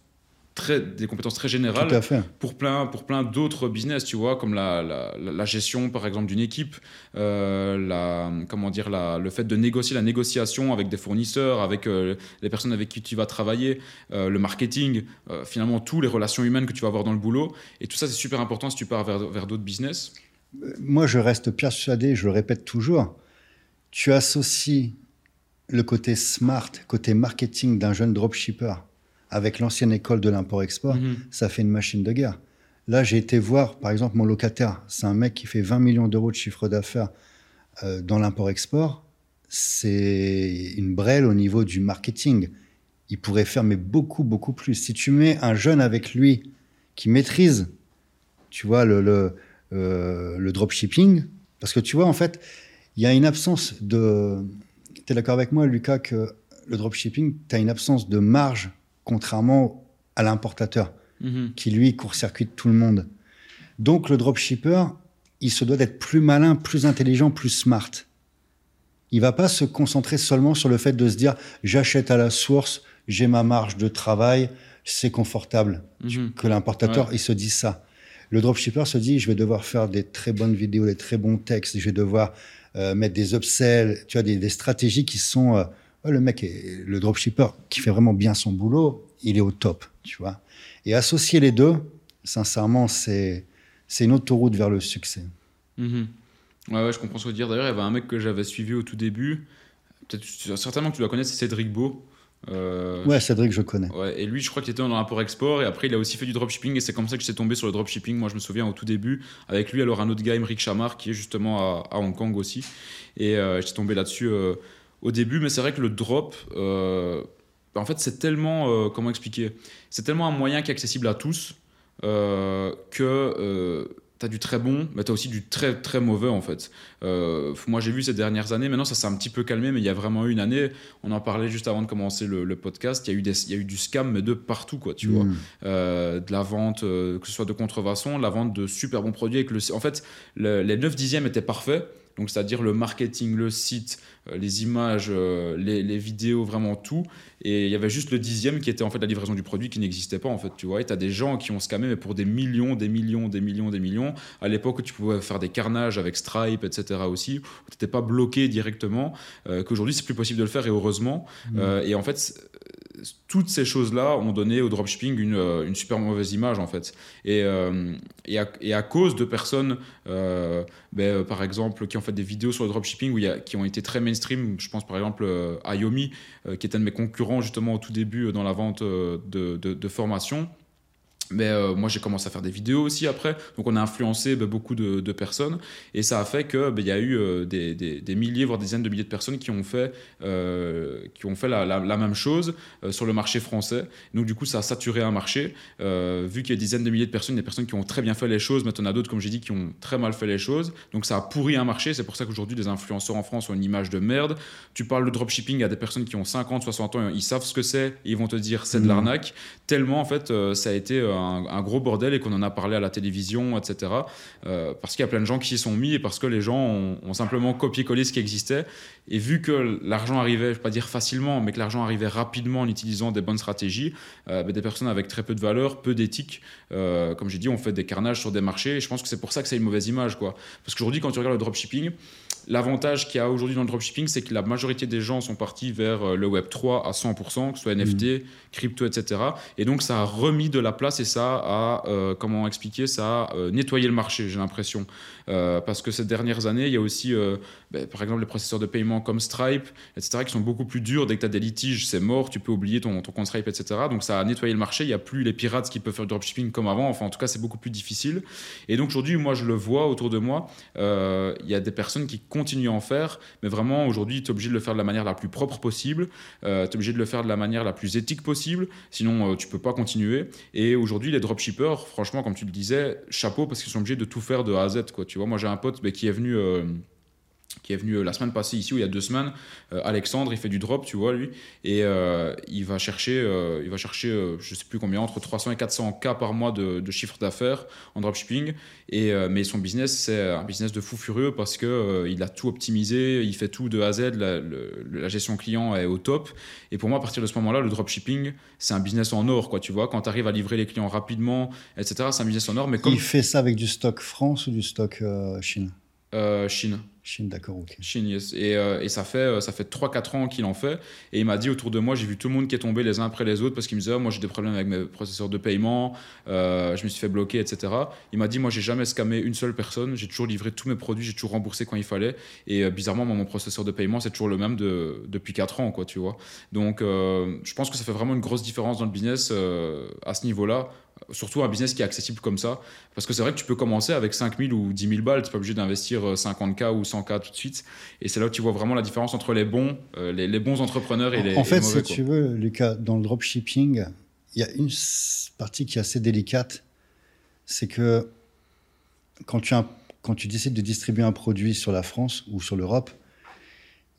très, des compétences très générales pour plein, pour plein d'autres business, tu vois, comme la, la, gestion, par exemple, d'une équipe, euh, la, comment dire, la, le fait de négocier la négociation avec des fournisseurs, avec euh, les personnes avec qui tu vas travailler, euh, le marketing, finalement, toutes les relations humaines que tu vas avoir dans le boulot. Et tout ça, c'est super important si tu pars vers, vers d'autres business. Moi, je reste persuadé, je le répète toujours, tu associes le côté smart, côté marketing d'un jeune dropshipper avec l'ancienne école de l'import-export, mhm. ça fait une machine de guerre. Là, j'ai été voir, par exemple, mon locataire. C'est un mec qui fait 20 millions d'euros de chiffre d'affaires euh, dans l'import-export. C'est une brêle au niveau du marketing. Il pourrait faire mais beaucoup, beaucoup plus. Si tu mets un jeune avec lui qui maîtrise, tu vois, le, le, euh, le dropshipping, parce que tu vois, en fait, il y a une absence de... Tu es d'accord avec moi, Lucas, que le dropshipping, tu as une absence de marge contrairement à l'importateur, mhm. qui lui court-circuite tout le monde. Donc le dropshipper, il se doit d'être plus malin, plus intelligent, plus smart. Il va pas se concentrer seulement sur le fait de se dire j'achète à la source, j'ai ma marge de travail, c'est confortable. Mhm. Que l'importateur, il se dit ça. Le dropshipper se dit je vais devoir faire des très bonnes vidéos, des très bons textes, je vais devoir euh, mettre des upsells, tu vois, des, stratégies qui sont euh, le mec, est, le dropshipper qui fait vraiment bien son boulot, il est au top, tu vois. Et associer les deux, Sincèrement, c'est une autoroute vers le succès. Mhm. Ouais, je comprends ce que tu veux dire. D'ailleurs, il y avait un mec que j'avais suivi au tout début. Certainement que tu dois connaître, c'est Cédric Beau. Euh, ouais, Cédric, je connais. Ouais, et lui, je crois qu'il était dans l'import-export. Et après, il a aussi fait du dropshipping. Et c'est comme ça que j'étais tombé sur le dropshipping. Moi, je me souviens au tout début. Avec lui, alors un autre gars, Rick Chamar, qui est justement à, Hong Kong aussi. Et euh, j'étais tombé là-dessus euh, au début. Mais c'est vrai que le drop, en fait, c'est tellement. comment expliquer? C'est tellement un moyen qui est accessible à tous que tu as du très bon, mais tu as aussi du très très mauvais en fait. Euh, moi j'ai vu ces dernières années, maintenant ça s'est un petit peu calmé, mais il y a vraiment eu une année, on en parlait juste avant de commencer le, podcast, il y, a eu des, il y a eu du scam, mais de partout quoi, tu vois. Mm. Euh, de la vente, euh, que ce soit de contrefaçon, la vente de super bons produits. Avec le, en fait, les 9 dixièmes étaient parfaits donc c'est-à-dire le marketing, le site, euh, les images, euh, les, vidéos, vraiment tout. Et il y avait juste le dixième qui était en fait la livraison du produit qui n'existait pas en fait, tu vois. Et tu as des gens qui ont scammé mais pour des millions, des millions, des millions, des millions. À l'époque, tu pouvais faire des carnages avec Stripe, etc. aussi. Tu n'étais pas bloqué directement. Euh, qu'aujourd'hui, c'est plus possible de le faire et heureusement. Mmh. et en fait, toutes ces choses-là ont donné au dropshipping une, euh, une, super mauvaise image en fait. Et, euh, et, à, à, cause de personnes, euh, ben, par exemple, qui ont fait des vidéos sur le dropshipping qui ont été très mainstream, je pense par exemple à Yomi, qui était un de mes concurrents justement au tout début dans la vente de, de, de. Mais euh, moi, j'ai commencé à faire des vidéos aussi après. Donc, on a influencé bah, beaucoup de, personnes. Et ça a fait qu'il bah, y a eu euh, des, des, milliers, voire des dizaines de milliers de personnes qui ont fait, euh, qui ont fait la, la, même chose sur le marché français. Donc, du coup, ça a saturé un marché. vu qu'il y a des dizaines de milliers de personnes, des personnes qui ont très bien fait les choses. Maintenant, il y en a d'autres, comme j'ai dit, qui ont très mal fait les choses. Donc, ça a pourri un marché. C'est pour ça qu'aujourd'hui, les influenceurs en France ont une image de merde. Tu parles de dropshipping à des personnes qui ont 50, 60 ans, ils savent ce que c'est. Ils vont te dire c'est de mmh. l'arnaque. Tellement, en fait, ça a été un, gros bordel et qu'on en a parlé à la télévision, etc. Euh, parce qu'il y a plein de gens qui s'y sont mis et parce que les gens ont, simplement copié-collé ce qui existait. Et vu que l'argent arrivait, je ne vais pas dire facilement, mais que l'argent arrivait rapidement en utilisant des bonnes stratégies, euh, ben, des personnes avec très peu de valeur, peu d'éthique, euh, comme j'ai dit, ont fait des carnages sur des marchés. Et je pense que c'est pour ça que c'est une mauvaise image. Quoi. Parce qu'aujourd'hui, quand tu regardes le dropshipping, L'avantage qu'il y a aujourd'hui dans le dropshipping, c'est que la majorité des gens sont partis vers le Web 3 à 100%, que ce soit NFT, mm. Crypto, etc. Et donc, ça a remis de la place et ça a, euh, comment expliquer, ça a euh, nettoyé le marché, j'ai l'impression. parce que ces dernières années, il y a aussi, ben, par exemple, les processeurs de paiement comme Stripe, etc., qui sont beaucoup plus durs. Dès que tu as des litiges, c'est mort, tu peux oublier ton, ton compte Stripe, etc. Donc, ça a nettoyé le marché. Il n'y a plus les pirates qui peuvent faire du dropshipping comme avant. Enfin, en tout cas, c'est beaucoup plus difficile. Et donc, aujourd'hui, moi, je le vois autour de moi. Il y a des personnes qui continue à en faire, mais vraiment aujourd'hui, tu es obligé de le faire de la manière la plus propre possible, euh, tu es obligé de le faire de la manière la plus éthique possible, sinon euh, tu peux pas continuer. Et aujourd'hui, les dropshippers, franchement, comme tu le disais, chapeau parce qu'ils sont obligés de tout faire de A à Z. Quoi. Tu vois, moi j'ai un pote mais, qui est venu. Euh, qui est venu euh, la semaine passée ici, ou il y a deux semaines. Euh, Alexandre, il fait du drop, tu vois, lui, et euh, il va chercher, il va chercher je sais plus combien, entre 300 et 400 cas par mois de, chiffre d'affaires en dropshipping. Et, mais son business, c'est un business de fou furieux parce que il a tout optimisé, il fait tout de A à Z, la, la, gestion client est au top. Et pour moi, à partir de ce moment-là, le dropshipping, c'est un business en or, quoi, tu vois, quand tu arrives à livrer les clients rapidement, etc., c'est un business en or. Mais comme... Il fait ça avec du stock France ou du stock Chine? Chine. Chine, d'accord, ok. Chine, yes. Et, euh, et ça fait, euh, ça fait 3-4 ans qu'il en fait. Et il m'a dit autour de moi, j'ai vu tout le monde qui est tombé les uns après les autres parce qu'il me disait, oh, moi j'ai des problèmes avec mes processeurs de paiement, euh, je me suis fait bloquer, etc. Il m'a dit, moi j'ai jamais scamé une seule personne, j'ai toujours livré tous mes produits, j'ai toujours remboursé quand il fallait. Et bizarrement, mon processeur de paiement, c'est toujours le même de, depuis 4 ans, quoi, tu vois. Donc je pense que ça fait vraiment une grosse différence dans le business à ce niveau-là surtout un business qui est accessible comme ça. Parce que c'est vrai que tu peux commencer avec 5000 ou 10 000 balles, tu n'es pas obligé d'investir 50K euh, ou 100K tout de suite. Et c'est là où tu vois vraiment la différence entre les bons, euh, les, bons entrepreneurs et les, en fait, si tu veux, Lucas, dans le dropshipping, il y a une partie qui est assez délicate. C'est que quand tu, quand tu décides de distribuer un produit sur la France ou sur l'Europe,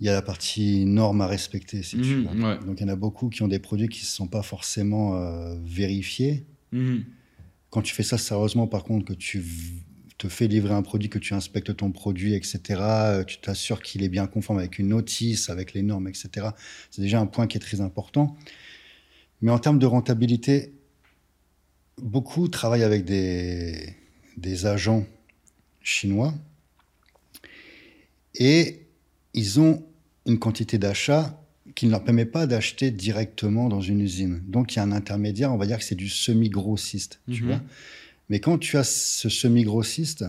il y a la partie norme à respecter, si tu mhm, veux. Donc il y en a beaucoup qui ont des produits qui ne sont pas forcément euh, vérifiés Mhm. Quand tu fais ça sérieusement, par contre, que tu te fais livrer un produit, que tu inspectes ton produit, etc., euh, tu t'assures qu'il est bien conforme avec une notice, avec les normes, etc., c'est déjà un point qui est très important. Mais en termes de rentabilité, beaucoup travaillent avec des, agents chinois et ils ont une quantité d'achat qui ne leur permet pas d'acheter directement dans une usine. Donc il y a un intermédiaire, on va dire que c'est du semi-grossiste, tu mhm. vois. Mais quand tu as ce semi-grossiste,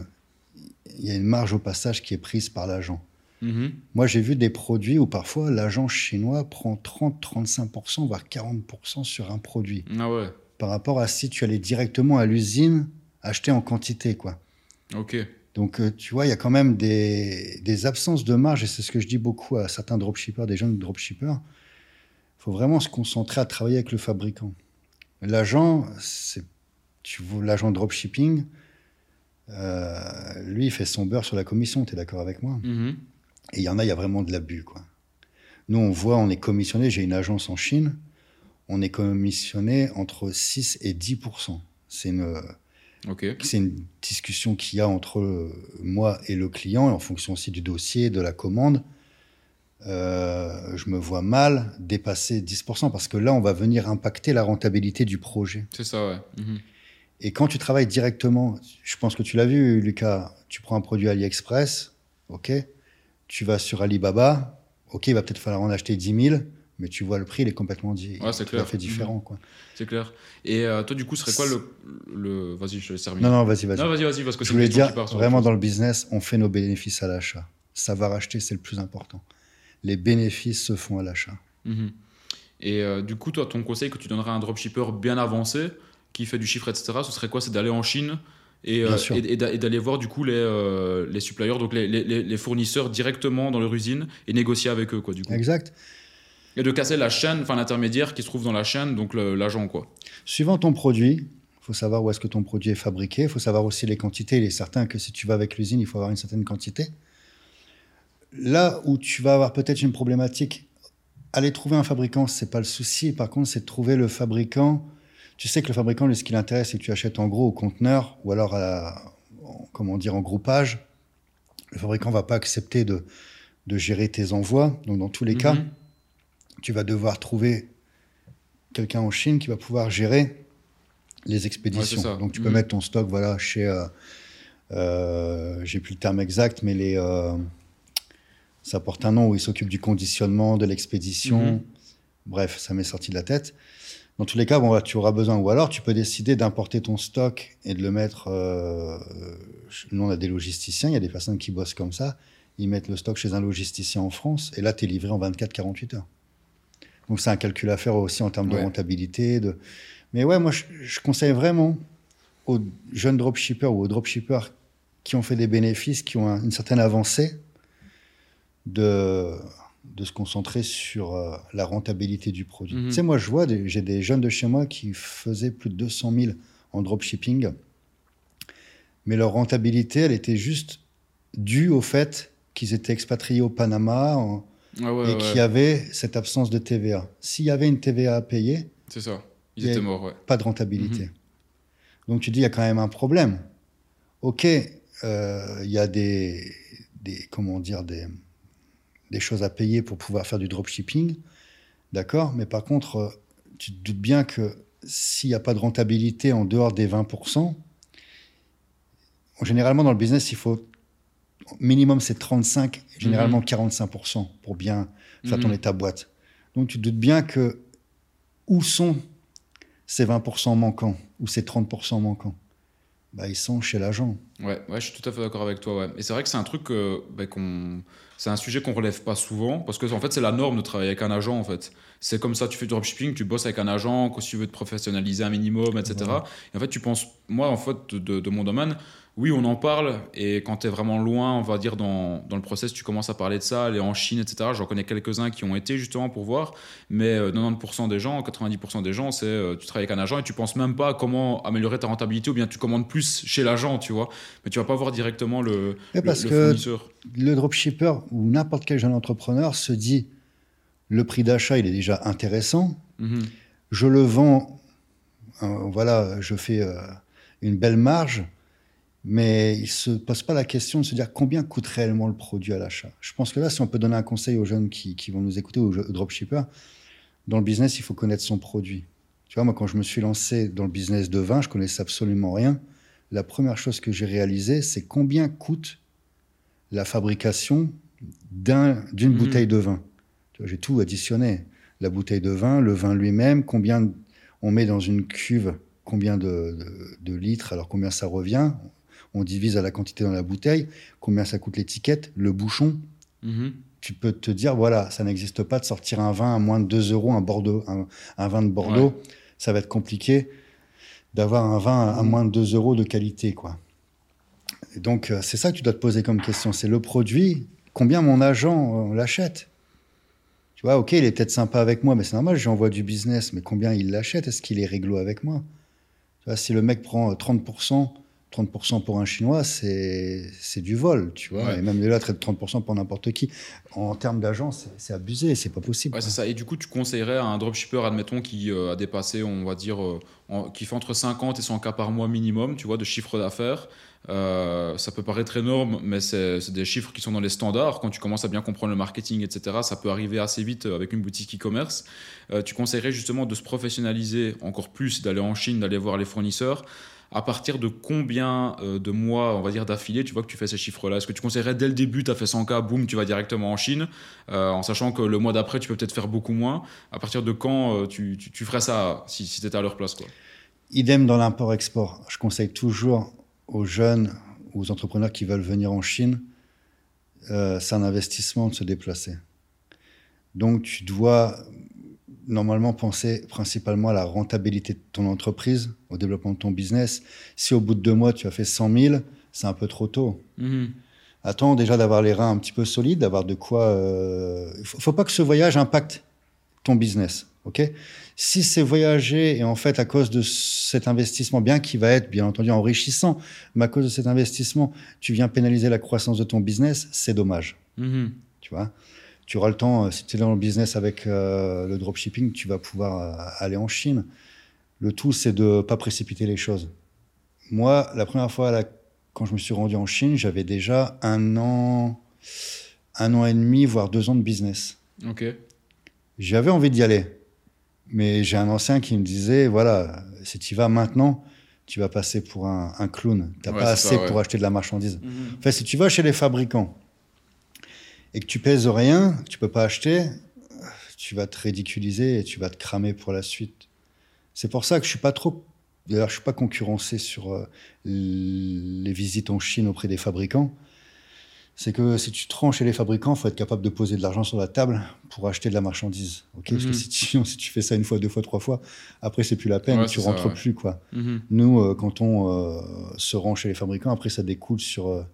il y a une marge au passage qui est prise par l'agent. Mhm. Moi, j'ai vu des produits où parfois l'agent chinois prend 30, 35%, voire 40% sur un produit. Ah ouais. Par rapport à si tu allais directement à l'usine acheter en quantité, quoi. Ok. Donc, euh, tu vois, il y a quand même des, des absences de marge, et c'est ce que je dis beaucoup à certains dropshippers, des jeunes dropshippers. Il faut vraiment se concentrer à travailler avec le fabricant. L'agent, c'est, tu vois, l'agent dropshipping, euh, lui, il fait son beurre sur la commission, tu es d'accord avec moi? Mhm. Et il y en a, il y a vraiment de l'abus, quoi. Nous, on voit, on est commissionné, j'ai une agence en Chine, on est commissionné entre 6 et 10% C'est une, C'est une discussion qu'il y a entre euh, moi et le client, en fonction aussi du dossier, de la commande. Euh, je me vois mal dépasser 10%, parce que là, on va venir impacter la rentabilité du projet. C'est ça, ouais. Mhm. Et quand tu travailles directement, je pense que tu l'as vu, Lucas, tu prends un produit AliExpress, ok, tu vas sur Alibaba, ok, il va peut-être falloir en acheter 10 000, mais tu vois le prix, il est complètement di- Ouais, c'est tout à clair. fait différent. Quoi. C'est clair. Et euh, toi, du coup, serait quoi le. le... Vas-y, je te laisse terminer. Non, non, vas-y, vas-y. Non, vas-y, vas-y, parce que Je voulais dire, vraiment dans le business, on fait nos bénéfices à l'achat. Savoir acheter, c'est le plus important. Les bénéfices se font à l'achat. Mhm. Et euh, du coup, toi, ton conseil que tu donnerais à un dropshipper bien avancé, qui fait du chiffre, etc., ce serait quoi? C'est d'aller en Chine et, euh, et, et d'aller voir du coup les, euh, les suppliers, donc les- les fournisseurs directement dans leur usine et négocier avec eux, quoi, du coup. Exact. Et de casser la chaîne, enfin l'intermédiaire qui se trouve dans la chaîne, donc l'agent, quoi. Suivant ton produit, il faut savoir où est-ce que ton produit est fabriqué. Il faut savoir aussi les quantités. Il est certain que si tu vas avec l'usine, il faut avoir une certaine quantité. Là où tu vas avoir peut-être une problématique, aller trouver un fabricant, c'est pas le souci. Par contre, c'est de trouver le fabricant. Tu sais que le fabricant, lui, ce qui l'intéresse, c'est que tu achètes en gros au conteneur ou alors à comment dire, en groupage. Le fabricant va pas accepter de, de gérer tes envois. Donc, dans tous les cas, Mhm. Tu vas devoir trouver quelqu'un en Chine qui va pouvoir gérer les expéditions. Ouais. Donc tu peux Mhm. mettre ton stock voilà, chez, euh, euh, j'ai plus le terme exact, mais les, euh, ça porte un nom où ils s'occupent du conditionnement, de l'expédition. Mhm. Bref, ça m'est sorti de la tête. Dans tous les cas, bon, tu auras besoin. Ou alors, tu peux décider d'importer ton stock et de le mettre. Euh, nous, on a des logisticiens. Il y a des personnes qui bossent comme ça. Ils mettent le stock chez un logisticien en France et là, tu es livré en 24-48 heures. Donc, c'est un calcul à faire aussi en termes de rentabilité. De... Mais ouais, moi, je, je conseille vraiment aux jeunes dropshippers ou aux dropshippers qui ont fait des bénéfices, qui ont un- une certaine avancée, de, de se concentrer sur euh, la rentabilité du produit. Mhm. Tu sais, moi, je vois, j'ai des jeunes de chez moi qui faisaient plus de 200 000 en dropshipping, mais leur rentabilité, elle était juste due au fait qu'ils étaient expatriés au Panama en- Ah ouais, et ouais, qu'il y avait cette absence de TVA. S'il y avait une TVA à payer, c'est ça. Ils étaient morts, ouais. pas de rentabilité. Mhm. Donc tu dis, il y a quand même un problème. Ok, euh, il y a des, des, comment dire, des, des choses à payer pour pouvoir faire du dropshipping, d'accord, mais par contre, euh, tu te doutes bien que s'il n'y a pas de rentabilité en dehors des 20%, généralement dans le business, il faut minimum c'est 35, généralement 45% pour bien faire ton Mhm. état boîte. Donc tu te doutes bien que où sont ces 20% manquants ou ces 30% manquants? Bah, Ils sont chez l'agent. Ouais, ouais, je suis tout à fait d'accord avec toi. Ouais. Et c'est vrai que c'est un truc euh, bah, qu'on, c'est un sujet qu'on relève pas souvent parce que en fait c'est la norme de travailler avec un agent en fait. C'est comme ça, tu fais du dropshipping, tu bosses avec un agent, que si tu veux te professionnaliser un minimum, etc. Voilà. Et en fait, tu penses, moi en fait de, de mon domaine, oui, on en parle et quand tu es vraiment loin, on va dire dans, dans le process, tu commences à parler de ça, aller en Chine, etc. J'en connais quelques-uns qui ont été justement pour voir, mais euh, 90% des gens, 90% des gens, c'est euh, tu travailles avec un agent et tu penses même pas à comment améliorer ta rentabilité ou bien tu commandes plus chez l'agent, tu vois. Mais tu vas pas voir directement le, Et parce le que fournisseur. le dropshipper ou n'importe quel jeune entrepreneur se dit le prix d'achat, il est déjà intéressant. Mhm. Je le vends, euh, voilà, je fais euh, une belle marge, mais il se pose pas la question de se dire combien coûte réellement le produit à l'achat. Je pense que là, si on peut donner un conseil aux jeunes qui, qui vont nous écouter, aux dropshippers, dans le business, il faut connaître son produit. Tu vois, moi, quand je me suis lancé dans le business de vin, je connaissais absolument rien. La première chose que j'ai réalisée, c'est combien coûte la fabrication d'un- d'une Mhm. bouteille de vin. J'ai tout additionné. La bouteille de vin, le vin lui-même, combien on met dans une cuve combien de, de, litres, alors combien ça revient. On divise à la quantité dans la bouteille, combien ça coûte l'étiquette, le bouchon. Mhm. Tu peux te dire, voilà, ça n'existe pas de sortir un vin à moins de 2 euros, un, Bordeaux, un, vin de Bordeaux. Ça va être compliqué d'avoir un vin à, moins de 2 euros de qualité. quoi. donc, euh, c'est ça que tu dois te poser comme question. C'est le produit, combien mon agent euh, l'achète tu vois, ok, il est peut-être sympa avec moi, mais c'est normal, j'envoie du business, mais combien il l'achète? Est-ce qu'il est réglo avec moi? Tu vois, Si le mec prend 30%, euh, 30% pour un Chinois, c'est du vol, tu vois. Et même de là, traite 30% pour n'importe qui. En termes d'agence, c'est abusé, c'est pas possible. Ouais, c'est ça. Et du coup, tu conseillerais à un dropshipper, admettons, qui euh, a dépassé, on va dire, euh, qui fait entre 50 et 100 cas par mois minimum, tu vois, de chiffre d'affaires, euh, ça peut paraître énorme, mais c'est des chiffres qui sont dans les standards. Quand tu commences à bien comprendre le marketing, etc., ça peut arriver assez vite avec une boutique e-commerce. Tu conseillerais justement de se professionnaliser encore plus, d'aller en Chine, d'aller voir les fournisseurs. À partir de combien euh, de mois, on va dire, d'affilée, tu vois que tu fais ces chiffres-là? Est-ce que tu conseillerais dès le début, tu as fait 100K, boum, tu vas directement en Chine, en sachant que le mois d'après, tu peux peut-être faire beaucoup moins? À partir de quand tu, tu, ferais ça si, si tu étais à leur place Idem dans l'import-export. Je conseille toujours aux jeunes aux entrepreneurs qui veulent venir en Chine, euh, c'est un investissement de se déplacer. Donc tu dois normalement penser principalement à la rentabilité de ton entreprise, au développement de ton business. Si au bout de deux mois tu as fait 100 000, c'est un peu trop tôt. Mhm. Attends déjà d'avoir les reins un petit peu solides, d'avoir de quoi. Euh, il ne faut, faut, pas que ce voyage impacte ton business. ok? Si c'est voyager et en fait à cause de cet investissement, bien qu'il va être bien entendu enrichissant, mais à cause de cet investissement, tu viens pénaliser la croissance de ton business, c'est dommage. Mm-hmm. Tu vois? Tu auras le temps, euh, si tu es dans le business avec euh, le dropshipping, tu vas pouvoir euh, aller en Chine. Le tout, c'est de pas précipiter les choses. Moi, la première fois, quand je me suis rendu en Chine, j'avais déjà un an, un an et demi, voire deux ans de business. Ok. J'avais envie d'y aller. Mais j'ai un ancien qui me disait, voilà, si tu vas maintenant, tu vas passer pour un, clown. Tu n'as pas assez pour acheter de la marchandise. Mhm. Enfin, si tu vas chez les fabricants et que tu pèses rien, que tu peux pas acheter, tu vas te ridiculiser et tu vas te cramer pour la suite. C'est pour ça que je suis pas trop. D'ailleurs, je suis pas concurrencé sur euh, les visites en Chine auprès des fabricants c'est que si tu te rends chez les fabricants, il faut être capable de poser de l'argent sur la table pour acheter de la marchandise. ok? Parce que mhm. si tu, [laughs] si tu, fais ça une fois, deux fois, trois fois, après, c'est plus la peine, tu rentres plus. quoi. Mhm. Nous, euh, quand on euh, se rend chez les fabricants, après, ça découle sur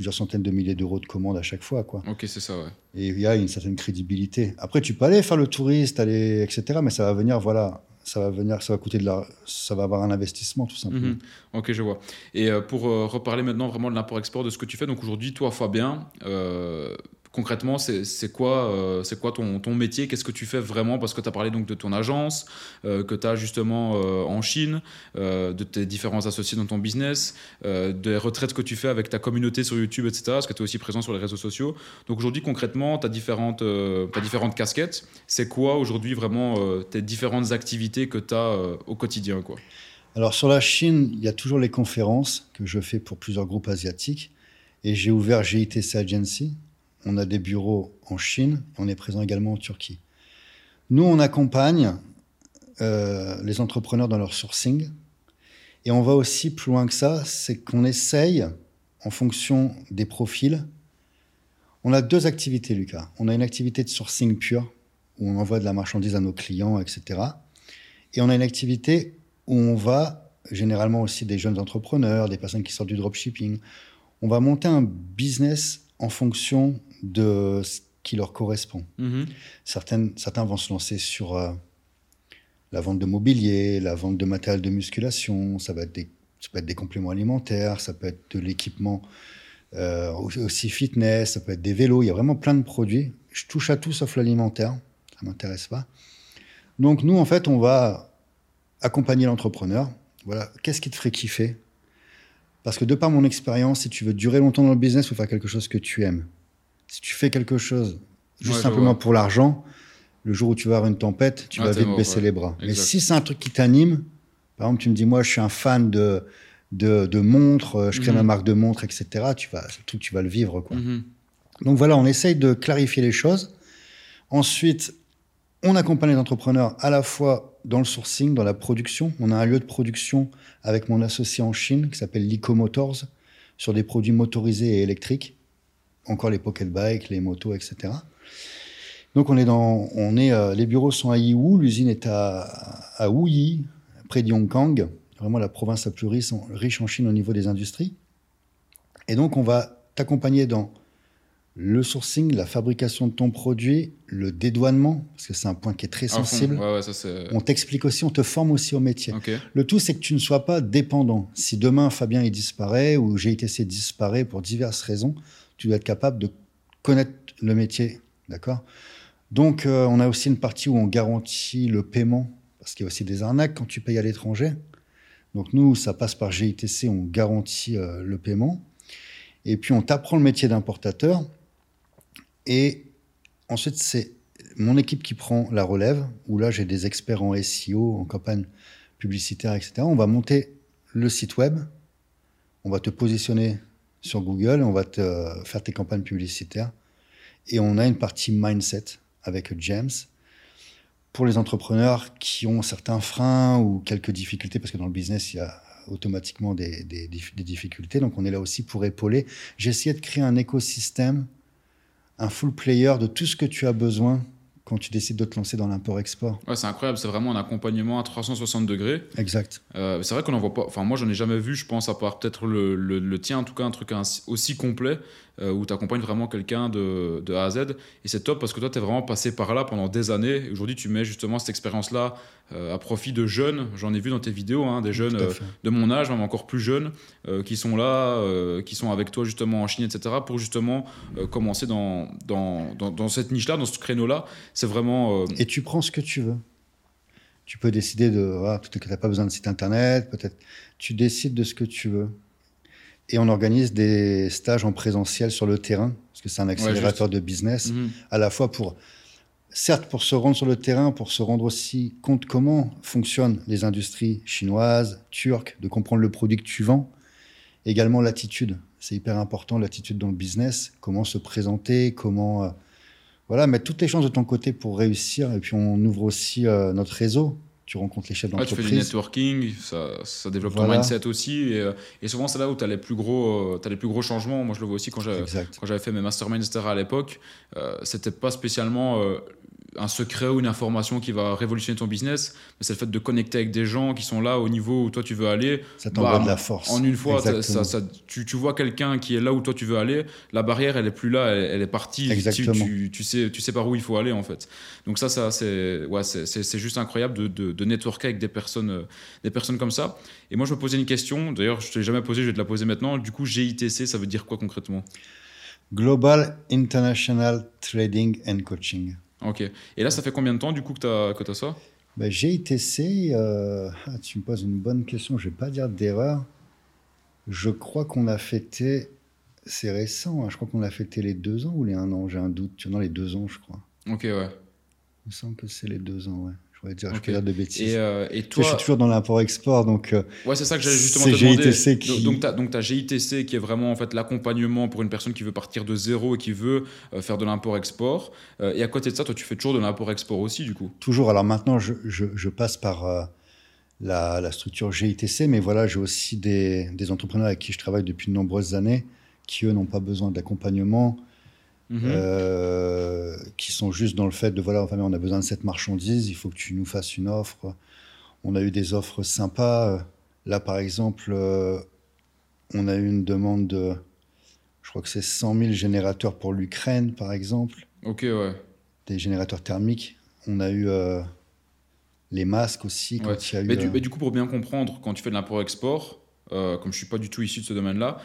plusieurs centaines de milliers d'euros de commandes à chaque fois. Quoi. Ok, c'est ça, ouais. Et il y a une certaine crédibilité. Après, tu peux aller faire le touriste, aller, etc., mais ça va venir, voilà, ça va venir, ça va coûter de la, ça va avoir un investissement tout simplement. Mhm. Ok, je vois. Et euh, pour euh, reparler maintenant vraiment de l'import-export de ce que tu fais, donc aujourd'hui, toi, Fabien, euh, concrètement, c'est quoi, euh, c'est quoi ton, ton métier? Qu'est-ce que tu fais vraiment? Parce que tu as parlé donc de ton agence, euh, que tu as justement euh, en Chine, de tes différents associés dans ton business, des retraites que tu fais avec ta communauté sur YouTube, etc. Parce que tu es aussi présent sur les réseaux sociaux. Donc aujourd'hui, concrètement, tu as différentes, différentes casquettes. C'est quoi aujourd'hui vraiment tes différentes activités que tu as au quotidien Alors sur la Chine, il y a toujours les conférences que je fais pour plusieurs groupes asiatiques. Et j'ai ouvert GITC Agency, on a des bureaux en Chine on est présent également en Turquie. Nous, on accompagne euh, les entrepreneurs dans leur sourcing et on va aussi plus loin que ça, c'est qu'on essaye, en fonction des profils, on a deux activités, Lucas. On a une activité de sourcing pure, où on envoie de la marchandise à nos clients, etc. Et on a une activité où on va, généralement aussi des jeunes entrepreneurs, des personnes qui sortent du dropshipping, on va monter un business en fonction de ce qui leur correspond. Mhm. Certaines, certains vont se lancer sur euh, la vente de mobilier, la vente de matériel de musculation, ça, va être des, ça peut être des compléments alimentaires, ça peut être de l'équipement euh, aussi fitness, ça peut être des vélos, il y a vraiment plein de produits. Je touche à tout sauf l'alimentaire, ça ne m'intéresse pas. Donc nous, en fait, on va accompagner l'entrepreneur. Voilà, qu'est-ce qui te ferait kiffer? Parce que de par mon expérience, si tu veux durer longtemps dans le business, il faut faire quelque chose que tu aimes. Si tu fais quelque chose juste simplement pour l'argent, le jour où tu vas avoir une tempête, tu ah, vas vite baisser les bras. Mais si c'est un truc qui t'anime, par exemple, tu me dis, moi, je suis un fan de, de, montres, euh, je crée ma mhm. marque de montres, etc., tu vas, tout, tu vas le vivre. Quoi. Mhm. Donc voilà, on essaye de clarifier les choses. Ensuite, On accompagne les entrepreneurs à la fois dans le sourcing, dans la production. On a un lieu de production avec mon associé en Chine qui s'appelle Lico Motors sur des produits motorisés et électriques. Encore les pocket bikes, les motos, etc. Donc on est dans, on est, euh, les bureaux sont à Yiwu, l'usine est à, à Wuyi, près de Yongkang, vraiment la province la plus riche en, riche en Chine au niveau des industries. Et donc on va t'accompagner dans le sourcing, la fabrication de ton produit, le dédouanement, parce que c'est un point qui est très sensible. Ouais, ouais, ça, c'est- On t'explique aussi, on te forme aussi au métier. Le tout, c'est que tu ne sois pas dépendant. Si demain Fabien il disparaît ou GITC disparaît pour diverses raisons, tu dois être capable de connaître le métier, d'accord? Donc, euh, on a aussi une partie où on garantit le paiement, parce qu'il y a aussi des arnaques quand tu payes à l'étranger. Donc, nous, ça passe par GITC, on garantit euh, le paiement. Et puis, on t'apprend le métier d'importateur. Et ensuite, c'est mon équipe qui prend la relève, où là, j'ai des experts en SEO, en campagne publicitaire, etc. On va monter le site web, on va te positionner sur Google, on va te faire tes campagnes publicitaires. Et on a une partie mindset avec James pour les entrepreneurs qui ont certains freins ou quelques difficultés, parce que dans le business, il y a automatiquement des- des difficultés. Donc on est là aussi pour épauler. J'ai essayé de créer un écosystème, un full player de tout ce que tu as besoin quand tu décides de te lancer dans l'import-export. Ouais, c'est incroyable, c'est vraiment un accompagnement à 360 degrés. Exact. Euh, c'est vrai qu'on n'en voit pas. Enfin, moi, j'en ai jamais vu, je pense, à part peut-être le, le- le tien, en tout cas, un truc aussi complet euh, où tu accompagnes vraiment quelqu'un de, de A à Z. Et c'est top parce que toi, tu es vraiment passé par là pendant des années. Et aujourd'hui, tu mets justement cette expérience-là à profit de jeunes. J'en ai vu dans tes vidéos, hein, des jeunes euh, de mon âge, même encore plus jeunes, euh, qui sont là, euh, qui sont avec toi justement en Chine, etc., pour justement euh, commencer dans, dans, dans, dans cette niche-là, dans ce créneau-là. C'est vraiment. euh, Et tu prends ce que tu veux. Tu peux décider de. Voilà, peut-être que tu n'as pas besoin de site internet, peut-être. Tu décides de ce que tu veux. Et on organise des stages en présentiel sur le terrain, parce que c'est un accélérateur de business, mhm. à la fois pour. Certes, pour se rendre sur le terrain, pour se rendre aussi compte comment fonctionnent les industries chinoises, turques, de comprendre le produit que tu vends. Également l'attitude. C'est hyper important, l'attitude dans le business. Comment se présenter, comment. euh, voilà, mettre toutes les chances de ton côté pour réussir. Et puis, on ouvre aussi euh, notre réseau. Tu rencontres les chefs Ouais, tu fais du d'entreprise. networking, ça, ça développe ton mindset aussi. Et, euh, et souvent, c'est là où tu as, les plus gros, t'as les plus gros changements. Moi, je le vois aussi quand j'avais fait mes masterminds, etc. à l'époque. Euh, c'était pas spécialement un secret ou une information qui va révolutionner ton business, mais c'est le fait de connecter avec des gens qui sont là au niveau où toi tu veux aller. Ça t'envoie Bam. de la force. En une fois, ça- ça- tu, tu vois quelqu'un qui est là où toi tu veux aller, la barrière elle est plus là, elle, elle est partie. Tu- Exactement. Tu, tu sais, tu sais par où il faut aller en fait. Donc ça, ça c'est ouais, c'est- juste incroyable de, de, de networker avec des personnes, euh, des personnes comme ça. Et moi je me posais une question, d'ailleurs je te l'ai jamais posée, je vais te la poser maintenant. Du coup GITC, ça veut dire quoi concrètement? Global International Trading and Coaching. Ok. Et là, ça fait combien de temps du coup que tu as, que as ça? Ben, GITC, euh, ah, tu me poses une bonne question, je ne vais pas dire d'erreur. Je crois qu'on a fêté, c'est récent, hein, je crois qu'on a fêté les deux ans ou les un an, j'ai un doute. Non, les deux ans, je crois. Ok, ouais. Il me semble que c'est les deux ans, ouais. Je pourrais dire, je dire de bêtises. Et, euh, et sais, je toi, suis toujours dans l'import-export, donc euh, ouais, c'est ça que j'allais justement te demander. GITC qui- Donc, donc, tu as, GITC qui est vraiment en fait l'accompagnement pour une personne qui veut partir de zéro et qui veut euh, faire de l'import-export. Euh, et à côté de ça, toi, tu fais toujours de l'import-export aussi, du coup. toujours. Alors maintenant, je, je- je passe par la, la structure GITC, mais voilà, j'ai aussi des, des entrepreneurs avec qui je travaille depuis de nombreuses années, qui eux n'ont pas besoin d'accompagnement. Mhm. euh, qui sont juste dans le fait de voilà, enfin, on a besoin de cette marchandise, il faut que tu nous fasses une offre. On a eu des offres sympas. Là, par exemple, euh, on a eu une demande de, je crois que c'est 100 000 générateurs pour l'Ukraine, par exemple, Ok, ouais. des générateurs thermiques. On a eu euh, les masques aussi, quand Ouais. il y a eu. Mais du, mais du coup, pour bien comprendre, quand tu fais de l'import-export, comme je suis pas du tout issu de ce domaine-là,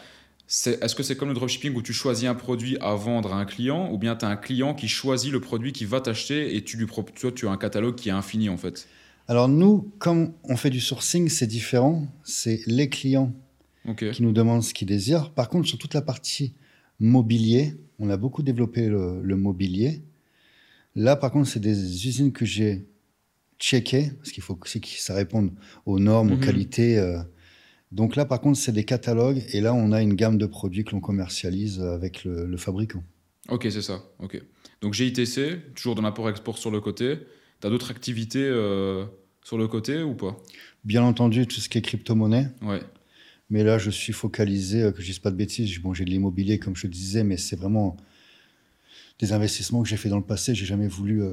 est-ce que c'est comme le dropshipping où tu choisis un produit à vendre à un client ou bien tu as un client qui choisit le produit qu'il va t'acheter et tu lui toi, tu as un catalogue qui est infini en fait? Alors nous, comme on fait du sourcing, c'est différent. C'est les clients qui nous demandent ce qu'ils désirent. Par contre, sur toute la partie mobilier, on a beaucoup développé le, le mobilier. Là, par contre, c'est des usines que j'ai checkées, parce qu'il faut que ça réponde aux normes, aux Mhm. qualités. euh. Donc là, par contre, c'est des catalogues, et là, on a une gamme de produits que l'on commercialise avec le, le fabricant. Ok, c'est ça. Ok. Donc GITC, toujours de l'import-export sur le côté. as d'autres activités euh, sur le côté ou pas? Bien entendu, tout ce qui est crypto-monnaie. Ouais. Mais là, je suis focalisé, euh, que je dise pas de bêtises. Bon, j'ai de l'immobilier, comme je te disais, mais c'est vraiment des investissements que j'ai fait dans le passé. J'ai jamais voulu euh,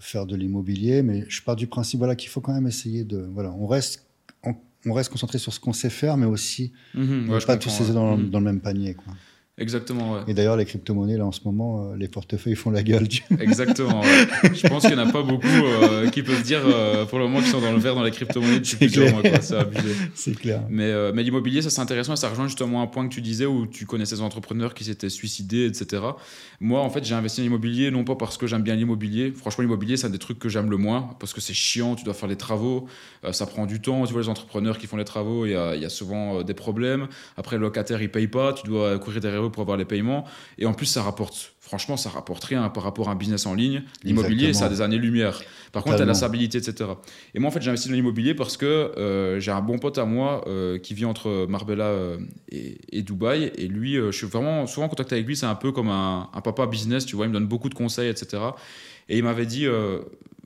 faire de l'immobilier, mais je pars du principe voilà, qu'il faut quand même essayer de. Voilà, on reste, on, reste concentré sur ce qu'on sait faire, mais aussi Mhm, ouais, ne je pas tous ces ouais. dans, Mhm. dans le même panier. Quoi. Exactement, ouais. Et d'ailleurs, les crypto-monnaies, là, en ce moment, euh, les portefeuilles font la gueule. Exactement. ouais. Je pense qu'il n'y en a pas beaucoup euh, qui peuvent dire euh, pour le moment qu'ils sont dans le vert dans les crypto-monnaies depuis plusieurs clair. mois. C'est abusé. [laughs] c'est clair. Mais, mais l'immobilier, ça c'est intéressant ça rejoint justement un point que tu disais où tu connaissais des entrepreneurs qui s'étaient suicidés, etc. Moi, en fait, j'ai investi dans l'immobilier non pas parce que j'aime bien l'immobilier. Franchement, l'immobilier, c'est un des trucs que j'aime le moins parce que c'est chiant, tu dois faire les travaux, ça prend du temps. Tu vois, les entrepreneurs qui font les travaux, il y a, y a souvent des problèmes. Après, le locataire, il paye pas, tu dois courir derrière eux pour avoir les paiements. Et en plus, ça rapporte. Franchement, ça rapporte rien par rapport à un business en ligne. L'immobilier, ça a des années-lumière. Par contre, tu la stabilité, etc. Et moi, en fait, j'ai investi dans l'immobilier parce que euh, j'ai un bon pote à moi euh, qui vit entre Marbella euh, et, et Dubaï. Et lui, je suis vraiment souvent en contact avec lui. C'est un peu comme un, un papa business, tu vois. Il me donne beaucoup de conseils, etc. Et il m'avait dit,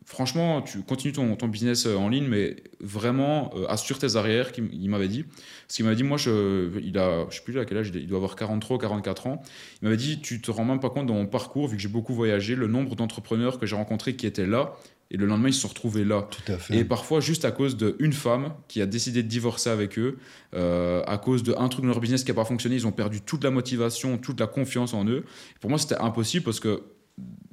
franchement, tu continues ton, ton business euh, en ligne, mais vraiment, euh, assure tes arrières, il m'avait dit. Parce qu'il m'avait dit, moi, je, il a, je sais plus à quel âge, il doit avoir 43 ou 44 ans. Il m'avait dit, tu te rends même pas compte dans mon parcours, vu que j'ai beaucoup voyagé, le nombre d'entrepreneurs que j'ai rencontrés qui étaient là. Et le lendemain, ils se sont retrouvés là. Tout à fait. Et parfois, juste à cause d'une femme qui a décidé de divorcer avec eux, euh, à cause d'un truc dans leur business qui n'a pas fonctionné, ils ont perdu toute la motivation, toute la confiance en eux. Pour moi, c'était impossible parce que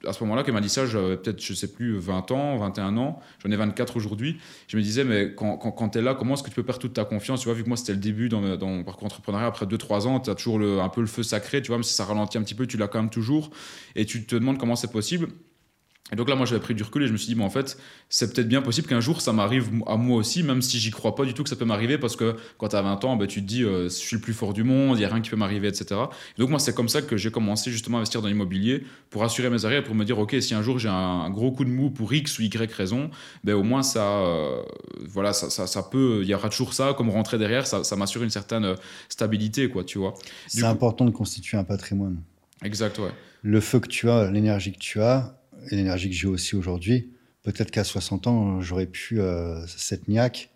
à ce moment-là, qu'elle m'a dit ça, j'avais peut-être, je sais plus, 20 ans, 21 ans, j'en ai 24 aujourd'hui. Je me disais, mais quand, quand, quand tu es là, comment est-ce que tu peux perdre toute ta confiance Tu vois, vu que moi, c'était le début dans, dans mon parcours entrepreneurial, après 2-3 ans, tu as toujours un peu le feu sacré, tu vois, même si ça ralentit un petit peu, tu l'as quand même toujours. Et tu te demandes comment c'est possible. Et donc là, moi, j'avais pris du recul et je me suis dit, mais en fait, c'est peut-être bien possible qu'un jour, ça m'arrive à moi aussi, même si j'y crois pas du tout que ça peut m'arriver, parce que quand tu as 20 ans, bah, tu te dis, euh, je suis le plus fort du monde, il n'y a rien qui peut m'arriver, etc. Et donc moi, c'est comme ça que j'ai commencé justement à investir dans l'immobilier, pour assurer mes arrières, pour me dire, ok, si un jour j'ai un gros coup de mou pour X ou Y raison, ben, au moins, ça, euh, voilà, ça, ça, ça peut, il y aura toujours ça, comme rentrer derrière, ça, ça m'assure une certaine euh, stabilité, quoi, tu vois. C'est important de constituer un patrimoine. Exact, ouais. Le feu que tu as, l'énergie que tu as, et l'énergie que j'ai aussi aujourd'hui, peut-être qu'à 60 ans, j'aurais pu euh, cette niaque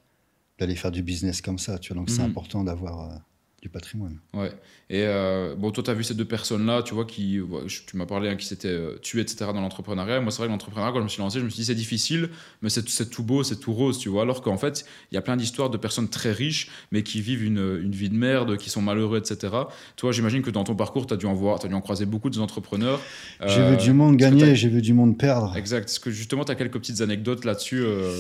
d'aller faire du business comme ça. Tu vois, donc c'est Mhm. important d'avoir euh, du patrimoine. Ouais. Et euh, bon, toi, tu as vu ces deux personnes-là, tu vois, qui, tu m'as parlé, hein, qui s'étaient euh, tuées, etc., dans l'entrepreneuriat. Moi, c'est vrai que l'entrepreneuriat, quand je me suis lancé, je me suis dit, c'est difficile, mais c'est tout beau, c'est tout rose, tu vois. Alors qu'en fait, il y a plein d'histoires de personnes très riches, mais qui vivent une, une vie de merde, qui sont malheureux, etc. Toi, j'imagine que dans ton parcours, tu as dû en voir, tu as dû en croiser beaucoup des entrepreneurs. J'ai Euh, vu du monde gagner, j'ai vu du monde perdre. Exact. Est-ce que justement, tu as quelques petites anecdotes là-dessus euh,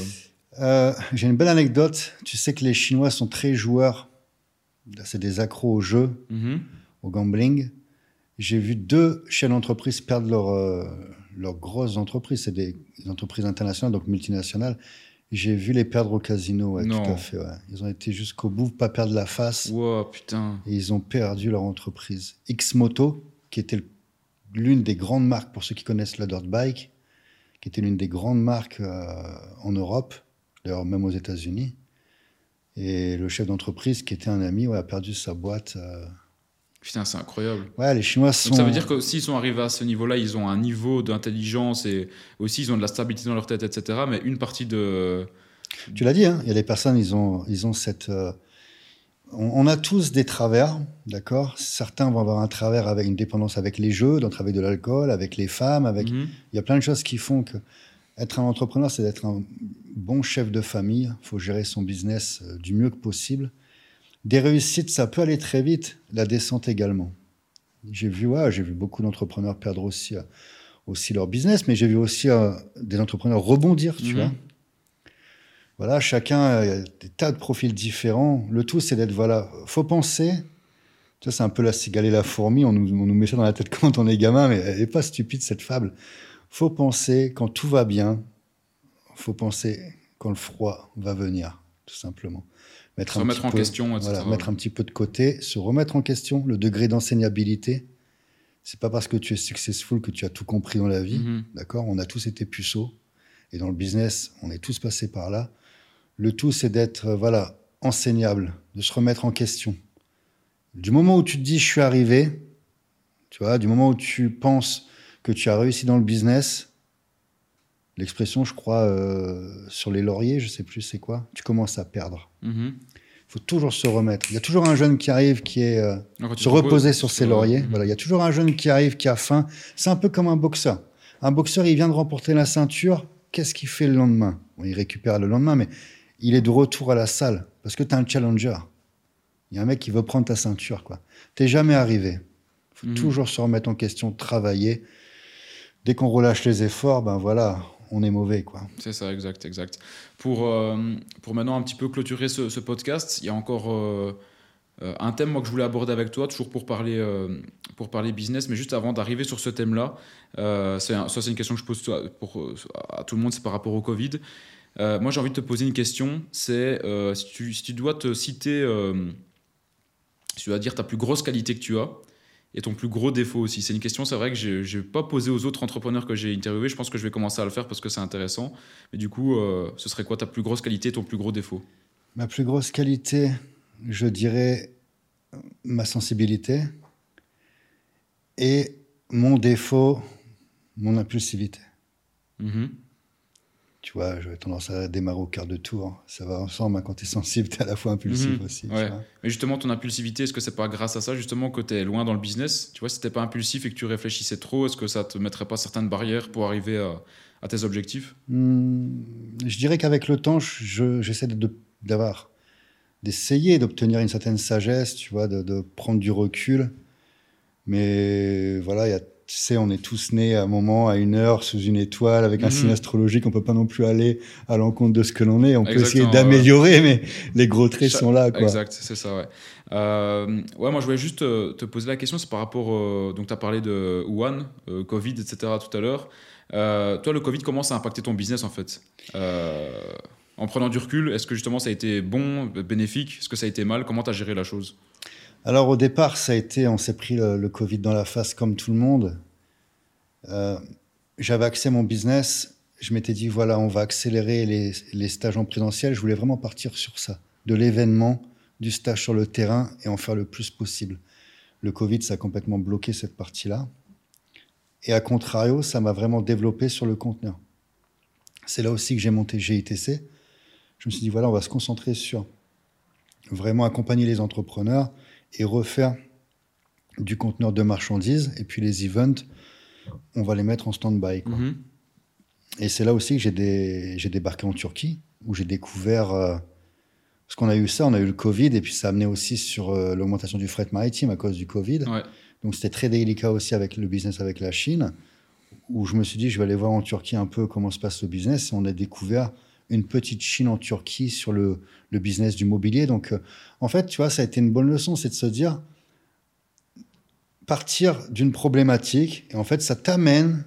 Euh, j'ai une belle anecdote. Tu sais que les Chinois sont très joueurs. C'est des accros au jeu, mhm. au gambling. J'ai vu deux chefs d'entreprise perdre euh, leurs grosses entreprises. C'est des, entreprises internationales, donc multinationales. J'ai vu les perdre au casino, ouais, tout à fait. ouais. Ils ont été jusqu'au bout, pas perdre la face. Wow, putain. Et ils ont perdu leur entreprise. X-Moto, qui était l'une des grandes marques, pour ceux qui connaissent la dirt bike, qui était l'une des grandes marques euh, en Europe, d'ailleurs même aux États-Unis. Et le chef d'entreprise, qui était un ami, ouais, a perdu sa boîte. euh. Putain, c'est incroyable. Ouais, les Chinois sont. Donc ça veut dire que s'ils sont arrivés à ce niveau-là, ils ont un niveau d'intelligence et aussi ils ont de la stabilité dans leur tête, etc. Mais une partie de... Tu l'as dit, hein, il y a des personnes, ils ont, ils ont cette. euh, On, on a tous des travers, d'accord? Certains vont avoir un travers avec une dépendance avec les jeux, d'autres avec de l'alcool, avec les femmes, avec. Mhm. Il y a plein de choses qui font que être un entrepreneur, c'est d'être un bon chef de famille. Il faut gérer son business euh, du mieux que possible. Des réussites, ça peut aller très vite. La descente également. J'ai vu, ouais, j'ai vu beaucoup d'entrepreneurs perdre aussi, euh, aussi leur business, mais j'ai vu aussi euh, des entrepreneurs rebondir, tu Mhm. vois. Voilà, chacun a des tas de profils différents. Le tout, c'est d'être, voilà, faut penser. Tu vois, c'est un peu la cigale et la fourmi. On nous, on nous met ça dans la tête [laughs] quand on est gamin, mais elle n'est pas stupide, cette fable. Faut penser quand tout va bien. Faut penser quand le froid va venir, tout simplement. Mettre Se un remettre en peu- question, etc. Voilà, mettre un petit peu de côté, se remettre en question, le degré d'enseignabilité. C'est pas parce que tu es successful que tu as tout compris dans la vie. Mhm. D'accord? On a tous été puceaux. Et dans le business, on est tous passés par là. Le tout, c'est d'être euh, voilà, enseignable, de se remettre en question. Du moment où tu te dis je suis arrivé, tu vois, du moment où tu penses que tu as réussi dans le business, l'expression, je crois, euh, sur les lauriers, je sais plus c'est quoi, tu commences à perdre. Mhm. Il faut toujours se remettre. Il y a toujours un jeune qui arrive qui est euh, se reposer sur ses lauriers. Mhm. Voilà, il y a toujours un jeune qui arrive qui a faim. C'est un peu comme un boxeur. Un boxeur, il vient de remporter la ceinture. Qu'est-ce qu'il fait le lendemain? Bon, Il récupère le lendemain, mais il est de retour à la salle parce que tu as un challenger. Il y a un mec qui veut prendre ta ceinture. quoi. T'es jamais arrivé. faut Mhm. toujours se remettre en question, travailler. Dès qu'on relâche les efforts, ben voilà, on est mauvais. quoi. C'est ça, exact, exact. Pour, euh, pour maintenant un petit peu clôturer ce, podcast, il y a encore euh, euh, un thème moi, que je voulais aborder avec toi, toujours pour parler, pour parler business, mais juste avant d'arriver sur ce thème-là, c'est ça c'est une question que je pose à tout le monde, c'est par rapport au Covid. Moi j'ai envie de te poser une question, c'est si, tu, si tu dois te citer, si tu dois dire ta plus grosse qualité que tu as, et ton plus gros défaut aussi. C'est une question, c'est vrai que je n'ai pas posé aux autres entrepreneurs que j'ai interviewés. Je pense que je vais commencer à le faire parce que c'est intéressant. Mais du coup, euh, ce serait quoi ta plus grosse qualité et ton plus gros défaut? Ma plus grosse qualité, je dirais ma sensibilité et mon défaut, mon impulsivité. Mhm. Tu vois, j'avais tendance à démarrer au quart de tour. Ça va ensemble. hein. Quand tu es sensible, tu es à la fois impulsif Mhm. aussi. tu vois. Mais justement, ton impulsivité, est-ce que c'est pas grâce à ça justement que tu es loin dans le business? Tu vois, si t'es pas impulsif et que tu réfléchissais trop, est-ce que ça te mettrait pas certaines barrières pour arriver à, à tes objectifs? Hmm, je dirais qu'avec le temps, je- j'essaie de- d'avoir, d'essayer d'obtenir une certaine sagesse, tu vois, de, de prendre du recul. Mais voilà, il y a, tu sais, on est tous nés à un moment, à une heure, sous une étoile, avec un Mhm. signe astrologique. On peut pas non plus aller à l'encontre de ce que l'on est. On peut essayer d'améliorer, mais les gros traits sont là, quoi. Exact, c'est ça, ouais. Euh, ouais, moi je voulais juste euh, te poser la question, c'est par rapport, euh, donc tu as parlé de Wuhan, euh, Covid, etc. tout à l'heure. Toi, le Covid, comment ça a impacté ton business en fait? En prenant du recul, est-ce que justement ça a été bon, bénéfique? Est-ce que ça a été mal? Comment tu as géré la chose? Alors au départ, ça a été, on s'est pris le, Covid dans la face comme tout le monde. Euh, J'avais à mon business. Je m'étais dit, voilà, on va accélérer les, les stages en présentiel. Je voulais vraiment partir sur ça, de l'événement, du stage sur le terrain et en faire le plus possible. Le Covid, ça a complètement bloqué cette partie-là. Et à contrario, ça m'a vraiment développé sur le conteneur. C'est là aussi que j'ai monté GITC. Je me suis dit, voilà, on va se concentrer sur vraiment accompagner les entrepreneurs et refaire du conteneur de marchandises. Et puis les events, on va les mettre en stand-by. Mhm. Et c'est là aussi que j'ai débarqué en Turquie, où j'ai découvert... euh, parce qu'on a eu ça, on a eu le Covid, et puis ça a amené aussi sur euh, l'augmentation du fret maritime à cause du Covid. Ouais. Donc c'était très délicat aussi avec le business avec la Chine, où je me suis dit, je vais aller voir en Turquie un peu comment se passe le business. Et on a découvert une petite Chine en Turquie sur le, le business du mobilier. Donc euh, en fait, tu vois, ça a été une bonne leçon, c'est de se dire, partir d'une problématique, et en fait, ça t'amène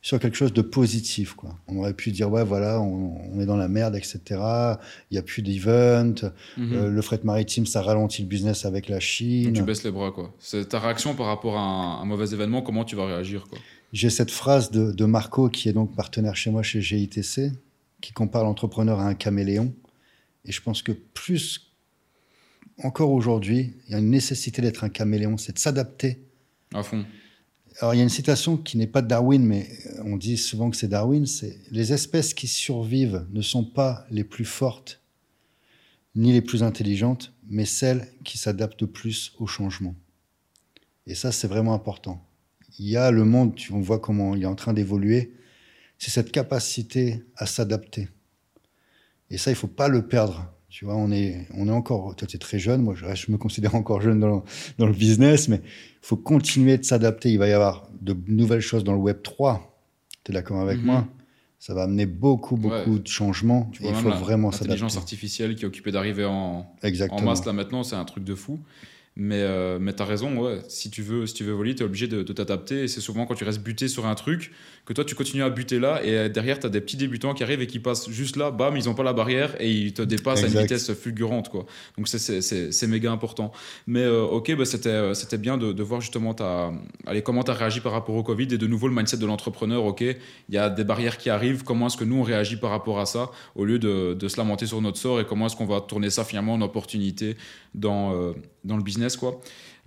sur quelque chose de positif. Quoi. On aurait pu dire, ouais, voilà, on, on est dans la merde, etc. Il n'y a plus d'event. Mhm. Euh, le fret maritime, ça ralentit le business avec la Donc, Chine. tu baisses les bras, quoi. C'est ta réaction par rapport à un, un mauvais événement, comment tu vas réagir, quoi? J'ai cette phrase de, de Marco, qui est donc partenaire chez moi chez GITC, qui compare l'entrepreneur à un caméléon. Et je pense que plus encore aujourd'hui, il y a une nécessité d'être un caméléon, c'est de s'adapter. À fond. Alors il y a une citation qui n'est pas de Darwin, mais on dit souvent que c'est Darwin, c'est les espèces qui survivent ne sont pas les plus fortes ni les plus intelligentes, mais celles qui s'adaptent le plus au changement. Et ça, c'est vraiment important. Il y a le monde, tu- on voit comment il est en train d'évoluer, c'est cette capacité à s'adapter. Et ça, il faut pas le perdre. Tu vois, on est, on est encore, toi tu es très jeune, moi je, reste- je me considère encore jeune dans le, dans le business, mais il faut continuer de s'adapter. Il va y avoir de nouvelles choses dans le Web 3. Tu es d'accord avec Mhm. moi? Ça va amener beaucoup, beaucoup Ouais. de changements. Tu et il faut la- vraiment s'adapter. L'intelligence artificielle qui est occupée d'arriver en, en masse là maintenant, c'est un truc de fou. Mais, euh, mais t'as raison, ouais. Si tu veux, si tu veux voler, t'es obligé de, de t'adapter. Et c'est souvent quand tu restes buté sur un truc que toi tu continues à buter là. Et euh, derrière, t'as des petits débutants qui arrivent et qui passent juste là, bam, ils ont pas la barrière et ils te dépassent à une vitesse fulgurante, quoi. Donc c'est- c'est c'est- c'est méga important. Mais euh, ok, bah, c'était euh, c'était bien de, de voir justement ta, allez, comment tu as réagi par rapport au Covid et de nouveau le mindset de l'entrepreneur. Ok, il y a des barrières qui arrivent. Comment est-ce que nous on réagit par rapport à ça au lieu de, de se lamenter sur notre sort et comment est-ce qu'on va tourner ça finalement en opportunité dans, euh, dans le business, quoi?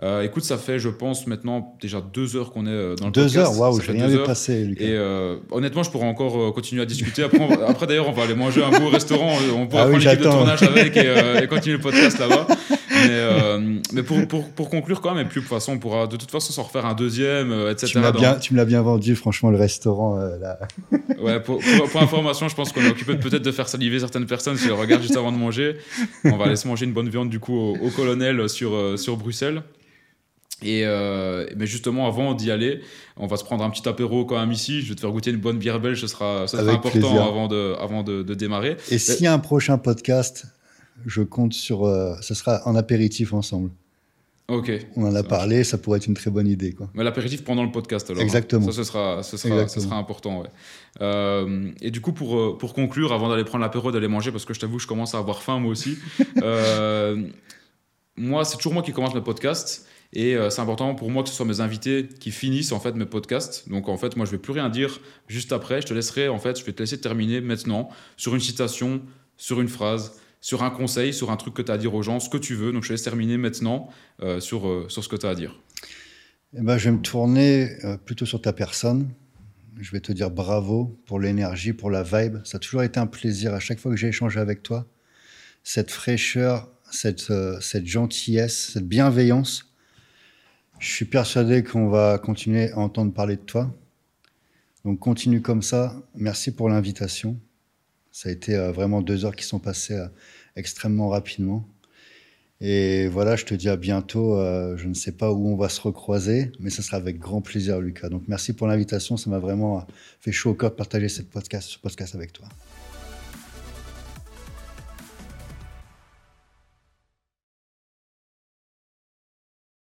Euh, écoute, ça fait, je pense, maintenant déjà deux heures qu'on est euh, dans le deux podcast. Deux heures, waouh, Ça j'ai fait rien deux vu heures. passer, Lucas. Et euh, honnêtement, je pourrais encore continuer à discuter. Après, on va- [laughs] après d'ailleurs, on va aller manger un beau restaurant. On pourra Ah oui, prendre l'équipe de tournage avec et, et continuer le podcast là-bas. [laughs] Mais, mais pour, pour, pour conclure quand même, et puis de toute façon, on pourra de toute façon s'en refaire un deuxième, etc. Tu me l'as dans- bien, bien vendu, franchement, le restaurant. là. [laughs] Ouais, pour, pour, information, je pense qu'on est occupé peut-être de faire saliver certaines personnes si elles regardent juste avant de manger. On va aller se manger une bonne viande du coup au, au colonel sur, euh, sur Bruxelles. Et euh, mais justement, avant d'y aller, on va se prendre un petit apéro quand même ici. Je vais te faire goûter une bonne bière belge, ce sera, ce sera important plaisir. avant, de, avant de, de démarrer. Et s'il y a un prochain podcast, je compte sur. euh, ce sera en apéritif ensemble. Ok. On en Ça a marche. parlé, ça pourrait être une très bonne idée. Quoi. Mais l'apéritif pendant le podcast alors. hein. Exactement. Ça, ce sera, ce sera, ce sera important. Ouais. Euh, et du coup, pour, pour conclure, avant d'aller prendre l'apéro, d'aller manger, parce que je t'avoue, je commence à avoir faim moi aussi. [laughs] moi, c'est toujours moi qui commence mes podcasts. Et euh, c'est important pour moi que ce soit mes invités qui finissent en fait mes podcasts. Donc en fait, moi, je vais plus rien dire juste après. Je te laisserai en fait, je vais te laisser terminer maintenant sur une citation, sur une phrase, sur un conseil, sur un truc que tu as à dire aux gens, ce que tu veux. Donc je te laisse terminer maintenant euh, sur, euh, sur ce que tu as à dire. Eh ben, je vais me tourner plutôt sur ta personne. Je vais te dire bravo pour l'énergie, pour la vibe. Ça a toujours été un plaisir à chaque fois que j'ai échangé avec toi. Cette fraîcheur, cette, cette gentillesse, cette bienveillance. Je suis persuadé qu'on va continuer à entendre parler de toi. Donc continue comme ça. Merci pour l'invitation. Ça a été euh, vraiment deux heures qui sont passées euh, extrêmement rapidement. Et voilà, je te dis à bientôt. Euh, je ne sais pas où on va se recroiser, mais ce sera avec grand plaisir, Lucas. Donc merci pour l'invitation. Ça m'a vraiment fait chaud au cœur de partager cette ce podcast avec toi.